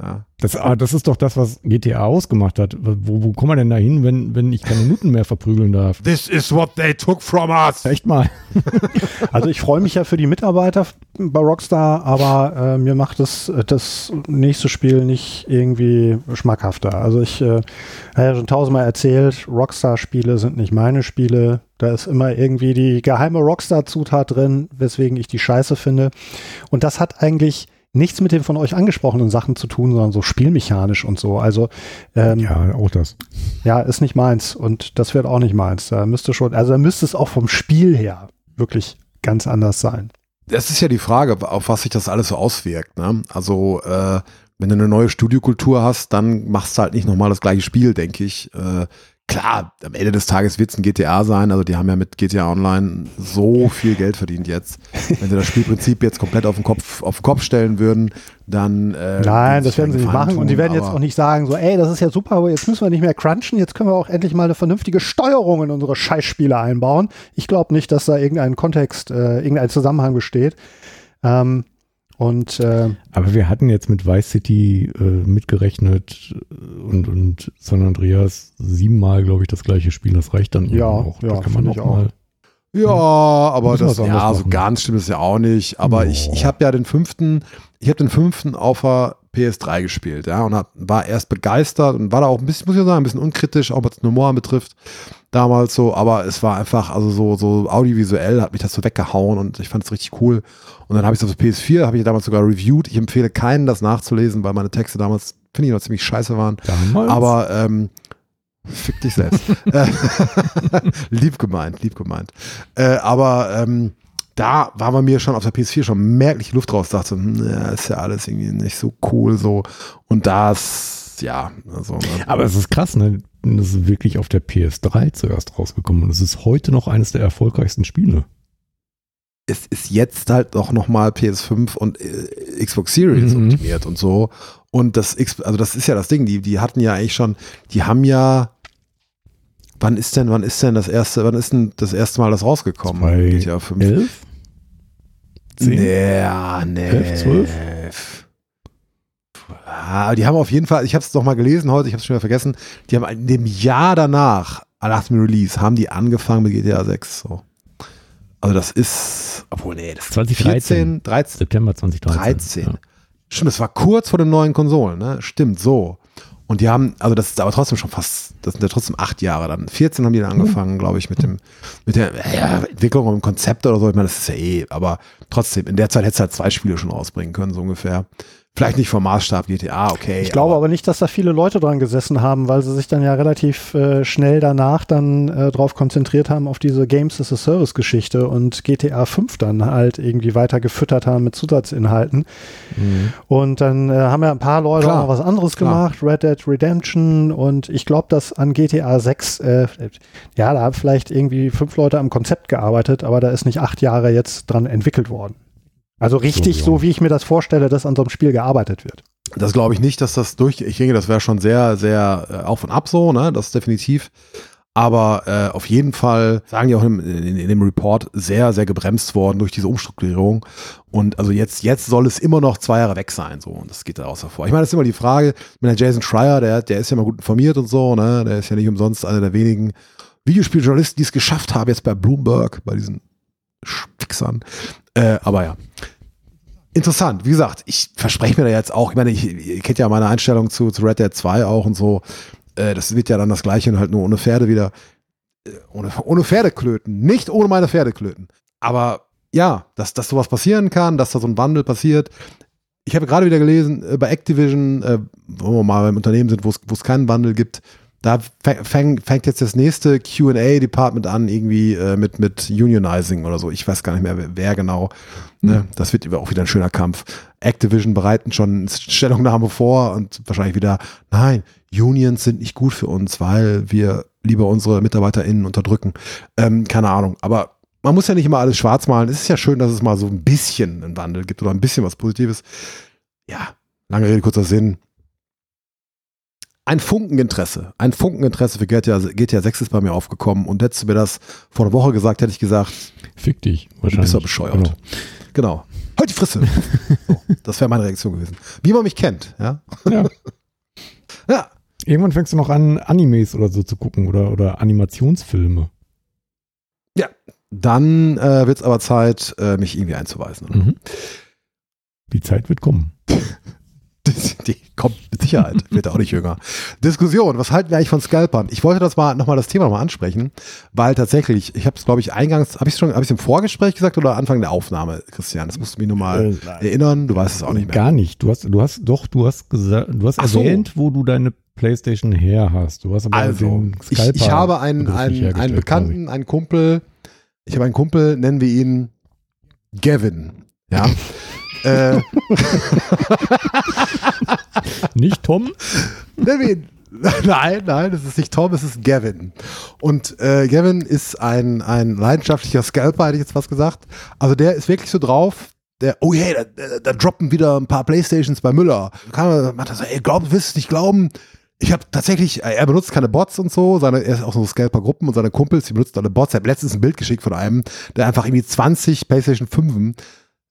Ja. Das, ah, das ist doch das, was GTA ausgemacht hat. Wo, wo kommen wir denn da hin, wenn, wenn ich keine Minuten mehr verprügeln darf? This is what they took from us. Echt mal. <laughs> Also ich freue mich ja für die Mitarbeiter bei Rockstar, aber äh, mir macht es äh, das nächste Spiel nicht irgendwie schmackhafter. Also ich äh, habe ja schon tausendmal erzählt, Rockstar-Spiele sind nicht meine Spiele. Da ist immer irgendwie die geheime Rockstar-Zutat drin, weswegen ich die scheiße finde. Und das hat eigentlich nichts mit den von euch angesprochenen Sachen zu tun, sondern so spielmechanisch und so. Also ähm, ja. Ja, auch das. ist nicht meins und das wird auch nicht meins. Da müsste schon, also da müsste es auch vom Spiel her wirklich ganz anders sein. Das ist ja die Frage, auf was sich das alles so auswirkt. Ne? Also, äh, wenn du eine neue Studiokultur hast, dann machst du halt nicht nochmal das gleiche Spiel, denke ich. Äh, klar, am Ende des Tages wird es ein GTA sein. Also, die haben ja mit GTA Online so viel Geld verdient jetzt. Wenn sie das Spielprinzip jetzt komplett auf den Kopf, auf den Kopf stellen würden, dann. Äh, Nein, das werden sie nicht machen und die tun, werden jetzt auch nicht sagen, so, ey, das ist ja super, aber jetzt müssen wir nicht mehr crunchen, jetzt können wir auch endlich mal eine vernünftige Steuerung in unsere Scheißspiele einbauen. Ich glaube nicht, dass da irgendein Kontext, äh, irgendein Zusammenhang besteht. Ähm, und äh, Aber wir hatten jetzt mit Vice City äh, mitgerechnet äh, und, und San Andreas siebenmal, glaube ich, das gleiche Spiel. Das reicht dann Ja, auch. ja, da kann man ich auch mal. Ja, aber das, anderes ja, so ganz stimmt es ja auch nicht. Aber ich, ich Boah. habe ja den fünften, ich habe den fünften auf der PS3 gespielt, ja, und hab, war erst begeistert und war da auch ein bisschen, muss ich sagen, ein bisschen unkritisch, auch was den Humor betrifft, damals so, aber es war einfach, also so, so audiovisuell hat mich das so weggehauen und ich fand es richtig cool. Und dann habe ich es auf der PS4, habe ich damals sogar reviewed. Ich empfehle keinen, das nachzulesen, weil meine Texte damals, finde ich, noch ziemlich scheiße waren. Damals? Aber ähm, fick dich selbst. <laughs> Äh, <laughs> lieb gemeint, lieb gemeint. Äh, aber ähm, da war bei mir schon auf der PS4 schon merklich Luft raus. Dachte, hm, ja, ist ja alles irgendwie nicht so cool so. Und das, ja, also. ne. Aber es ist krass, ne? Das ist wirklich auf der PS3 zuerst rausgekommen und es ist heute noch eines der erfolgreichsten Spiele. es ist jetzt halt auch nochmal PS5 und äh, Xbox Series Mhm. optimiert und so. Und das, also das ist ja das Ding, die, die hatten ja eigentlich schon, die haben ja, wann ist denn, wann ist denn das erste, wann ist denn das erste Mal das rausgekommen? Zwei- GTA 5. Elf? Zehn? Nee, ja, nee. Elf, zwölf? Ah, die haben auf jeden Fall, ich habe es doch mal gelesen heute, ich habe es schon wieder vergessen, die haben in dem Jahr danach, nach dem Release, haben die angefangen mit GTA 6. So. Also das ist, obwohl, nee, das ist 2013. 14, 13, September 2013. 13. Ja. Stimmt, das war kurz vor den neuen Konsolen, ne? Stimmt, so. Und die haben, also das ist aber trotzdem schon fast, das sind ja trotzdem acht Jahre dann. 14 haben die dann angefangen, glaube ich, mit dem, mit der ja, Entwicklung und dem Konzept oder so. Ich meine, das ist ja eh, aber trotzdem, in der Zeit hättest du halt zwei Spiele schon rausbringen können, so ungefähr. Vielleicht nicht vom Maßstab GTA, okay. ich glaube aber nicht, dass da viele Leute dran gesessen haben, weil sie sich dann ja relativ äh, schnell danach dann äh, drauf konzentriert haben auf diese Games as a Service Geschichte und GTA 5 dann halt irgendwie weiter gefüttert haben mit Zusatzinhalten. Mhm. Und dann äh, haben ja ein paar Leute Klar, auch noch was anderes klar. gemacht, Red Dead Redemption und ich glaube, dass an GTA 6, äh, ja, da haben vielleicht irgendwie fünf Leute am Konzept gearbeitet, aber da ist nicht acht Jahre jetzt dran entwickelt worden. Also richtig so, wie ich mir das vorstelle, dass an so einem Spiel gearbeitet wird. Das glaube ich nicht, dass das durch. Ich denke, das wäre schon sehr, sehr äh, auf und ab so, ne? Das ist definitiv. Aber äh, auf jeden Fall, sagen die auch in, in, in dem Report, sehr, sehr gebremst worden durch diese Umstrukturierung. Und also jetzt, jetzt soll es immer noch zwei Jahre weg sein. So, und das geht da außer vor. Ich meine, das ist immer die Frage, mit der Jason Schreier, der, der ist ja mal gut informiert und so, ne? Der ist ja nicht umsonst einer der wenigen Videospieljournalisten, die es geschafft haben, jetzt bei Bloomberg, bei diesen Wichsern. Äh, aber ja. Interessant, wie gesagt, ich verspreche mir da jetzt auch, ich meine, ich, ihr kennt ja meine Einstellung zu, zu Red Dead 2 auch und so. Äh, das wird ja dann das gleiche und halt nur ohne Pferde wieder. Äh, ohne, ohne Pferdeklöten, nicht ohne meine Pferdeklöten. Aber ja, dass, dass sowas passieren kann, dass da so ein Wandel passiert. Ich habe gerade wieder gelesen, äh, bei Activision, äh, wo wir mal beim Unternehmen sind, wo es keinen Wandel gibt, da fäng- fäng, fängt jetzt das nächste QA-Department an, irgendwie äh, mit, mit Unionizing oder so. Ich weiß gar nicht mehr, wer, wer genau. Ne? Das wird auch wieder ein schöner Kampf. Activision bereiten schon Stellungnahme vor und wahrscheinlich wieder, nein, Unions sind nicht gut für uns, weil wir lieber unsere MitarbeiterInnen unterdrücken. Ähm, keine Ahnung. Aber man muss ja nicht immer alles schwarz malen. Es ist ja schön, dass es mal so ein bisschen einen Wandel gibt oder ein bisschen was Positives. Ja, lange Rede, kurzer Sinn. Ein Funkeninteresse, ein Funkeninteresse für GTA, GTA 6 ist bei mir aufgekommen und hättest du mir das vor einer Woche gesagt, hätte ich gesagt, Fick dich. du Wahrscheinlich. bist doch bescheuert. Genau. Genau. Halt die Fresse. <laughs> so, das wäre meine Reaktion gewesen. Wie man mich kennt, ja. Ja. <laughs> Ja, Irgendwann fängst du noch an, Animes oder so zu gucken oder, oder Animationsfilme. dann äh, wird es aber Zeit, äh, mich irgendwie einzuweisen. Mhm. Die Zeit wird kommen. <laughs> <laughs> Die kommt mit Sicherheit, wird auch nicht jünger. Diskussion, was halten wir eigentlich von Scalpern? Ich wollte das mal nochmal das Thema nochmal ansprechen, weil tatsächlich, ich habe es glaube ich eingangs, habe ich es schon, habe ich im Vorgespräch gesagt oder Anfang der Aufnahme, Christian? Das musst du mich nur mal Äh, erinnern, du weißt es auch nicht mehr. Gar nicht. Du hast, du hast, doch, du hast gesagt, du hast Ach so. erwähnt, wo du deine Playstation her hast. Du hast aber Also, ich, ich habe einen, einen, einen Bekannten, einen Kumpel, ich habe einen Kumpel, nennen wir ihn Gavin, ja. <laughs> äh. <laughs> Nicht Tom? Nein, nein, es ist nicht Tom, es ist Gavin. Und äh, Gavin ist ein, ein leidenschaftlicher Scalper, hätte ich jetzt fast gesagt. Also der ist wirklich so drauf, der, oh hey, da, da, da droppen wieder ein paar Playstations bei Müller. Kann man, so, ey, glaub, willst du nicht glauben? Ich habe tatsächlich, äh, er benutzt keine Bots und so, seine, er ist auch so Scalper-Gruppen und seine Kumpels, die benutzen alle Bots. Er hat letztens ein Bild geschickt von einem, der einfach irgendwie 20 Playstation 5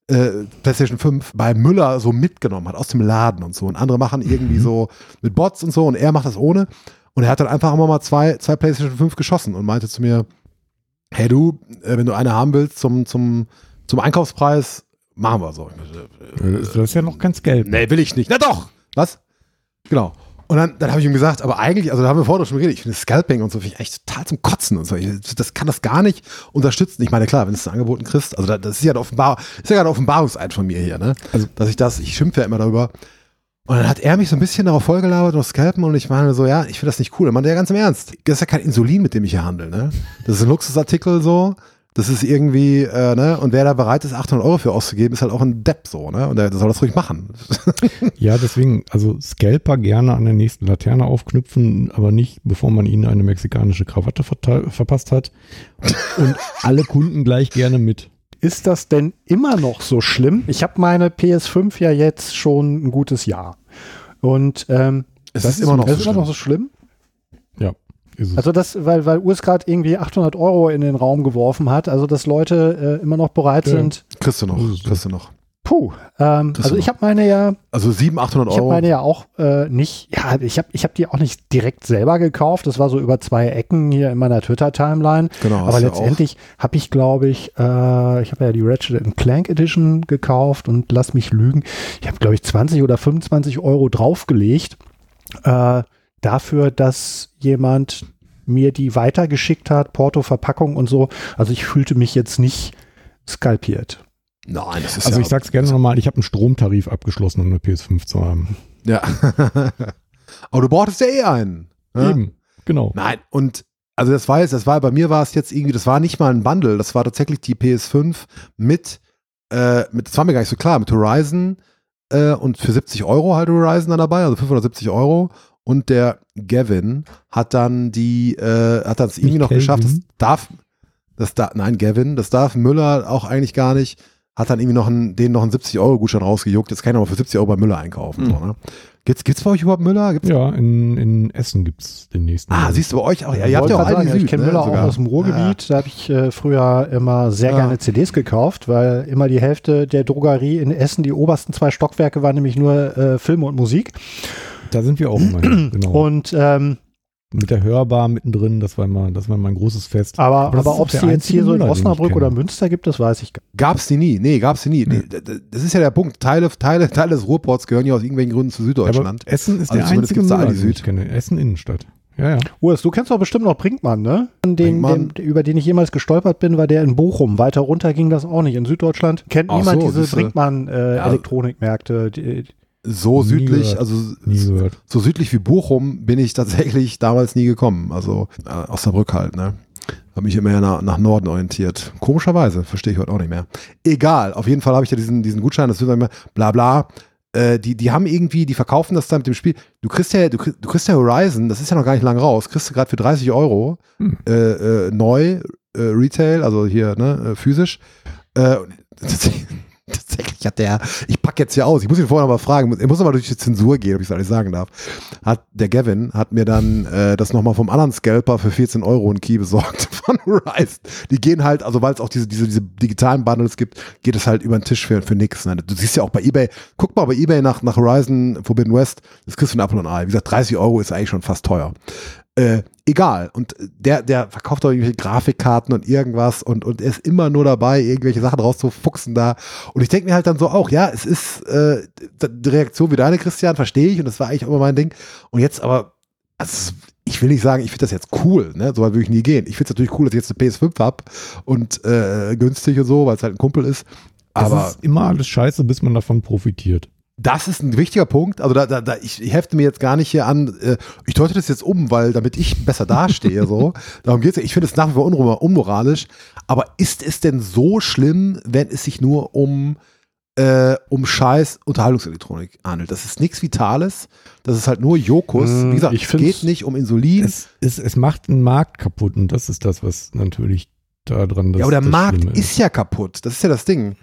äh, PlayStation 5 bei Müller so mitgenommen hat aus dem Laden und so. Und andere machen irgendwie so mit Bots und so und er macht das ohne. Und er hat dann einfach immer mal zwei, zwei PlayStation 5 geschossen und meinte zu mir, hey du, äh, wenn du eine haben willst zum, zum, zum Einkaufspreis, machen wir so. Das ist ja noch ganz gelb. Nee, will ich nicht. Na doch! Was? Genau. Und dann, dann habe ich ihm gesagt, aber eigentlich, also da haben wir vorher schon geredet, ich finde Scalping und so finde ich echt total zum Kotzen und so. Ich, das kann das gar nicht unterstützen. Ich meine, klar, wenn du es angeboten kriegst, also da, das ist ja, ein Offenbar, ist ja gerade ein Offenbarungseid von mir hier, ne? Also, dass ich das, ich schimpfe ja immer darüber. Und dann hat er mich so ein bisschen darauf vollgelabert und Scalpen und ich meine so, ja, ich finde das nicht cool. Er meinte ja ganz im Ernst, das ist ja kein Insulin, mit dem ich hier handle, ne? Das ist ein Luxusartikel so. Das ist irgendwie, äh, ne, und wer da bereit ist, 800 Euro für auszugeben, ist halt auch ein Depp so, ne? Und der, der soll das ruhig machen. <laughs> Ja, deswegen, also Scalper gerne an der nächsten Laterne aufknüpfen, aber nicht, bevor man ihnen eine mexikanische Krawatte verpasst hat. Und <laughs> alle Kunden gleich gerne mit. Ist das denn immer noch so schlimm? Ich habe meine PS5 ja jetzt schon ein gutes Jahr. Und ähm, Es das ist immer noch es so ist immer noch so schlimm. Ist es. Also das, weil, weil Urs gerade irgendwie 800 Euro in den Raum geworfen hat, also dass Leute äh, immer noch bereit Ja. sind. Kriegst du noch, so. kriegst du noch. Puh, ähm, also ich habe meine ja, Also 700, 800 ich habe Euro. meine ja auch äh, nicht, ja, ich habe ich hab die auch nicht direkt selber gekauft. Das war so über zwei Ecken hier in meiner Twitter-Timeline. genau, Aber letztendlich habe ich, glaube ich, äh, ich habe ja die Ratchet Clank Edition gekauft und lass mich lügen. Ich habe, glaube ich, 20 oder 25 Euro draufgelegt äh, dafür, dass jemand mir die weitergeschickt hat, Porto, Verpackung und so. Also ich fühlte mich jetzt nicht skalpiert. Nein, das ist Also ja, ich sag's gerne nochmal, ich habe einen Stromtarif abgeschlossen, um eine PS5 zu haben. Ja. <laughs> Aber du brauchtest ja eh einen. ne? Eben, genau. Nein, und also das war jetzt, das war bei mir war es jetzt irgendwie, das war nicht mal ein Bundle, das war tatsächlich die PS5 mit, äh, mit das war mir gar nicht so klar, mit Horizon äh, und für 70 Euro halt Horizon dann dabei, also 570 Euro. Und der Gavin hat dann die, äh, hat das irgendwie noch geschafft. Das darf, das da, nein, Gavin, das darf Müller auch eigentlich gar nicht. Hat dann irgendwie noch einen, denen noch einen 70 Euro Gutschein rausgejuckt. Jetzt kann ich aber für 70 Euro bei Müller einkaufen. Mhm. So, ne? Gibt's, gibt's bei euch überhaupt Müller? Gibt's Ja, in, in Essen gibt's den nächsten. Ah, siehst du bei euch auch? Ja, Ich ihr habt ja auch sagen, Süd. Ich kenne ne, Müller auch sogar. aus dem Ruhrgebiet. Da habe ich äh, früher immer sehr Ja. gerne CDs gekauft, weil immer die Hälfte der Drogerie in Essen, die obersten zwei Stockwerke, waren nämlich nur äh, Filme und Musik. Da sind wir auch immer <clears throat> genau. Und ähm, Mit der Hörbar mittendrin, das war immer, das war immer ein großes Fest. aber, Aber aber ob es die jetzt hier so in Osnabrück oder Münster gibt, das weiß ich gar Gab's die nie? Nee, gab's die nie. Nee, das ist ja der Punkt. Teile, Teile, Teile des Ruhrports gehören ja aus irgendwelchen Gründen zu Süddeutschland. Aber Essen ist Also der einzige Müller, Aldi den ich Süd. kenne. Essen Innenstadt. Ja, ja. Urs, du kennst doch bestimmt noch Brinkmann, ne? Den, Brinkmann. Den, über den ich jemals gestolpert bin, war der in Bochum. Weiter runter ging das auch nicht. In Süddeutschland kennt Ach niemand so, diese siehste. Brinkmann äh, Ja. So Nie südlich, gehört. also gehört. so südlich wie Bochum bin ich tatsächlich damals nie gekommen. Also äh, Osnabrück halt, ne? Habe mich immer nach, nach Norden orientiert. Komischerweise, verstehe ich heute auch nicht mehr. Egal, auf jeden Fall habe ich ja diesen, diesen Gutschein, das wird immer bla bla. Äh, die, die haben irgendwie, die verkaufen das dann mit dem Spiel. Du kriegst ja, du kriegst, du kriegst ja Horizon, das ist ja noch gar nicht lang raus, kriegst du gerade für 30 Euro Hm. äh, äh, neu, äh, Retail, also hier, ne, äh, physisch. Äh, <laughs> Tatsächlich hat der, ich packe jetzt hier aus, ich muss ihn vorher noch mal fragen, er muss aber durch die Zensur gehen, ob ich es alles sagen darf. Hat, der Gavin hat mir dann äh, das nochmal vom anderen Scalper für 14 Euro einen Key besorgt <laughs> von Horizon. Die gehen halt, also weil es auch diese, diese, diese digitalen Bundles gibt, geht es halt über den Tisch für, für nix. Ne? Du siehst ja auch bei Ebay, guck mal bei Ebay nach, nach Horizon Forbidden West, das kriegst du ein Apple und Ei. Wie gesagt, 30 Euro ist eigentlich schon fast teuer. Äh, egal. Und der, der verkauft doch irgendwelche Grafikkarten und irgendwas und, und er ist immer nur dabei, irgendwelche Sachen rauszufuchsen da. Und ich denke mir halt dann so auch, ja, es ist äh, die Reaktion wie deine, Christian, verstehe ich und das war eigentlich immer mein Ding. Und jetzt aber, also, ich will nicht sagen, ich finde das jetzt cool, ne? so weit würde ich nie gehen. Ich finde es natürlich cool, dass ich jetzt eine PS5 habe und äh, günstig und so, weil es halt ein Kumpel ist. Aber es ist immer alles scheiße, bis man davon profitiert. Das ist ein wichtiger Punkt. Also da, da, da ich, ich hefte mir jetzt gar nicht hier an, äh, ich deute das jetzt um, weil damit ich besser dastehe. so. <laughs> Darum geht's ja. Ich finde es nach wie vor unmor- unmoralisch. Aber ist es denn so schlimm, wenn es sich nur um, äh, um scheiß Unterhaltungselektronik handelt? Das ist nichts Vitales. Das ist halt nur Jokus. Mm, Wie gesagt, ich es geht nicht um Insulin. Es, es, es macht einen Markt kaputt und das ist das, was natürlich daran das ja, aber der Markt Schlimme ist ja kaputt. Das ist ja das Ding.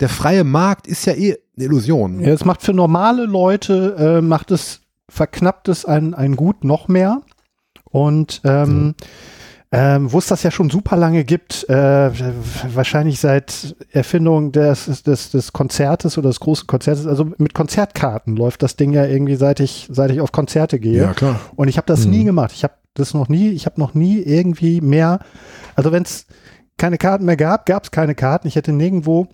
Der freie Markt ist ja eh eine Illusion. Ja, es macht für normale Leute, äh, macht es, verknappt es ein, ein Gut noch mehr. Und ähm, ähm, wo es das ja schon super lange gibt, äh, wahrscheinlich seit Erfindung des, des, des Konzertes oder des großen Konzertes, also mit Konzertkarten läuft das Ding ja irgendwie, seit ich, seit ich auf Konzerte gehe. klar. Und ich habe das Mhm. nie gemacht. Ich habe das noch nie, ich habe noch nie irgendwie mehr, also wenn es keine Karten mehr gab, gab es keine Karten. Ich hätte nirgendwo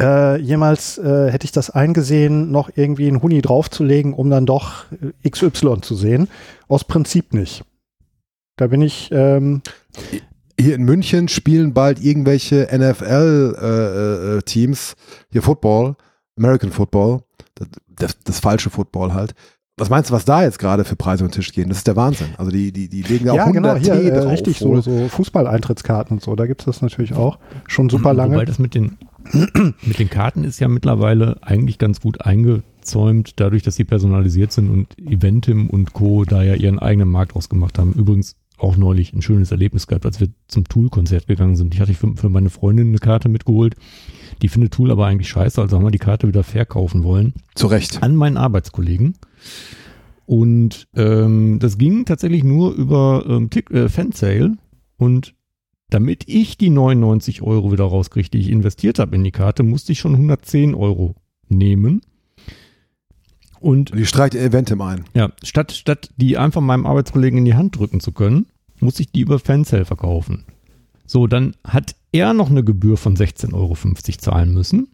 äh, jemals, äh, hätte ich das eingesehen, noch irgendwie einen Huni draufzulegen, um dann doch äh, XY zu sehen. Aus Prinzip nicht. Da bin ich, ähm, hier in München spielen bald irgendwelche NFL-Teams, äh, hier Football, American Football, das, das, falsche Football halt. Was meinst du, was da jetzt gerade für Preise auf den Tisch gehen? Das ist der Wahnsinn. Also die, die, die legen ja auch genau, 100 hier, äh, drauf richtig so, so Fußballeintrittskarten und so, da gibt es das natürlich auch. Schon super lange. Wobei das mit den, mit den Karten ist ja mittlerweile eigentlich ganz gut eingezäumt, dadurch, dass sie personalisiert sind und Eventim und Co. da ja ihren eigenen Markt ausgemacht haben. Übrigens auch neulich ein schönes Erlebnis gehabt, als wir zum Tool-Konzert gegangen sind. Ich hatte für, für meine Freundin eine Karte mitgeholt. Die findet Tool aber eigentlich scheiße, also haben wir die Karte wieder verkaufen wollen Zu Recht. an meinen Arbeitskollegen. Und ähm, das ging tatsächlich nur über ähm, Tick, äh, Fansale. Und damit ich die 99 Euro wieder rauskriege, die ich investiert habe in die Karte, musste ich schon 110 Euro nehmen. Und Und die streicht Eventim ein. ja, statt, statt die einfach meinem Arbeitskollegen in die Hand drücken zu können, muss ich die über Fansale verkaufen. So, dann hat er noch eine Gebühr von 16,50 Euro zahlen müssen,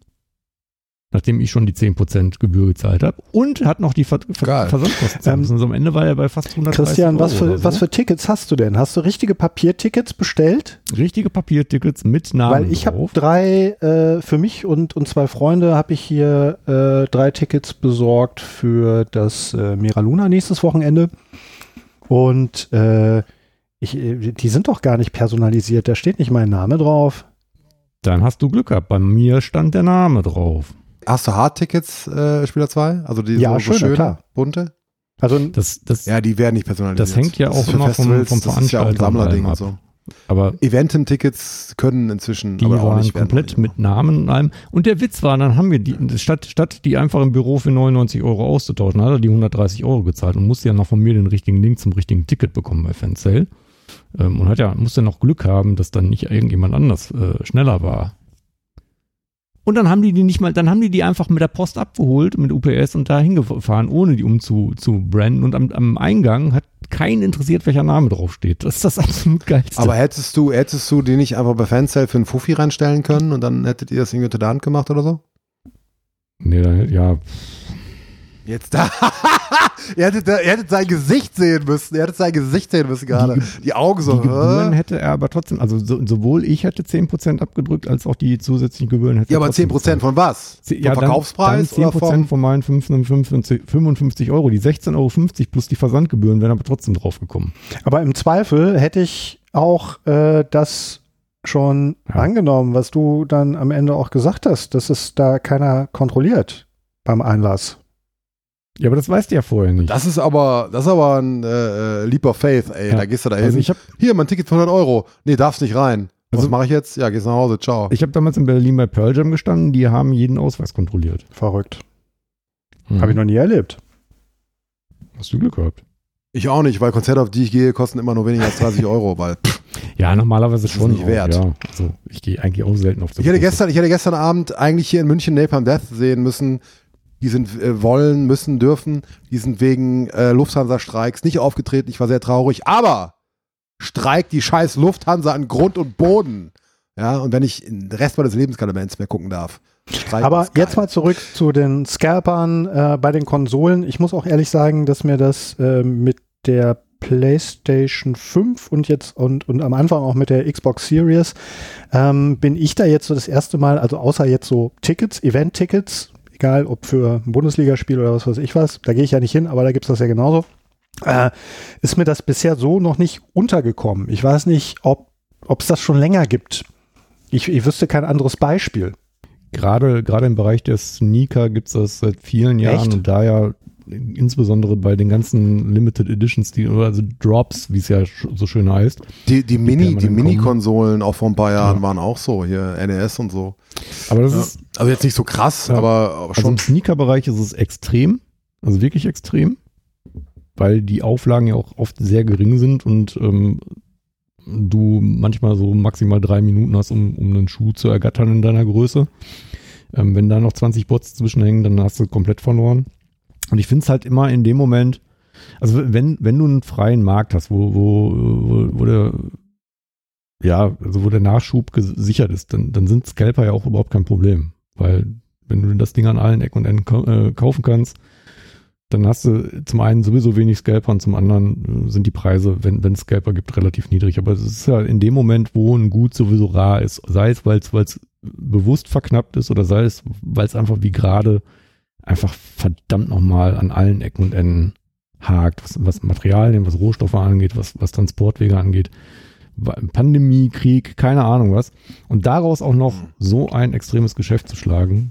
nachdem ich schon die 10% Gebühr gezahlt habe und hat noch die Ver Ver Geil. Versandkosten Ähm. Also am Ende war er bei fast 130 Christian, was für, oder so. was für Tickets hast du denn? Hast du richtige Papiertickets bestellt? Richtige Papiertickets mit Namen Weil ich habe drei, äh, für mich und, und zwei Freunde habe ich hier äh, drei Tickets besorgt für das äh, Mira Luna nächstes Wochenende. Und äh, ich, äh, die sind doch gar nicht personalisiert, da steht nicht mein Name drauf. Dann hast du Glück gehabt. Bei mir stand der Name drauf. Hast du Hardtickets, äh, Spieler 2? Also die Ja, so, schön, so schöne, klar. bunte? Also Das, das, Ja, die werden nicht personalisiert. Das hängt ja auch immer vom- Festivals, vom Das ist ja auch ein Veranstalter und Sammlerding und so. aber Eventim-Tickets können inzwischen Die aber auch waren komplett mit Namen und allem. Und der Witz war, dann haben wir die, statt, statt die einfach im Büro für 99 Euro auszutauschen, hat er die 130 Euro gezahlt und musste ja noch von mir den richtigen Link zum richtigen Ticket bekommen bei Fansale. Ähm, und hat ja, musste noch Glück haben, dass dann nicht irgendjemand anders äh, schneller war. Und dann haben die die nicht mal, dann haben die die einfach mit der Post abgeholt, mit UPS und da hingefahren, ohne die umzu zu branden. Und am, am Eingang hat keinen interessiert, welcher Name draufsteht. Das ist das absolut geilste. Aber hättest du, hättest du die nicht einfach bei Fansale für einen Fuffi reinstellen können und dann hättet ihr das irgendwie unter der Hand gemacht oder so? nee, dann- ja, Jetzt da. <laughs> ihr, hättet, ihr hättet sein Gesicht sehen müssen. Ihr hättet sein Gesicht sehen müssen gerade. Die, Augen so. Die Gebühren äh? hätte er aber trotzdem, also so, sowohl ich hätte 10% abgedrückt, als auch die zusätzlichen Gebühren hätte Ja, er aber trotzdem 10% von was? Vom ja, dann- Verkaufspreis dann 10% oder vom, von meinen 55, 55 Euro. Die 16,50 Euro plus die Versandgebühren wären aber trotzdem draufgekommen. Aber im Zweifel hätte ich auch äh, das schon Ja. angenommen, was du dann am Ende auch gesagt hast, dass es da keiner kontrolliert beim Einlass. Ja, aber das weißt du ja vorher nicht. Das ist aber, das ist aber ein äh, äh, Leap of Faith, ey. Ja. Da gehst du da hin. also ich habe Hier, mein Ticket für 100 Euro. Nee, darfst nicht rein. Was Also- mache ich jetzt? Ja, gehst nach Hause, ciao. Ich habe damals in Berlin bei Pearl Jam gestanden, die haben jeden Ausweis kontrolliert. Verrückt. Hm. Habe ich noch nie erlebt. Hast du Glück gehabt? Ich auch nicht, weil Konzerte, auf die ich gehe, kosten immer nur weniger als 30 Euro, weil pff, <laughs> Ja, normalerweise Das ist schon. nicht auch, wert. Ja. Also, ich gehe eigentlich auch selten auf so Ich hätte gestern, ich hätte gestern Abend eigentlich hier in München Napalm Death sehen müssen. Die sind äh, wollen, müssen, dürfen. Die sind wegen äh, Lufthansa-Streiks nicht aufgetreten. Ich war sehr traurig. Aber streikt die scheiß Lufthansa an Grund und Boden. Ja, und wenn ich den Rest meines Lebens keine Bands mehr gucken darf. Aber jetzt mal zurück zu den Scalpern äh, bei den Konsolen. Ich muss auch ehrlich sagen, dass mir das äh, mit der PlayStation 5 und jetzt und, und am Anfang auch mit der Xbox Series ähm, bin ich da jetzt so das erste Mal, also außer jetzt so Tickets, Event-Tickets, egal ob für ein Bundesligaspiel oder was weiß ich was, da gehe ich ja nicht hin, aber da gibt es das ja genauso, äh, ist mir das bisher so noch nicht untergekommen. Ich weiß nicht, ob es das schon länger gibt. Ich, ich wüsste kein anderes Beispiel. Gerade, gerade im Bereich der Sneaker gibt es das seit vielen Jahren Echt? und da ja insbesondere bei den ganzen Limited Editions, die, also Drops, wie es ja so schön heißt. die, die Mini, die Mini-Konsolen auch vor ein paar Jahren Ja. waren auch so, hier NES und so. Aber das Ja. ist, Also jetzt nicht so krass, Ja. aber, aber also schon. im Sneaker-Bereich ist es extrem, also wirklich extrem, weil die Auflagen ja auch oft sehr gering sind und ähm, du manchmal so maximal drei Minuten hast, um, um einen Schuh zu ergattern in deiner Größe. Ähm, wenn da noch 20 Bots zwischenhängen, dann hast du komplett verloren. Und ich finde es halt immer in dem Moment, also wenn, wenn du einen freien Markt hast, wo, wo, wo, wo der ja, also wo der Nachschub gesichert ist, dann, dann sind Scalper ja auch überhaupt kein Problem. Weil wenn du das Ding an allen Ecken und Enden äh, kaufen kannst, dann hast du zum einen sowieso wenig Scalper und zum anderen äh, sind die Preise, wenn wenn es Scalper gibt, relativ niedrig. Aber es ist ja in dem Moment, wo ein Gut sowieso rar ist, sei es, weil es bewusst verknappt ist oder sei es, weil es einfach wie gerade einfach verdammt nochmal an allen Ecken und Enden hakt, was, was Materialien, was Rohstoffe angeht, was, was Transportwege angeht. Pandemie, Krieg, keine Ahnung was. Und daraus auch noch so ein extremes Geschäft zu schlagen.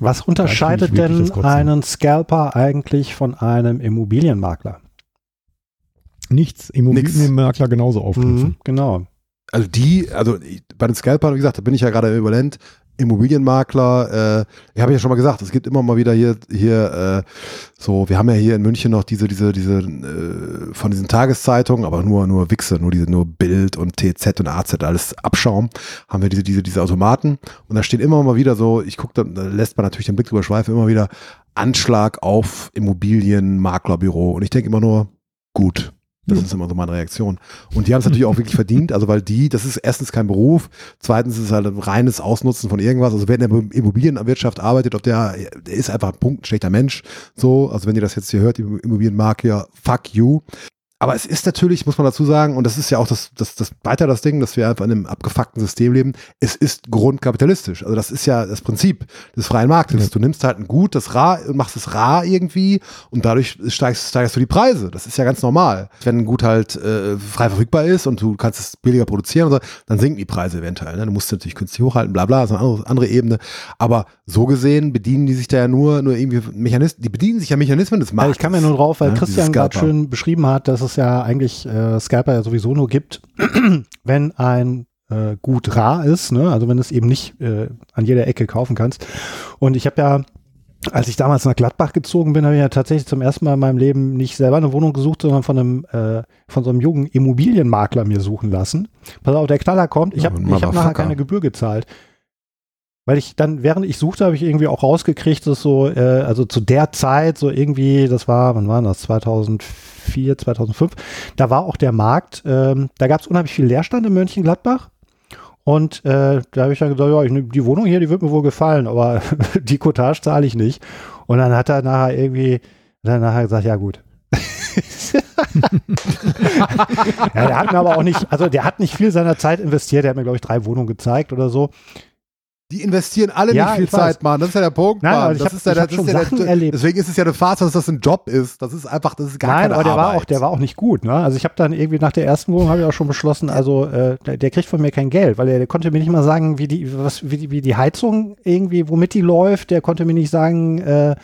Was unterscheidet denn einen Scalper eigentlich von einem Immobilienmakler? Nichts. Immobilienmakler genauso aufknüpfen. Mhm, genau. also die, also ich- bei den Scalpern, wie gesagt, da bin ich ja gerade überlent. Immobilienmakler, äh, ich habe ja schon mal gesagt, es gibt immer mal wieder hier, hier, äh, so, wir haben ja hier in München noch diese, diese, diese, äh, von diesen Tageszeitungen, aber nur, nur Wichse, nur diese, nur Bild und TZ und AZ, alles Abschaum, haben wir diese, diese, diese Automaten und da steht immer mal wieder so, ich gucke, da lässt man natürlich den Blick drüber schweifen, immer wieder Anschlag auf Immobilienmaklerbüro und ich denke immer nur, gut. Das ist immer so meine Reaktion. Und die haben es natürlich auch wirklich verdient, also weil die, das ist erstens kein Beruf, zweitens ist es halt ein reines Ausnutzen von irgendwas. Also wer in der Immobilienwirtschaft arbeitet, ob der, der ist einfach ein Punkt, ein schlechter Mensch. So, also wenn ihr das jetzt hier hört, die Immobilienmakler, fuck you. Aber es ist natürlich, muss man dazu sagen, und das ist ja auch das, das, das weiter das Ding, dass wir einfach in einem abgefuckten System leben, es ist grundkapitalistisch. Also das ist ja das Prinzip des freien Marktes. Ja. Du nimmst halt ein Gut, das rar machst es rar irgendwie und dadurch steigst, steigerst du die Preise. Das ist ja ganz normal. Wenn ein Gut halt äh, frei verfügbar ist und du kannst es billiger produzieren, und so, dann sinken die Preise eventuell. Ne? Du musst natürlich künstlich hochhalten, bla bla, das ist eine andere, andere Ebene. Aber so gesehen bedienen die sich da ja nur, nur irgendwie Mechanismen, die bedienen sich ja Mechanismen des Marktes. ich kam ja nur drauf, weil Ja, Christian diese gerade schön beschrieben hat, dass es ja eigentlich äh, Scalper ja sowieso nur gibt, <clears throat> wenn ein äh, Gut rar ist, ne? also wenn du es eben nicht äh, an jeder Ecke kaufen kannst. Und ich habe ja als ich damals nach Gladbach gezogen bin, habe ich ja tatsächlich zum ersten Mal in meinem Leben nicht selber eine Wohnung gesucht, sondern von einem äh, von so einem jungen Immobilienmakler mir suchen lassen. Pass auf, der Knaller kommt. Ich Ja, habe ich hab nachher keine Gebühr gezahlt. Weil ich dann, während ich suchte, habe ich irgendwie auch rausgekriegt, dass so, äh, also zu der Zeit, so irgendwie, das war, wann war das, 2004, 2005, da war auch der Markt, ähm, da gab es unheimlich viel Leerstand in Mönchengladbach. Und äh, da habe ich dann gesagt, ja, ich, die Wohnung hier, die wird mir wohl gefallen, aber <laughs> die Cottage zahle ich nicht. Und dann hat er nachher irgendwie, dann nachher gesagt, ja gut. <laughs> ja, der hat mir aber auch nicht, also der hat nicht viel seiner Zeit investiert, der hat mir, glaube ich, drei Wohnungen gezeigt oder so. Die investieren alle Ja, nicht viel ich weiß. Zeit, Mann. Das ist ja der Punkt, Nein, Mann. das hab- ist ja, das schon ist ja der, erlebt. Deswegen ist es ja eine Farce, dass das ein Job ist. Das ist einfach, das ist gar Nein, keine aber der war Arbeit. auch, der war auch nicht gut. Ne? Also ich habe dann irgendwie nach der ersten Wohnung habe ich auch schon beschlossen, also äh, der, der kriegt von mir kein Geld, weil er der konnte mir nicht mal sagen, wie die, was, wie die, wie die Heizung irgendwie, womit die läuft. Der konnte mir nicht sagen, äh,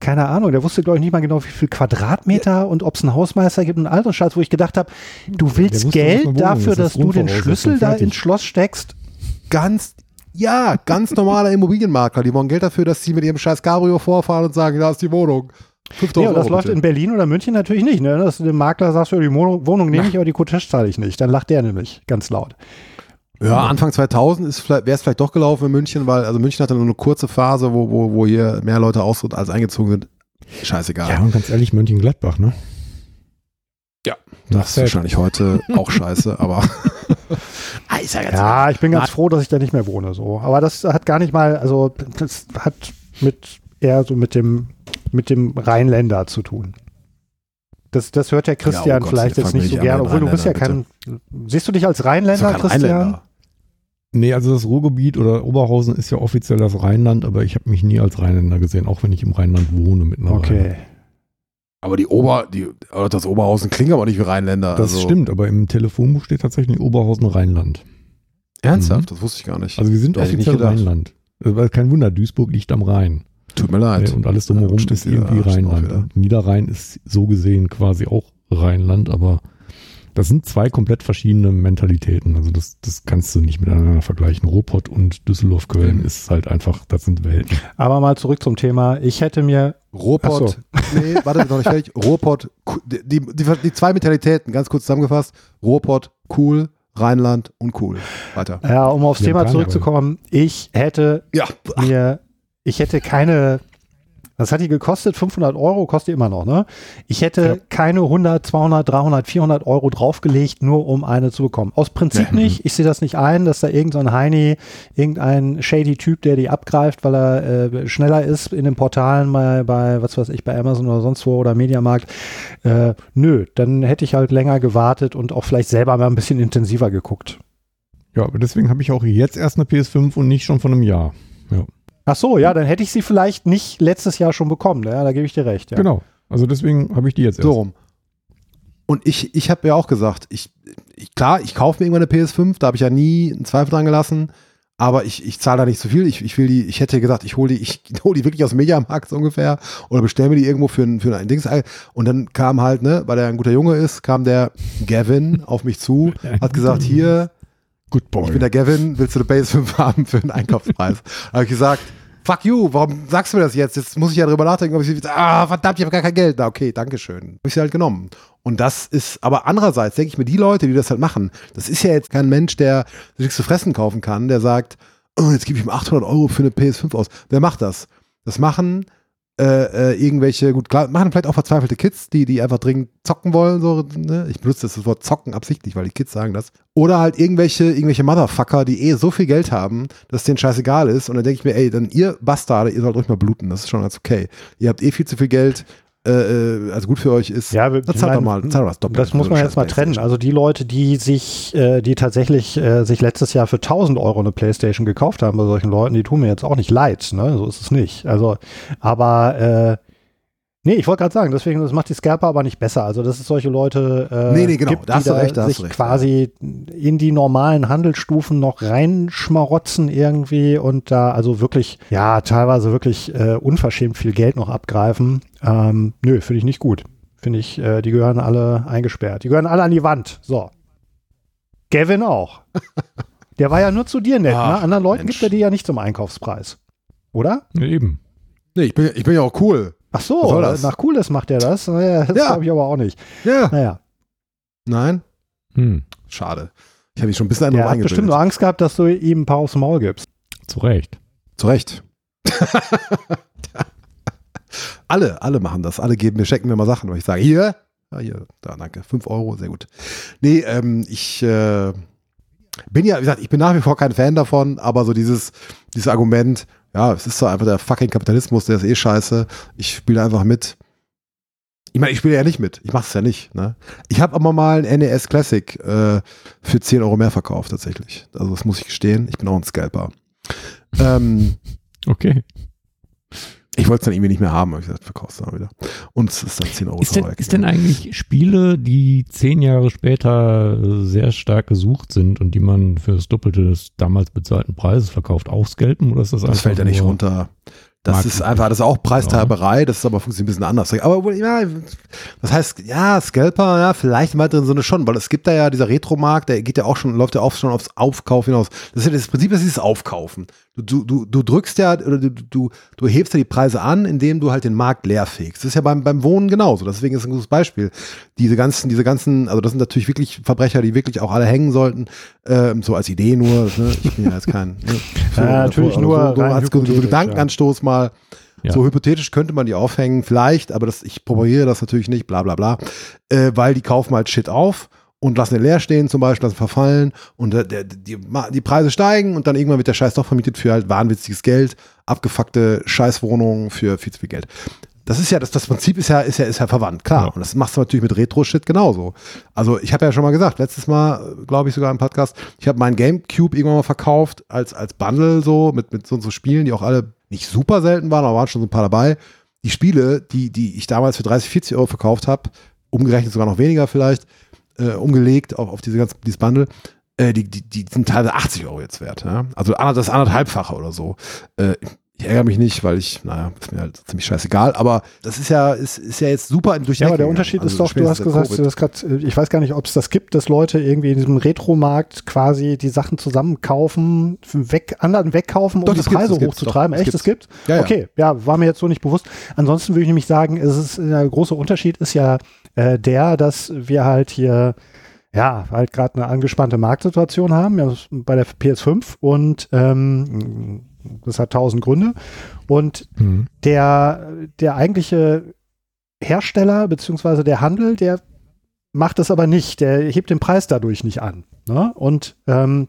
keine Ahnung, der wusste, glaube ich, nicht mal genau, wie viel Quadratmeter und ob es einen Hausmeister gibt und all so Scheiß, wo ich gedacht habe, du willst wusste, Geld dafür, das dass du den Schlüssel da ins Schloss steckst. Ganz, ja, ganz normaler Immobilienmakler. Die wollen Geld dafür, dass sie mit ihrem scheiß Cabrio vorfahren und sagen, da ist die Wohnung. 5000 Nee, und das Euro läuft bitte. in Berlin oder München natürlich nicht, ne? Dass du dem Makler sagst, die Wohnung, nehme ich, aber die Cottage zahle ich nicht. Dann lacht der nämlich ganz laut. Ja, Anfang 2000 ist vielleicht, wäre es vielleicht doch gelaufen in München, weil also München hatte nur eine kurze Phase, wo, wo, wo hier mehr Leute aus als eingezogen sind. Scheißegal. Ja, und ganz ehrlich, Mönchengladbach, ne? Ja, das das ist wahrscheinlich heute auch <laughs> scheiße, aber Ah, ist ja jetzt Ja, ich bin ganz froh, dass ich da nicht mehr wohne. So. Aber das hat gar nicht mal, also das hat mit eher so mit dem, mit dem Rheinländer zu tun. Das, das hört der Christian oh Gott, vielleicht jetzt nicht so gerne, mit obwohl du bist ja Rheinländer, kein. Siehst du dich als Rheinländer, kein Christian? Rheinländer. Nee, also das Ruhrgebiet oder Oberhausen ist ja offiziell das Rheinland, aber ich habe mich nie als Rheinländer gesehen, auch wenn ich im Rheinland wohne mittlerweile. Okay. Aber die Ober, die, das Oberhausen klingt aber nicht wie Rheinländer. Das also, stimmt, aber im Telefonbuch steht tatsächlich Oberhausen Rheinland. Ernsthaft? Mhm. Das wusste ich gar nicht. Also wir sind nicht offiziell. Rheinland. Also kein Wunder, Duisburg liegt am Rhein. Tut mir leid. Ja, und alles drumherum Ja, ist irgendwie Rheinland. Niederrhein ist so gesehen quasi auch Rheinland, aber das sind zwei komplett verschiedene Mentalitäten. Also das, das kannst du nicht miteinander vergleichen. Ruhrpott und Düsseldorf-Köln Mhm. ist halt einfach, das sind Welten. Aber mal zurück zum Thema. Ich hätte mir, Ruhrpott, nee, warte, noch nicht fertig. Ruhrpott, die, die, die, die zwei Mentalitäten, ganz kurz zusammengefasst. Ruhrpott, cool, Rheinland, uncool. Weiter. ja, um aufs haben Thema zurückzukommen, ich hätte Ja, mir, ich hätte keine, was hat die gekostet? 500 Euro, kostet die immer noch, ne? Ich hätte Ja. keine 100, 200, 300, 400 Euro draufgelegt, nur um eine zu bekommen. Aus Prinzip Nee. nicht. Ich sehe das nicht ein, dass da irgendein Heini, irgendein shady Typ, der die abgreift, weil er äh, schneller ist in den Portalen bei, bei, was weiß ich, bei Amazon oder sonst wo oder Mediamarkt. Äh, nö, dann hätte ich halt länger gewartet und auch vielleicht selber mal ein bisschen intensiver geguckt. Ja, aber deswegen habe ich auch jetzt erst eine PS5 und nicht schon von einem Jahr. Ach so, ja, dann hätte ich sie vielleicht nicht letztes Jahr schon bekommen. Ja, da gebe ich dir recht. Ja. Genau. Also deswegen habe ich die jetzt erst. so rum. Und ich, ich habe ja auch gesagt, ich, ich klar, ich kaufe mir irgendwann eine PS5, da habe ich ja nie einen Zweifel dran gelassen, aber ich, ich zahle da nicht so viel. Ich, ich will die, ich hätte gesagt, ich hole die, ich <laughs> hole die wirklich aus dem Mediamarkt so ungefähr oder bestelle mir die irgendwo für ein, für ein Dings. Und dann kam halt, ne, weil er ein guter Junge ist, kam der Gavin auf mich zu, <laughs> hat gesagt, hier, Good boy. Ich bin der Gavin, willst du eine Base 5 haben für einen Einkaufspreis? <laughs> Da habe ich gesagt, fuck you, warum sagst du mir das jetzt? Jetzt muss ich ja drüber nachdenken, ob ich sie, ah, verdammt, ich habe gar kein Geld. Na, okay, danke schön. Habe ich sie halt genommen. Und das ist, aber andererseits denke ich mir, die Leute, die das halt machen, das ist ja jetzt kein Mensch, der sich nichts zu fressen kaufen kann, der sagt, oh, jetzt gebe ich ihm 800 Euro für eine PS5 aus. Wer macht das? Das machen äh, äh, irgendwelche, gut, klar, machen vielleicht auch verzweifelte Kids, die, die einfach dringend zocken wollen. So, ne? Ich benutze das Wort zocken absichtlich, weil die Kids sagen das. Oder halt irgendwelche, irgendwelche Motherfucker, die eh so viel Geld haben, dass denen scheißegal ist. Und dann denke ich mir, ey, dann ihr Bastarde, ihr sollt ruhig mal bluten, das ist schon ganz okay. Ihr habt eh viel zu viel Geld, äh, äh, also gut für euch ist. Ja, wir- dann zahlt mal, zahlt das doppelt. Das muss man jetzt mal trennen. Also die Leute, die sich, äh, die tatsächlich äh, sich letztes Jahr für 1000 Euro eine Playstation gekauft haben bei solchen Leuten, die tun mir jetzt auch nicht leid. Ne? So ist es nicht. Also, aber äh, nee, ich wollte gerade sagen, deswegen das macht die Scalper aber nicht besser. Also dass es solche Leute äh, Nee, nee, genau. gibt, Da die recht, da hast sich recht, quasi in die normalen Handelsstufen noch reinschmarotzen irgendwie und da also wirklich, ja, teilweise wirklich äh, unverschämt viel Geld noch abgreifen. Ähm, nö, finde ich nicht gut. Finde ich, äh, die gehören alle eingesperrt. Die gehören alle an die Wand. So. Gavin auch. <laughs> Der war ja nur zu dir nett, Ach, ne? Anderen Leuten Mensch. gibt er die ja nicht zum Einkaufspreis. Oder? Ja, eben. Nee, ich bin, ich bin ja auch cool. Ach so, nach Cooles macht er das. Naja, das Ja. glaube ich aber auch nicht. Ja. Naja, Nein? Hm. Schade. Ich habe mich schon ein bisschen an der hat bestimmt nur Angst gehabt, dass du ihm ein paar aufs Maul gibst. Zu Recht. Zu Recht. <laughs> alle, alle machen das. Alle geben mir, schenken mir mal Sachen, weil ich sage, hier, ja, hier, da, danke. 5 Euro, sehr gut. Nee, ähm, ich äh, bin ja, wie gesagt, ich bin nach wie vor kein Fan davon, aber so dieses, dieses Argument, ja, es ist so einfach der fucking Kapitalismus, der ist eh scheiße. Ich spiele einfach mit. Ich meine, ich spiele ja nicht mit. Ich mache es ja nicht. Ne? Ich habe aber mal ein NES Classic äh, für 10 Euro mehr verkauft, tatsächlich. Also das muss ich gestehen. Ich bin auch ein Scalper. Ähm, Okay. Ich wollte es dann irgendwie nicht mehr haben, habe ich gesagt, verkaufst du dann wieder. Und es ist dann 10 Euro Ist denn, ist denn eigentlich Spiele, die zehn Jahre später äh, sehr stark gesucht sind und die man für das Doppelte des damals bezahlten Preises verkauft, auch scalpen oder ist das Das fällt ja nicht runter. Das Mag ist einfach, das ist auch Preistreiberei, das ist aber funktioniert ein bisschen anders. Aber ja, das heißt, ja, Scalper, ja, vielleicht im weiteren Sinne schon, weil es gibt da ja dieser Retro-Markt, der geht ja auch schon, läuft ja auch schon aufs Aufkauf hinaus. Das ist ja das Prinzip, das ist dieses Aufkaufen. Du, du, du drückst ja, oder du, du, du hebst ja die Preise an, indem du halt den Markt leer fegst. Das ist ja beim, beim Wohnen genauso. Deswegen ist ein gutes Beispiel. Diese ganzen, diese ganzen, also das sind natürlich wirklich Verbrecher, die wirklich auch alle hängen sollten, ähm, so als Idee nur. Ne? Ich bin ja jetzt kein. Ne? <laughs> So, Ja, natürlich so, nur so, so als hypothetisch, Gedankenanstoß mal. Ja. So hypothetisch könnte man die aufhängen, vielleicht, aber das, ich propagiere das natürlich nicht, bla bla bla, äh, weil die kaufen halt Shit auf und lassen den leer stehen zum Beispiel, lassen verfallen und der, der, die, die Preise steigen und dann irgendwann wird der Scheiß doch vermietet für halt wahnwitziges Geld, abgefuckte Scheißwohnungen für viel zu viel Geld. Das ist ja, das, das Prinzip ist ja, ist ja, ist ja verwandt, klar. Ja. Und das machst du natürlich mit Retro-Shit genauso. Also ich habe ja schon mal gesagt, letztes Mal, glaube ich sogar im Podcast, ich habe meinen Gamecube irgendwann mal verkauft als, als Bundle so, mit, mit so, so Spielen, die auch alle nicht super selten waren, aber waren schon so ein paar dabei. Die Spiele, die, die ich damals für 30, 40 Euro verkauft habe, umgerechnet sogar noch weniger vielleicht, äh, umgelegt auf, auf diese ganze, dieses Bundle, äh, die, die, die sind teilweise 80 Euro jetzt wert. Ja? Also das anderthalbfache oder so. Äh, ich ärgere mich nicht, weil ich, naja, ist mir halt ziemlich scheißegal, aber das ist ja, ist, ist ja jetzt super durch Ja, aber der Unterschied ist doch, du hast gesagt, du hast grad, äh, ich weiß gar nicht, ob es das gibt, dass Leute irgendwie in diesem Retro-Markt quasi die Sachen zusammenkaufen, weg, anderen wegkaufen, um Doch, die gibt's, Preise gibt's, hochzutreiben. doch, Echt, das gibt? Ja, ja. Okay, ja, war mir jetzt so nicht bewusst. Ansonsten würde ich nämlich sagen, es ist, der große Unterschied ist ja äh, der, dass wir halt hier ja, halt gerade eine angespannte Marktsituation haben, ja, bei der PS5 und ähm, das hat tausend Gründe. Und Mhm. der, der eigentliche Hersteller beziehungsweise der Handel, der macht das aber nicht. Der hebt den Preis dadurch nicht an. Ne? Und ähm,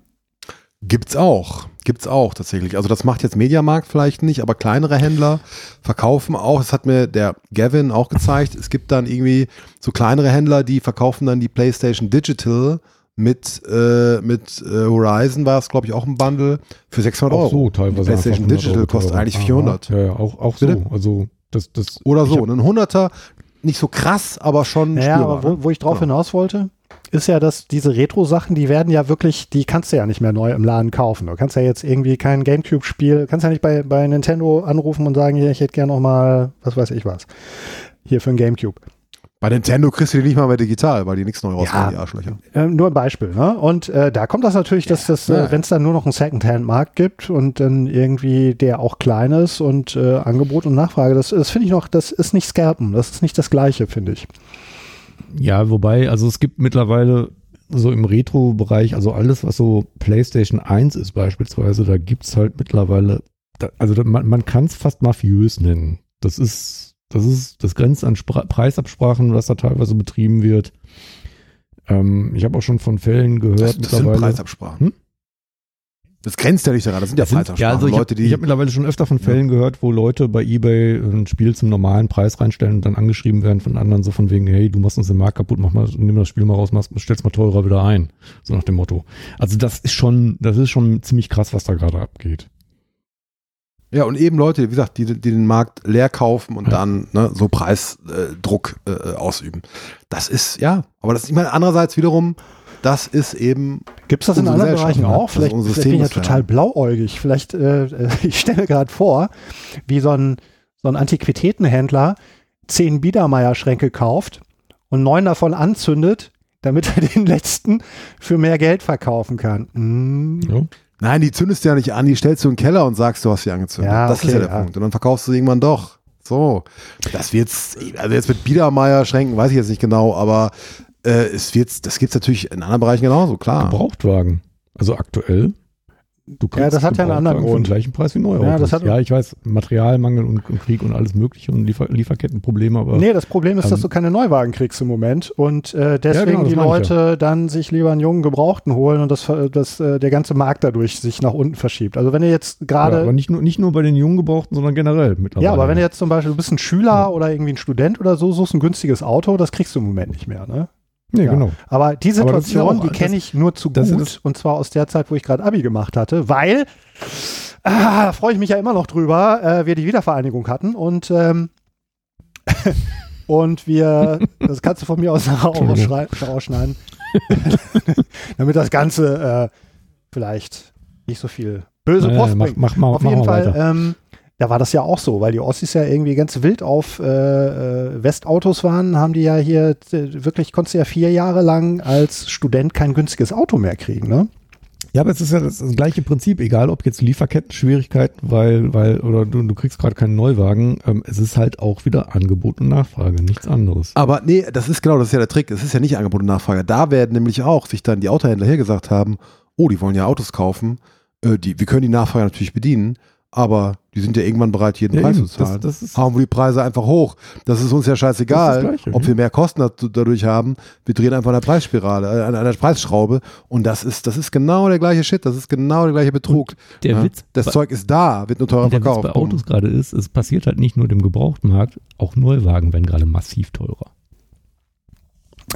Gibt's auch. Gibt's auch tatsächlich. Also das macht jetzt Mediamarkt vielleicht nicht, aber kleinere Händler verkaufen auch. Das hat mir der Gavin auch gezeigt. Es gibt dann irgendwie so kleinere Händler, die verkaufen dann die PlayStation Digital mit, äh, mit äh, Horizon war es, glaube ich, auch ein Bundle für 600 Auch Euro. so teilweise. Die PlayStation einfach 100 Digital Euro kostet teurer. eigentlich Aha. 400. Ja, ja, auch, auch Bitte? so. Also, das, das. Oder so. Ein 100er, nicht so krass, aber schon naja, spürbar. aber wo, ne? wo ich drauf Genau. hinaus wollte, ist ja, dass diese Retro-Sachen, die werden ja wirklich, die kannst du ja nicht mehr neu im Laden kaufen. Du kannst ja jetzt irgendwie kein Gamecube-Spiel, kannst ja nicht bei, bei Nintendo anrufen und sagen, hier, ich hätte gerne noch mal, was weiß ich was, hier für ein Gamecube. Bei Nintendo kriegst du die nicht mal mehr digital, weil die nichts neu rausbringen, Ja. die Arschlöcher. Ähm, nur ein Beispiel, ne? Und äh, da kommt das natürlich, dass das, Ja. äh, wenn es dann nur noch einen Secondhand-Markt gibt und dann irgendwie der auch klein ist und äh, Angebot und Nachfrage, das, das finde ich noch, das ist nicht Scalpen, das ist nicht das Gleiche, finde ich. Ja, wobei, also es gibt mittlerweile so im Retro-Bereich, also alles, was so PlayStation 1 ist beispielsweise, da gibt's halt mittlerweile, da, also man, man kann es fast mafiös nennen. Das ist, das ist, das grenzt an Spra Preisabsprachen, was da teilweise betrieben wird. Ähm, ich habe auch schon von Fällen gehört Das, das sind mittlerweile. Preisabsprachen. Hm? Das grenzt ja nicht daran, das sind ja Das ja, also ich habe Leute, die hab mittlerweile schon öfter von Fällen gehört, wo Leute bei eBay ein Spiel zum normalen Preis reinstellen und dann angeschrieben werden von anderen so von wegen, hey, du machst uns den Markt kaputt, mach mal, nimm das Spiel mal raus, machst, stell's mal teurer wieder ein. So nach dem Motto. Also das ist schon, das ist schon ziemlich krass, was da gerade abgeht. Ja, und eben Leute, wie gesagt, die, die den Markt leer kaufen und Ja. dann ne, so Preisdruck äh, äh, ausüben. Das ist, ja, aber das, ich meine, andererseits wiederum, das ist eben, Gibt es das in anderen Bereichen ne? auch? Das ist Vielleicht, unser vielleicht bin ich ja total blauäugig. Vielleicht, äh, äh, <laughs> ich stelle mir gerade vor, wie so ein, so ein Antiquitätenhändler zehn Biedermeier-Schränke kauft und neun davon anzündet, damit er <laughs> den letzten für mehr Geld verkaufen kann. Mm. Ja. nein, die zündest du ja nicht an, die stellst du in den Keller und sagst, du hast sie angezündet. Ja, das ist okay, ja der ja. Punkt. Und dann verkaufst du sie irgendwann doch. So, das wird's, also jetzt mit Biedermeier-Schränken weiß ich jetzt nicht genau, aber äh, es wird's, das gibt's natürlich in anderen Bereichen genauso, klar. Gebrauchtwagen. Also aktuell. Du Ja, das hat ja einen anderen Gebrauchtwagen für Grund. den gleichen Preis wie Neuautos. Ja, das hat- ja, ich weiß, Materialmangel und, und Krieg und alles mögliche und Liefer Lieferkettenprobleme, aber Nee, das Problem ist, dass Ähm, du keine Neuwagen kriegst im Moment und äh, deswegen genau, das die Leute dann sich lieber einen jungen Gebrauchten holen und das, ver- das, äh, der ganze Markt dadurch sich nach unten verschiebt. Also wenn ihr jetzt ja, gerade aber nicht nur, nicht nur bei den jungen Gebrauchten, sondern generell mittlerweile. Ja, aber wenn du jetzt zum Beispiel, du bist ein Schüler oder irgendwie ein Student oder so, suchst ein günstiges Auto, das kriegst du im Moment nicht mehr. Ne? Nee, ja. genau. Aber die Aber das Situation, auch- die das- kenne ich nur zu das gut ist- und zwar aus der Zeit, wo ich gerade Abi gemacht hatte, weil, ah, da freue ich mich ja immer noch drüber, äh, wir die Wiedervereinigung hatten und ähm, <laughs> und wir, das kannst du von mir aus <laughs> nachher auch rausschneiden, <laughs> damit das Ganze äh, vielleicht nicht so viel böse Naja, Post mach, bringt. mach mal, Auf mach jeden mal Fall ähm, da war das ja auch so, weil die Ossis ja irgendwie ganz wild auf äh, äh, Westautos waren, haben die ja hier äh, wirklich, konntest du ja vier Jahre lang als Student kein günstiges Auto mehr kriegen, ne? Ja, aber es ist ja das, das gleiche Prinzip, egal ob jetzt Lieferketten-Schwierigkeiten, weil, weil, oder du, du kriegst gerade keinen Neuwagen, ähm, es ist halt auch wieder Angebot und Nachfrage, nichts anderes. Aber nee, das ist genau, das ist ja der Trick. Es ist ja nicht Angebot und Nachfrage. Da werden nämlich auch sich dann die Autohändler hergesagt haben, oh, die wollen ja Autos kaufen, äh, die, wir können die Nachfrage natürlich bedienen, aber die sind ja irgendwann bereit, jeden Ja, Preis eben, zu zahlen. das- das Hauen wir die Preise einfach hoch. Das ist uns ja scheißegal, Gleiche, ob wir mehr Kosten dadurch haben. Wir drehen einfach an der Preisspirale, äh, an der Preisschraube. Und das ist, das ist genau der gleiche Shit. Das ist genau der gleiche Betrug. Der Ja? Witz, Das Zeug ist da, wird nur teurer der Witz verkauft. bei Autos gerade ist, es passiert halt nicht nur dem Gebrauchtmarkt, auch Neuwagen werden gerade massiv teurer.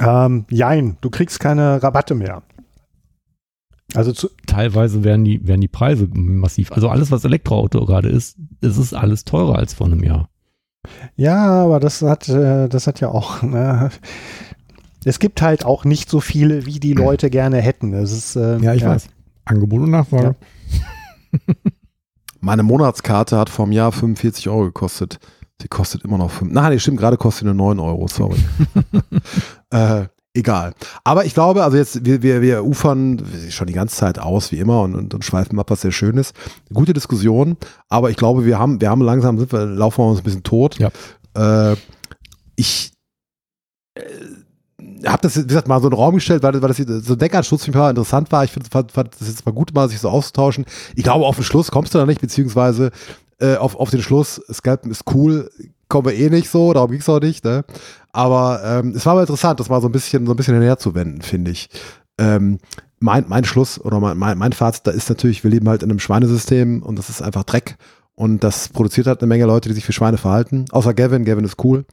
Ähm, jein, du kriegst keine Rabatte mehr. Also zu, Teilweise werden die, werden die Preise massiv, also alles, was Elektroauto gerade ist, es ist alles teurer als vor einem Jahr. ja, aber das hat, äh, das hat ja auch, <laughs> ne, es gibt halt auch nicht so viele, wie die Leute gerne hätten. Es ist, äh, Angebot und Nachfrage. <laughs> Meine Monatskarte hat vom Jahr 45 Euro gekostet. Sie kostet immer noch 5. Nein, nee, stimmt, gerade kostet sie nur 9 Euro, sorry. <laughs> äh, egal. Aber ich glaube, also jetzt, wir, wir, wir ufern schon die ganze Zeit aus, wie immer, und, und, und schweifen ab, was sehr schön ist. Gute Diskussion, aber ich glaube, wir haben, wir haben langsam, sind wir, laufen wir uns ein bisschen tot. Ja. Äh, ich äh, habe das, wie gesagt, mal so in den Raum gestellt, weil, weil das so ein Denkanstoß für mich mal interessant war. Ich find, fand, fand das jetzt mal gut, mal sich so auszutauschen. Ich glaube, auf den Schluss kommst du da nicht, beziehungsweise äh, auf, auf den Schluss, Scalpen ist cool, kommen wir eh nicht so, darum ging es auch nicht, ne? Aber ähm, es war mal interessant, das mal so ein bisschen, so ein bisschen hinherzuwenden, finde ich. Ähm, mein, mein Schluss oder mein, mein, mein Fazit da ist natürlich, wir leben halt in einem Schweinesystem und das ist einfach Dreck. Und das produziert halt eine Menge Leute, die sich für Schweine verhalten. Außer Gavin. Gavin ist cool.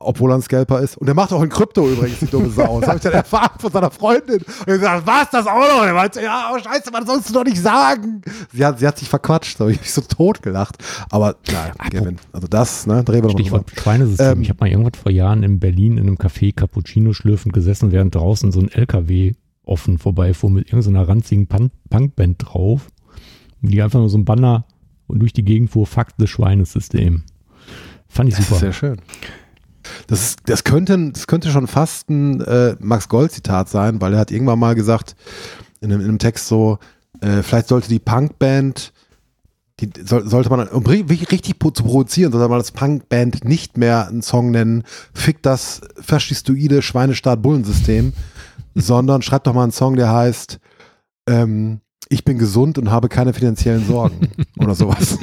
Obwohl er ein Scalper ist. Und der macht auch in Krypto übrigens, die dumme Sau. Das habe ich dann erfahren von seiner Freundin. Und ich gesagt, was, das auch noch? Und er meinte, ja, oh scheiße, man sollst du doch nicht sagen. Sie hat, sie hat sich verquatscht. Da habe ich mich so tot gelacht. Aber nein, Gavin. Also das, ne, da reden wir noch drüber. Stichwort Schweinesystem. Ähm, ich habe mal irgendwas vor Jahren in Berlin in einem Café Cappuccino schlürfend gesessen, während draußen so ein LKW offen vorbeifuhr mit irgendeiner ranzigen Punk- Punkband drauf. Die einfach nur so ein Banner und durch die Gegend fuhr, Fakt des Schweinesystem. Fand ich super. sehr schön. Das, ist, das, könnte, das könnte schon fast ein äh, Max Gold-Zitat sein, weil er hat irgendwann mal gesagt, in einem, in einem Text so, äh, vielleicht sollte die Punkband, die soll, sollte man, um ri- richtig zu provozieren, sollte man das Punkband nicht mehr einen Song nennen, fick das faschistoide Schweinestaat-Bullensystem, sondern schreibt doch mal einen Song, der heißt, ähm, ich bin gesund und habe keine finanziellen Sorgen <laughs> oder sowas.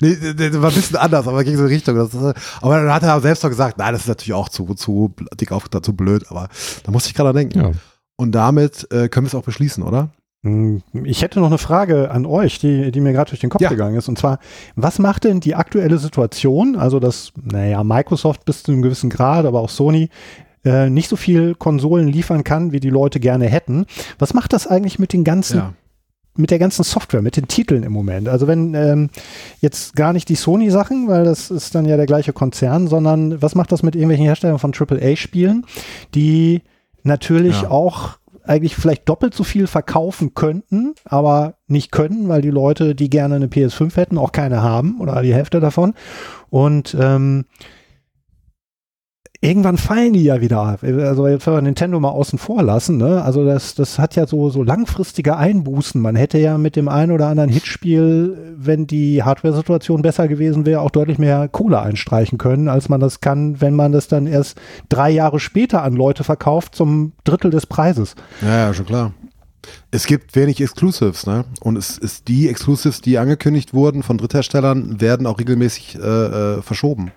nee, das war ein bisschen anders, aber ging so in die Richtung. Das aber dann hat er selbst doch gesagt, nein, das ist natürlich auch zu, zu dick auf, zu blöd, aber da musste ich gerade denken. Ja. Und damit äh, können wir es auch beschließen, oder? Hm, Ich hätte noch eine Frage an euch, die, die mir gerade durch den Kopf Ja. gegangen ist. Und zwar, was macht denn die aktuelle Situation, also dass, naja, Microsoft bis zu einem gewissen Grad, aber auch Sony, äh, nicht so viel Konsolen liefern kann, wie die Leute gerne hätten. Was macht das eigentlich mit den ganzen Ja. mit der ganzen Software, mit den Titeln im Moment. Also wenn ähm, jetzt gar nicht die Sony-Sachen, weil das ist dann ja der gleiche Konzern, sondern was macht das mit irgendwelchen Herstellern von AAA-Spielen, die natürlich Ja. auch eigentlich vielleicht doppelt so viel verkaufen könnten, aber nicht können, weil die Leute, die gerne eine PS5 hätten, auch keine haben oder die Hälfte davon. Und ähm, irgendwann fallen die ja wieder ab. Also jetzt wenn wir Nintendo mal außen vor lassen, ne? Also das, das hat ja so, so langfristige Einbußen. Man hätte ja mit dem einen oder anderen Hitspiel, wenn die Hardware-Situation besser gewesen wäre, auch deutlich mehr Kohle einstreichen können, als man das kann, wenn man das dann erst drei Jahre später an Leute verkauft zum Drittel des Preises. Ja, ja, schon klar. Es gibt wenig Exclusives, ne? Und es ist die Exclusives, die angekündigt wurden von Drittherstellern, werden auch regelmäßig äh, äh, verschoben.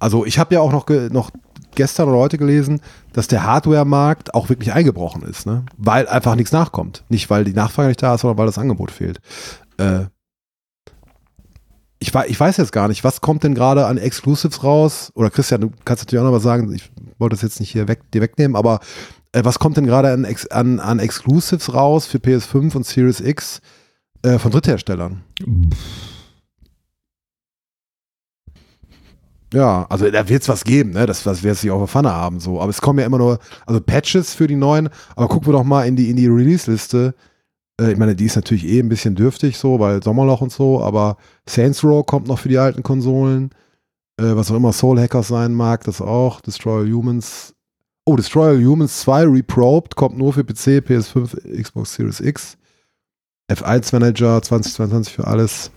Also ich habe ja auch noch, noch gestern oder heute gelesen, dass der Hardware-Markt auch wirklich eingebrochen ist, ne? Weil einfach nichts nachkommt. Nicht, weil die Nachfrage nicht da ist, sondern weil das Angebot fehlt. Äh, ich, ich weiß jetzt gar nicht, was kommt denn gerade an Exclusives raus? Oder Christian, du kannst natürlich auch noch was sagen, ich wollte das jetzt nicht hier weg, dir wegnehmen, aber äh, was kommt denn gerade an, an, an Exclusives raus für PS5 und Series X äh, von Drittherstellern? Ja, also da wird es was geben, ne? Das, das wird sich auf der Pfanne haben, so. Aber es kommen ja immer nur, also Patches für die neuen, aber gucken wir doch mal in die, in die Release-Liste. Äh, ich meine, die ist natürlich eh ein bisschen dürftig so, weil Sommerloch und so, aber Saints Row kommt noch für die alten Konsolen. Äh, was auch immer Soul Hackers sein mag, das auch. Destroy All Humans. Oh, Destroy All Humans 2 Reprobed kommt nur für PC, PS5, Xbox Series X. F1 Manager 2022 für alles.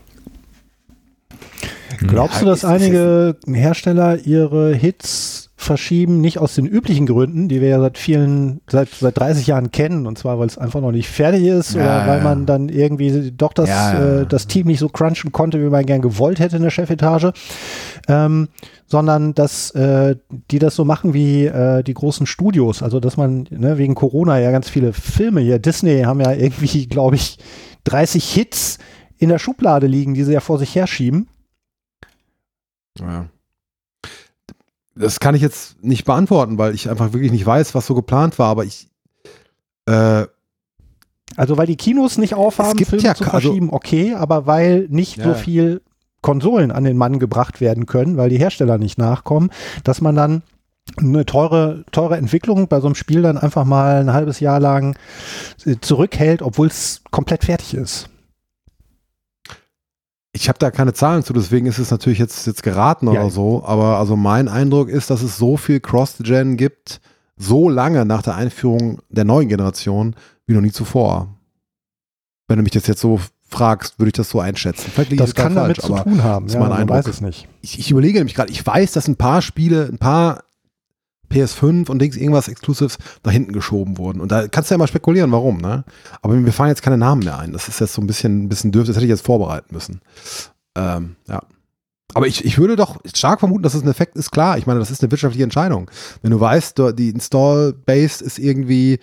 Glaubst du, dass einige Hersteller ihre Hits verschieben, nicht aus den üblichen Gründen, die wir ja seit vielen, seit, seit 30 Jahren kennen, und zwar, weil es einfach noch nicht fertig ist Ja, oder weil ja. man dann irgendwie doch das, Ja. Äh, das Team nicht so crunchen konnte, wie man gern gewollt hätte in der Chefetage, ähm, sondern dass äh, die das so machen wie äh, die großen Studios, also dass man ne, wegen Corona ja ganz viele Filme hier, Disney haben ja irgendwie, <laughs> glaube ich, 30 Hits in der Schublade liegen, die sie ja vor sich herschieben. Ja. Das kann ich jetzt nicht beantworten, weil ich einfach wirklich nicht weiß, was so geplant war, aber ich. Äh, Also weil die Kinos nicht aufhaben, gibt Filme ja zu also- verschieben, okay, aber weil nicht Ja, so viel Konsolen an den Mann gebracht werden können, weil die Hersteller nicht nachkommen, dass man dann eine teure, teure Entwicklung bei so einem Spiel dann einfach mal ein halbes Jahr lang äh, zurückhält, obwohl es komplett fertig ist. Ich habe da keine Zahlen zu, deswegen ist es natürlich jetzt, jetzt geraten Ja. oder so. Aber also mein Eindruck ist, dass es so viel Cross-Gen gibt, so lange nach der Einführung der neuen Generation, wie noch nie zuvor. Wenn du mich das jetzt so fragst, würde ich das so einschätzen. Das kann damit falsch, zu aber tun haben. ist Ja, mein man Eindruck. weiß es nicht. ich, ich überlege nämlich gerade, ich weiß, dass ein paar Spiele, ein paar PS5 und Dings, irgendwas Exclusives nach hinten geschoben wurden. Und da kannst du ja mal spekulieren, warum, ne? Aber mir fallen jetzt keine Namen mehr ein. Das ist jetzt so ein bisschen, ein bisschen dürftig, das hätte ich jetzt vorbereiten müssen. Ähm, ja. Aber ich, ich würde doch stark vermuten, dass es ein Effekt ist, klar. Ich meine, das ist eine wirtschaftliche Entscheidung. Wenn du weißt, die Install-Base ist irgendwie,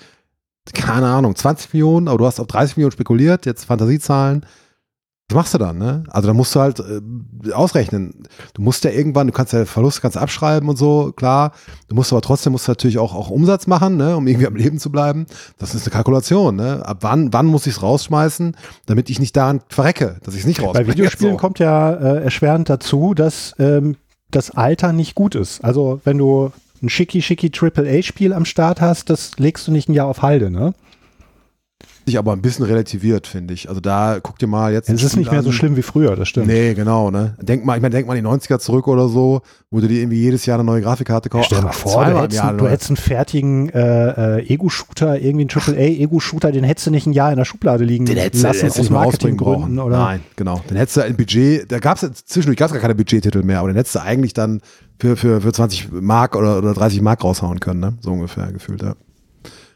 keine Ahnung, 20 Millionen, aber du hast auf 30 Millionen spekuliert, jetzt Fantasiezahlen. Was machst du dann, ne? Also da musst du halt äh, ausrechnen. Du musst ja irgendwann, du kannst ja Verluste kannst abschreiben und so, klar. Du musst aber trotzdem musst du natürlich auch, auch Umsatz machen, ne, um irgendwie am Leben zu bleiben. Das ist eine Kalkulation, ne? Ab wann, wann muss ich es rausschmeißen, damit ich nicht daran verrecke, dass ich es nicht Bei rausbringe. Videospielen So. kommt ja äh, erschwerend dazu, dass ähm, das Alter nicht gut ist. Also wenn du ein schicki schicki Triple-A-Spiel am Start hast, das legst du nicht ein Jahr auf Halde, ne? Sich aber ein bisschen relativiert, finde ich. Also da guck dir mal jetzt. Es ist Spiel nicht mehr so an. schlimm wie früher, das stimmt. Nee, genau, ne? Denk mal, ich meine, denk mal an die 90er zurück oder so, wo du dir irgendwie jedes Jahr eine neue Grafikkarte kaufst. Stell dir mal vor, du hättest, Jahr einen- du hättest einen fertigen äh, äh, Ego-Shooter, irgendwie einen AAA-Ego-Shooter, den hättest du nicht ein Jahr in der Schublade liegen Den hättest du lassen hättest aus nicht mal ausbringen Marketinggründen oder Nein, genau. Dann hättest du ein Budget, da gab es zwischendurch gab's gar keine Budgettitel mehr, aber den hättest du eigentlich dann für, für, für 20 Mark oder, oder 30 Mark raushauen können, ne? So ungefähr gefühlt, ja.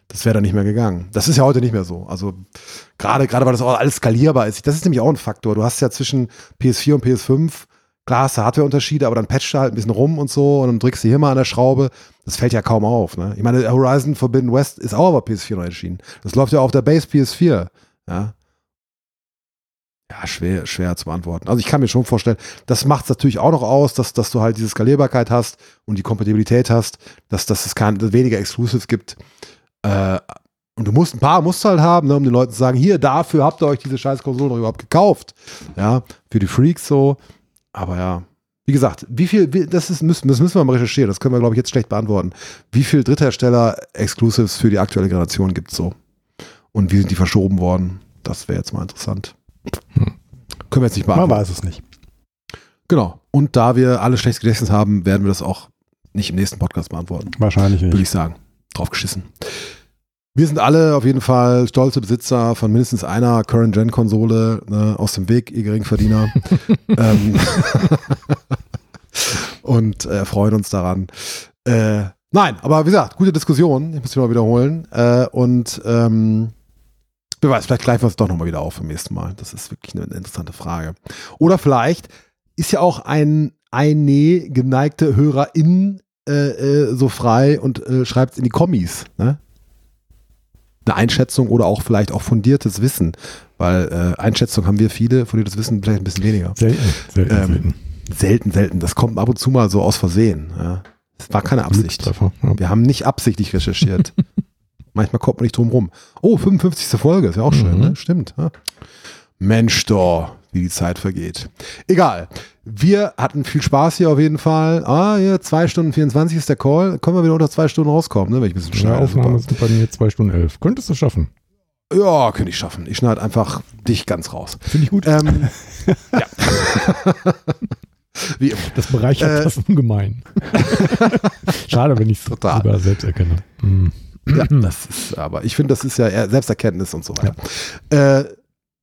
Das wäre dann nicht mehr gegangen. Das ist ja heute nicht mehr so. Also gerade, gerade weil das auch alles skalierbar ist. Das ist nämlich auch ein Faktor. Du hast ja zwischen PS4 und PS5, klar hast Hardwareunterschiede, aber dann patcht du halt ein bisschen rum und so und dann drückst du hier mal an der Schraube. Das fällt ja kaum auf. Ne? Ich meine, Horizon Forbidden West ist auch aber PS4 noch erschienen. Das läuft ja auf der Base PS4. Ja, ja, schwer, schwer zu beantworten. Also ich kann mir schon vorstellen, das macht es natürlich auch noch aus, dass, dass du halt diese Skalierbarkeit hast und die Kompatibilität hast, dass, dass es kein, dass weniger Exclusives gibt. Äh, und du musst ein paar musst du halt haben, ne, um den Leuten zu sagen, hier, dafür habt ihr euch diese scheiß Konsole noch überhaupt gekauft. Ja, für die Freaks so. Aber ja, wie gesagt, wie viel, wie, das, ist, müssen, das müssen wir mal recherchieren, das können wir, glaube ich, jetzt schlecht beantworten. Wie viel Dritthersteller-Exclusives für die aktuelle Generation gibt es so? Und wie sind die verschoben worden? Das wäre jetzt mal interessant. Können wir jetzt nicht man beantworten. weiß es nicht. Genau. Und da wir alle schlechtes Gedächtnis haben, werden wir das auch nicht im nächsten Podcast beantworten. Wahrscheinlich Würde nicht. ich sagen. Drauf geschissen. Wir sind alle auf jeden Fall stolze Besitzer von mindestens einer Current-Gen-Konsole ne, aus dem Weg, ihr Geringverdiener. <laughs> ähm, <laughs> und äh, freuen uns daran. Äh, nein, aber wie gesagt, gute Diskussion. Ich muss sie mal wiederholen. Äh, und ähm, wer weiß, vielleicht greifen wir es doch nochmal wieder auf beim nächsten Mal. Das ist wirklich eine interessante Frage. Oder vielleicht ist ja auch ein eine geneigte Hörerin äh, äh, so frei und äh, schreibt es in die Kommis. Ne? Eine Einschätzung oder auch vielleicht auch fundiertes Wissen. Weil äh, Einschätzung haben wir viele, fundiertes Wissen vielleicht ein bisschen weniger. Selten, selten, Ähm, selten. Selten, selten. Das kommt ab und zu mal so aus Versehen. Ja. Das war keine Absicht. Wir haben nicht absichtlich recherchiert. <laughs> Manchmal kommt man nicht drum rum. Oh, 55. Folge, ist ja auch schön, Mhm. ne? Stimmt. Ja. Mensch, doch, wie die Zeit vergeht. Egal. Wir hatten viel Spaß hier auf jeden Fall. Ah, hier, 2 Stunden 24 ist der Call. Können wir wieder unter zwei Stunden rauskommen, ne? Wenn ich ein bisschen schneide. Aufnahme Super. sind bei mir 2 Stunden 11. Könntest du schaffen. Ja, könnte ich schaffen. Ich schneide einfach dich ganz raus. Finde ich gut. Ähm, <laughs> ja. Wie immer. das bereichert äh, das ungemein. <laughs> Schade, wenn ich es Total. sogar selbst erkenne. Hm. Ja, das ist, aber ich finde, das ist ja eher Selbsterkenntnis und so weiter. Äh,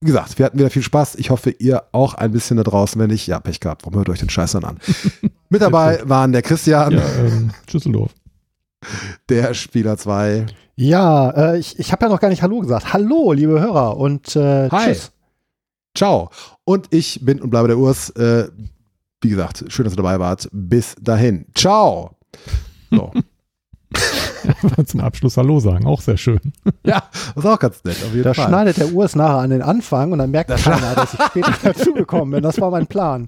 wie gesagt, wir hatten wieder viel Spaß. Ich hoffe, ihr auch ein bisschen da draußen. Wenn nicht, ja, Pech gehabt. Warum hört ihr euch den Scheiß dann an? <laughs> Mit dabei waren der Christian, Ja, ähm, Düsseldorf. der Spieler 2. Ja, äh, ich, ich habe ja noch gar nicht Hallo gesagt. Hallo, liebe Hörer und äh, Hi. tschüss. Ciao. Und ich bin und bleibe der Urs. Äh, wie gesagt, schön, dass ihr dabei wart. Bis dahin. Ciao. So. <laughs> <laughs> Zum Abschluss Hallo sagen, auch sehr schön. <laughs> ja, das ist auch ganz nett. Auf jeden Da Fall. schneidet der Urs nachher an den Anfang und dann merkt keiner, <laughs> dass ich später dazugekommen bin. Das war mein Plan.